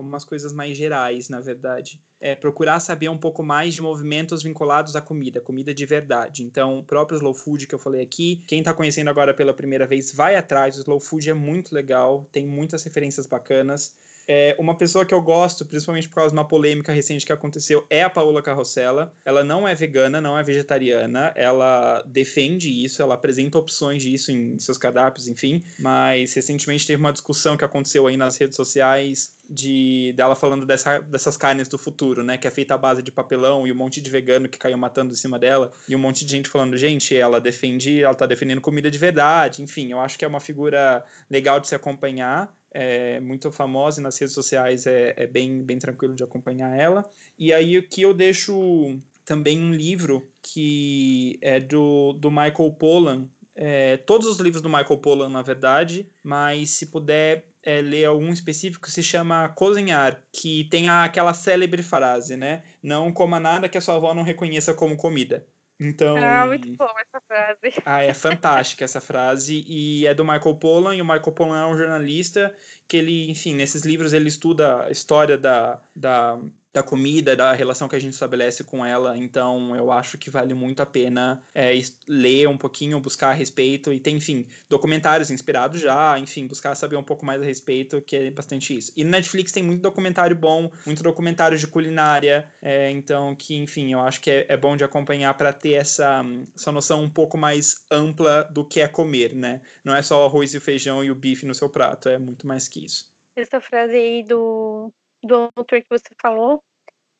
umas coisas mais gerais, na verdade. É procurar saber um pouco mais de movimentos vinculados à comida, comida de verdade. Então, o próprio slow food que eu falei aqui, quem está conhecendo agora pela primeira vez, vai atrás. O slow food é muito legal, tem muitas referências bacanas. É, uma pessoa que eu gosto, principalmente por causa de uma polêmica recente que aconteceu, é a Paola Carrossela. Ela não é vegana, não é vegetariana, ela defende isso, ela apresenta opções disso em seus cardápios, enfim. Mas recentemente teve uma discussão que aconteceu aí nas redes sociais de dela falando dessa, dessas carnes do futuro, né? Que é feita à base de papelão e um monte de vegano que caiu matando em cima dela, e um monte de gente falando, gente, ela defende, ela tá defendendo comida de verdade, enfim, eu acho que é uma figura legal de se acompanhar. É muito famosa e nas redes sociais é, é bem, bem tranquilo de acompanhar ela. E aí o que eu deixo também um livro que é do, do Michael Pollan, é, todos os livros do Michael Pollan, na verdade, mas se puder é, ler algum específico, se chama Cozinhar, que tem aquela célebre frase, né? Não coma nada que a sua avó não reconheça como comida. Então, ah, muito bom essa frase. <laughs> Ah, é fantástica essa frase e é do Michael Pollan e o Michael Pollan é um jornalista que ele, enfim, nesses livros ele estuda a história da, da da comida, da relação que a gente estabelece com ela. Então, eu acho que vale muito a pena é, ler um pouquinho, buscar a respeito. E tem, enfim, documentários inspirados já, enfim, buscar saber um pouco mais a respeito, que é bastante isso. E no Netflix tem muito documentário bom, muito documentário de culinária. É, então, que, enfim, eu acho que é, é bom de acompanhar para ter essa, essa noção um pouco mais ampla do que é comer, né? Não é só o arroz e o feijão e o bife no seu prato, é muito mais que isso. Essa frase aí do do autor que você falou.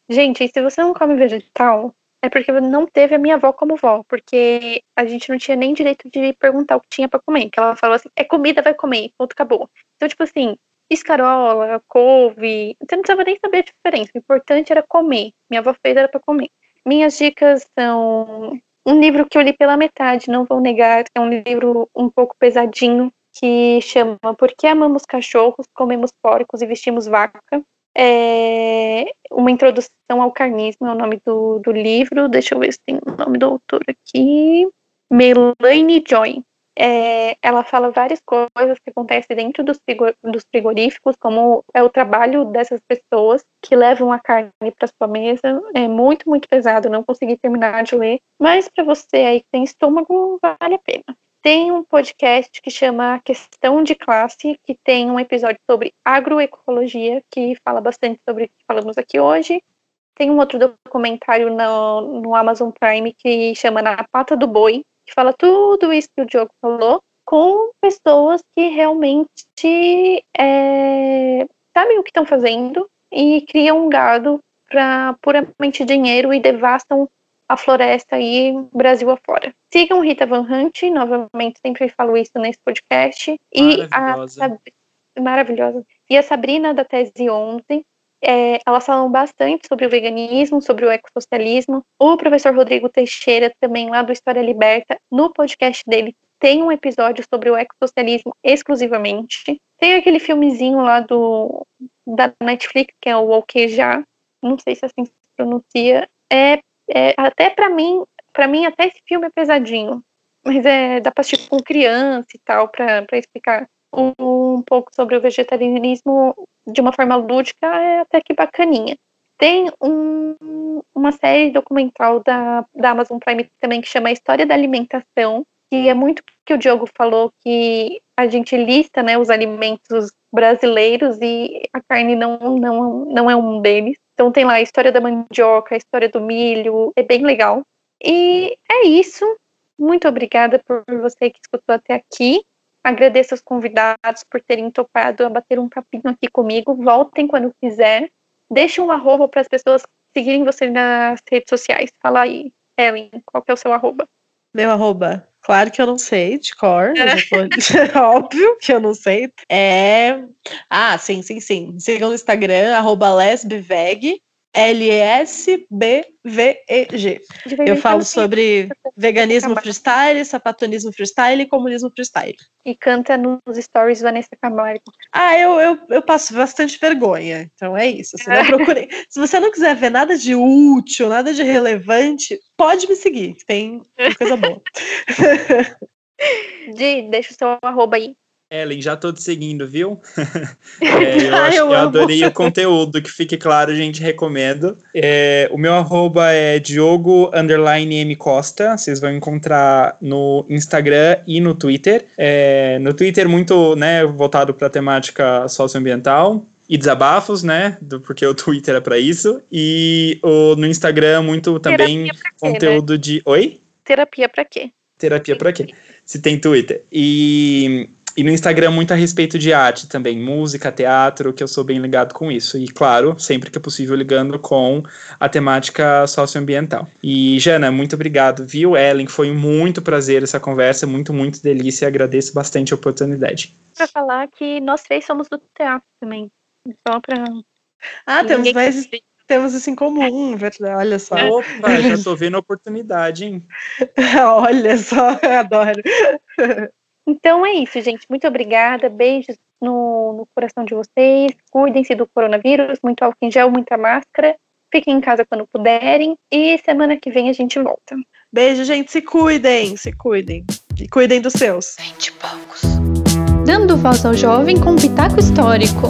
Gente, se você não come vegetal, é porque não teve a minha avó como vó, porque a gente não tinha nem direito de perguntar o que tinha para comer. Que ela falou assim: é comida, vai comer, ponto, acabou. Então, tipo assim, escarola, couve, você não precisava nem saber a diferença. O importante era comer. Minha avó fez era para comer. Minhas dicas são um livro que eu li pela metade, não vou negar, é um livro um pouco pesadinho, que chama Por que amamos cachorros, comemos porcos e vestimos vaca, é uma introdução ao carnismo, é o nome do, do livro. Deixa eu ver se tem o nome do autor aqui. Melanie Joy. É, ela fala várias coisas que acontecem dentro dos, frigoríficos, como é o trabalho dessas pessoas que levam a carne para sua mesa. É muito, muito pesado, não consegui terminar de ler. Mas para você aí que tem estômago, vale a pena. Tem um podcast que chama Questão de Classe, que tem um episódio sobre agroecologia, que fala bastante sobre o que falamos aqui hoje. Tem um outro documentário no, no Amazon Prime que chama Na Pata do Boi, que fala tudo isso que o Diogo falou, com pessoas que realmente é, sabem o que estão fazendo e criam um gado para puramente dinheiro e devastam a floresta aí, Brasil afora. Sigam Rita Van Hunt, novamente, sempre falo isso nesse podcast. E a maravilhosa. E a Sabrina da Tese 11. É, elas falam bastante sobre o veganismo, sobre o ecossocialismo. O professor Rodrigo Teixeira, também lá do História Liberta, no podcast dele, tem um episódio sobre o ecossocialismo exclusivamente. Tem aquele filmezinho lá do da Netflix, que é o Ok Já, não sei se assim se pronuncia. É é, até para mim, para mim até esse filme é pesadinho, mas é dá para assistir com criança e tal para explicar um, um, pouco sobre o vegetarianismo de uma forma lúdica é até que bacaninha. Tem um, uma série documental da, da Amazon Prime também que chama A História da Alimentação, que é muito que o Diogo falou que a gente lista né, os alimentos brasileiros e a carne não, não, não é um deles. Então tem lá a história da mandioca, a história do milho, é bem legal. E é isso. Muito obrigada por você que escutou até aqui. Agradeço aos convidados por terem topado a bater um papinho aqui comigo. Voltem quando quiser. Deixe um arroba para as pessoas seguirem você nas redes sociais. Fala aí, Ellen, qual que é o seu arroba? Meu arroba Claro que eu não sei de cor, <laughs> é óbvio que eu não sei. É. Ah, sim, sim, sim. Sigam no Instagram, arroba lesbveg, L-S-B-V-E-G. Eu falo sobre veganismo freestyle, sapatonismo freestyle e comunismo freestyle. E canta nos stories Vanessa Camargo. Ah, eu, eu, eu passo bastante vergonha. Então é isso. Não procure... Se você não quiser ver nada de útil, nada de relevante, pode me seguir. Tem <laughs> coisa boa. Di, deixa o seu arroba aí. Ellen, já tô te seguindo, viu? <laughs> é, eu, <laughs> acho, eu, eu adorei o conteúdo, que fique claro, gente, recomendo. É, o meu arroba é Diogo M Costa, vocês vão encontrar no Instagram e no Twitter. É, no Twitter, muito né, voltado para a temática socioambiental e desabafos, né? Do, porque o Twitter é para isso. E o, no Instagram, muito também quê, né? conteúdo né? de. Oi? Terapia para quê? Terapia para quê? Se tem Twitter. E e no Instagram muito a respeito de arte também, música, teatro, que eu sou bem ligado com isso. E claro, sempre que é possível ligando com a temática socioambiental. E Jana, muito obrigado, viu? Ellen, foi muito prazer essa conversa, muito, muito delícia. Agradeço bastante a oportunidade. Para falar que nós três somos do teatro também. Só para Ah, temos mais temos isso em comum, verdade. Olha só. Opa, já tô vendo a oportunidade, hein? <laughs> Olha só, adoro. Então é isso, gente. Muito obrigada. Beijos no, no coração de vocês. Cuidem-se do coronavírus. Muito álcool em gel, muita máscara. Fiquem em casa quando puderem. E semana que vem a gente volta. Beijo, gente. Se cuidem, se cuidem. E cuidem dos seus. Vinte poucos. Dando voz ao jovem com pitaco histórico.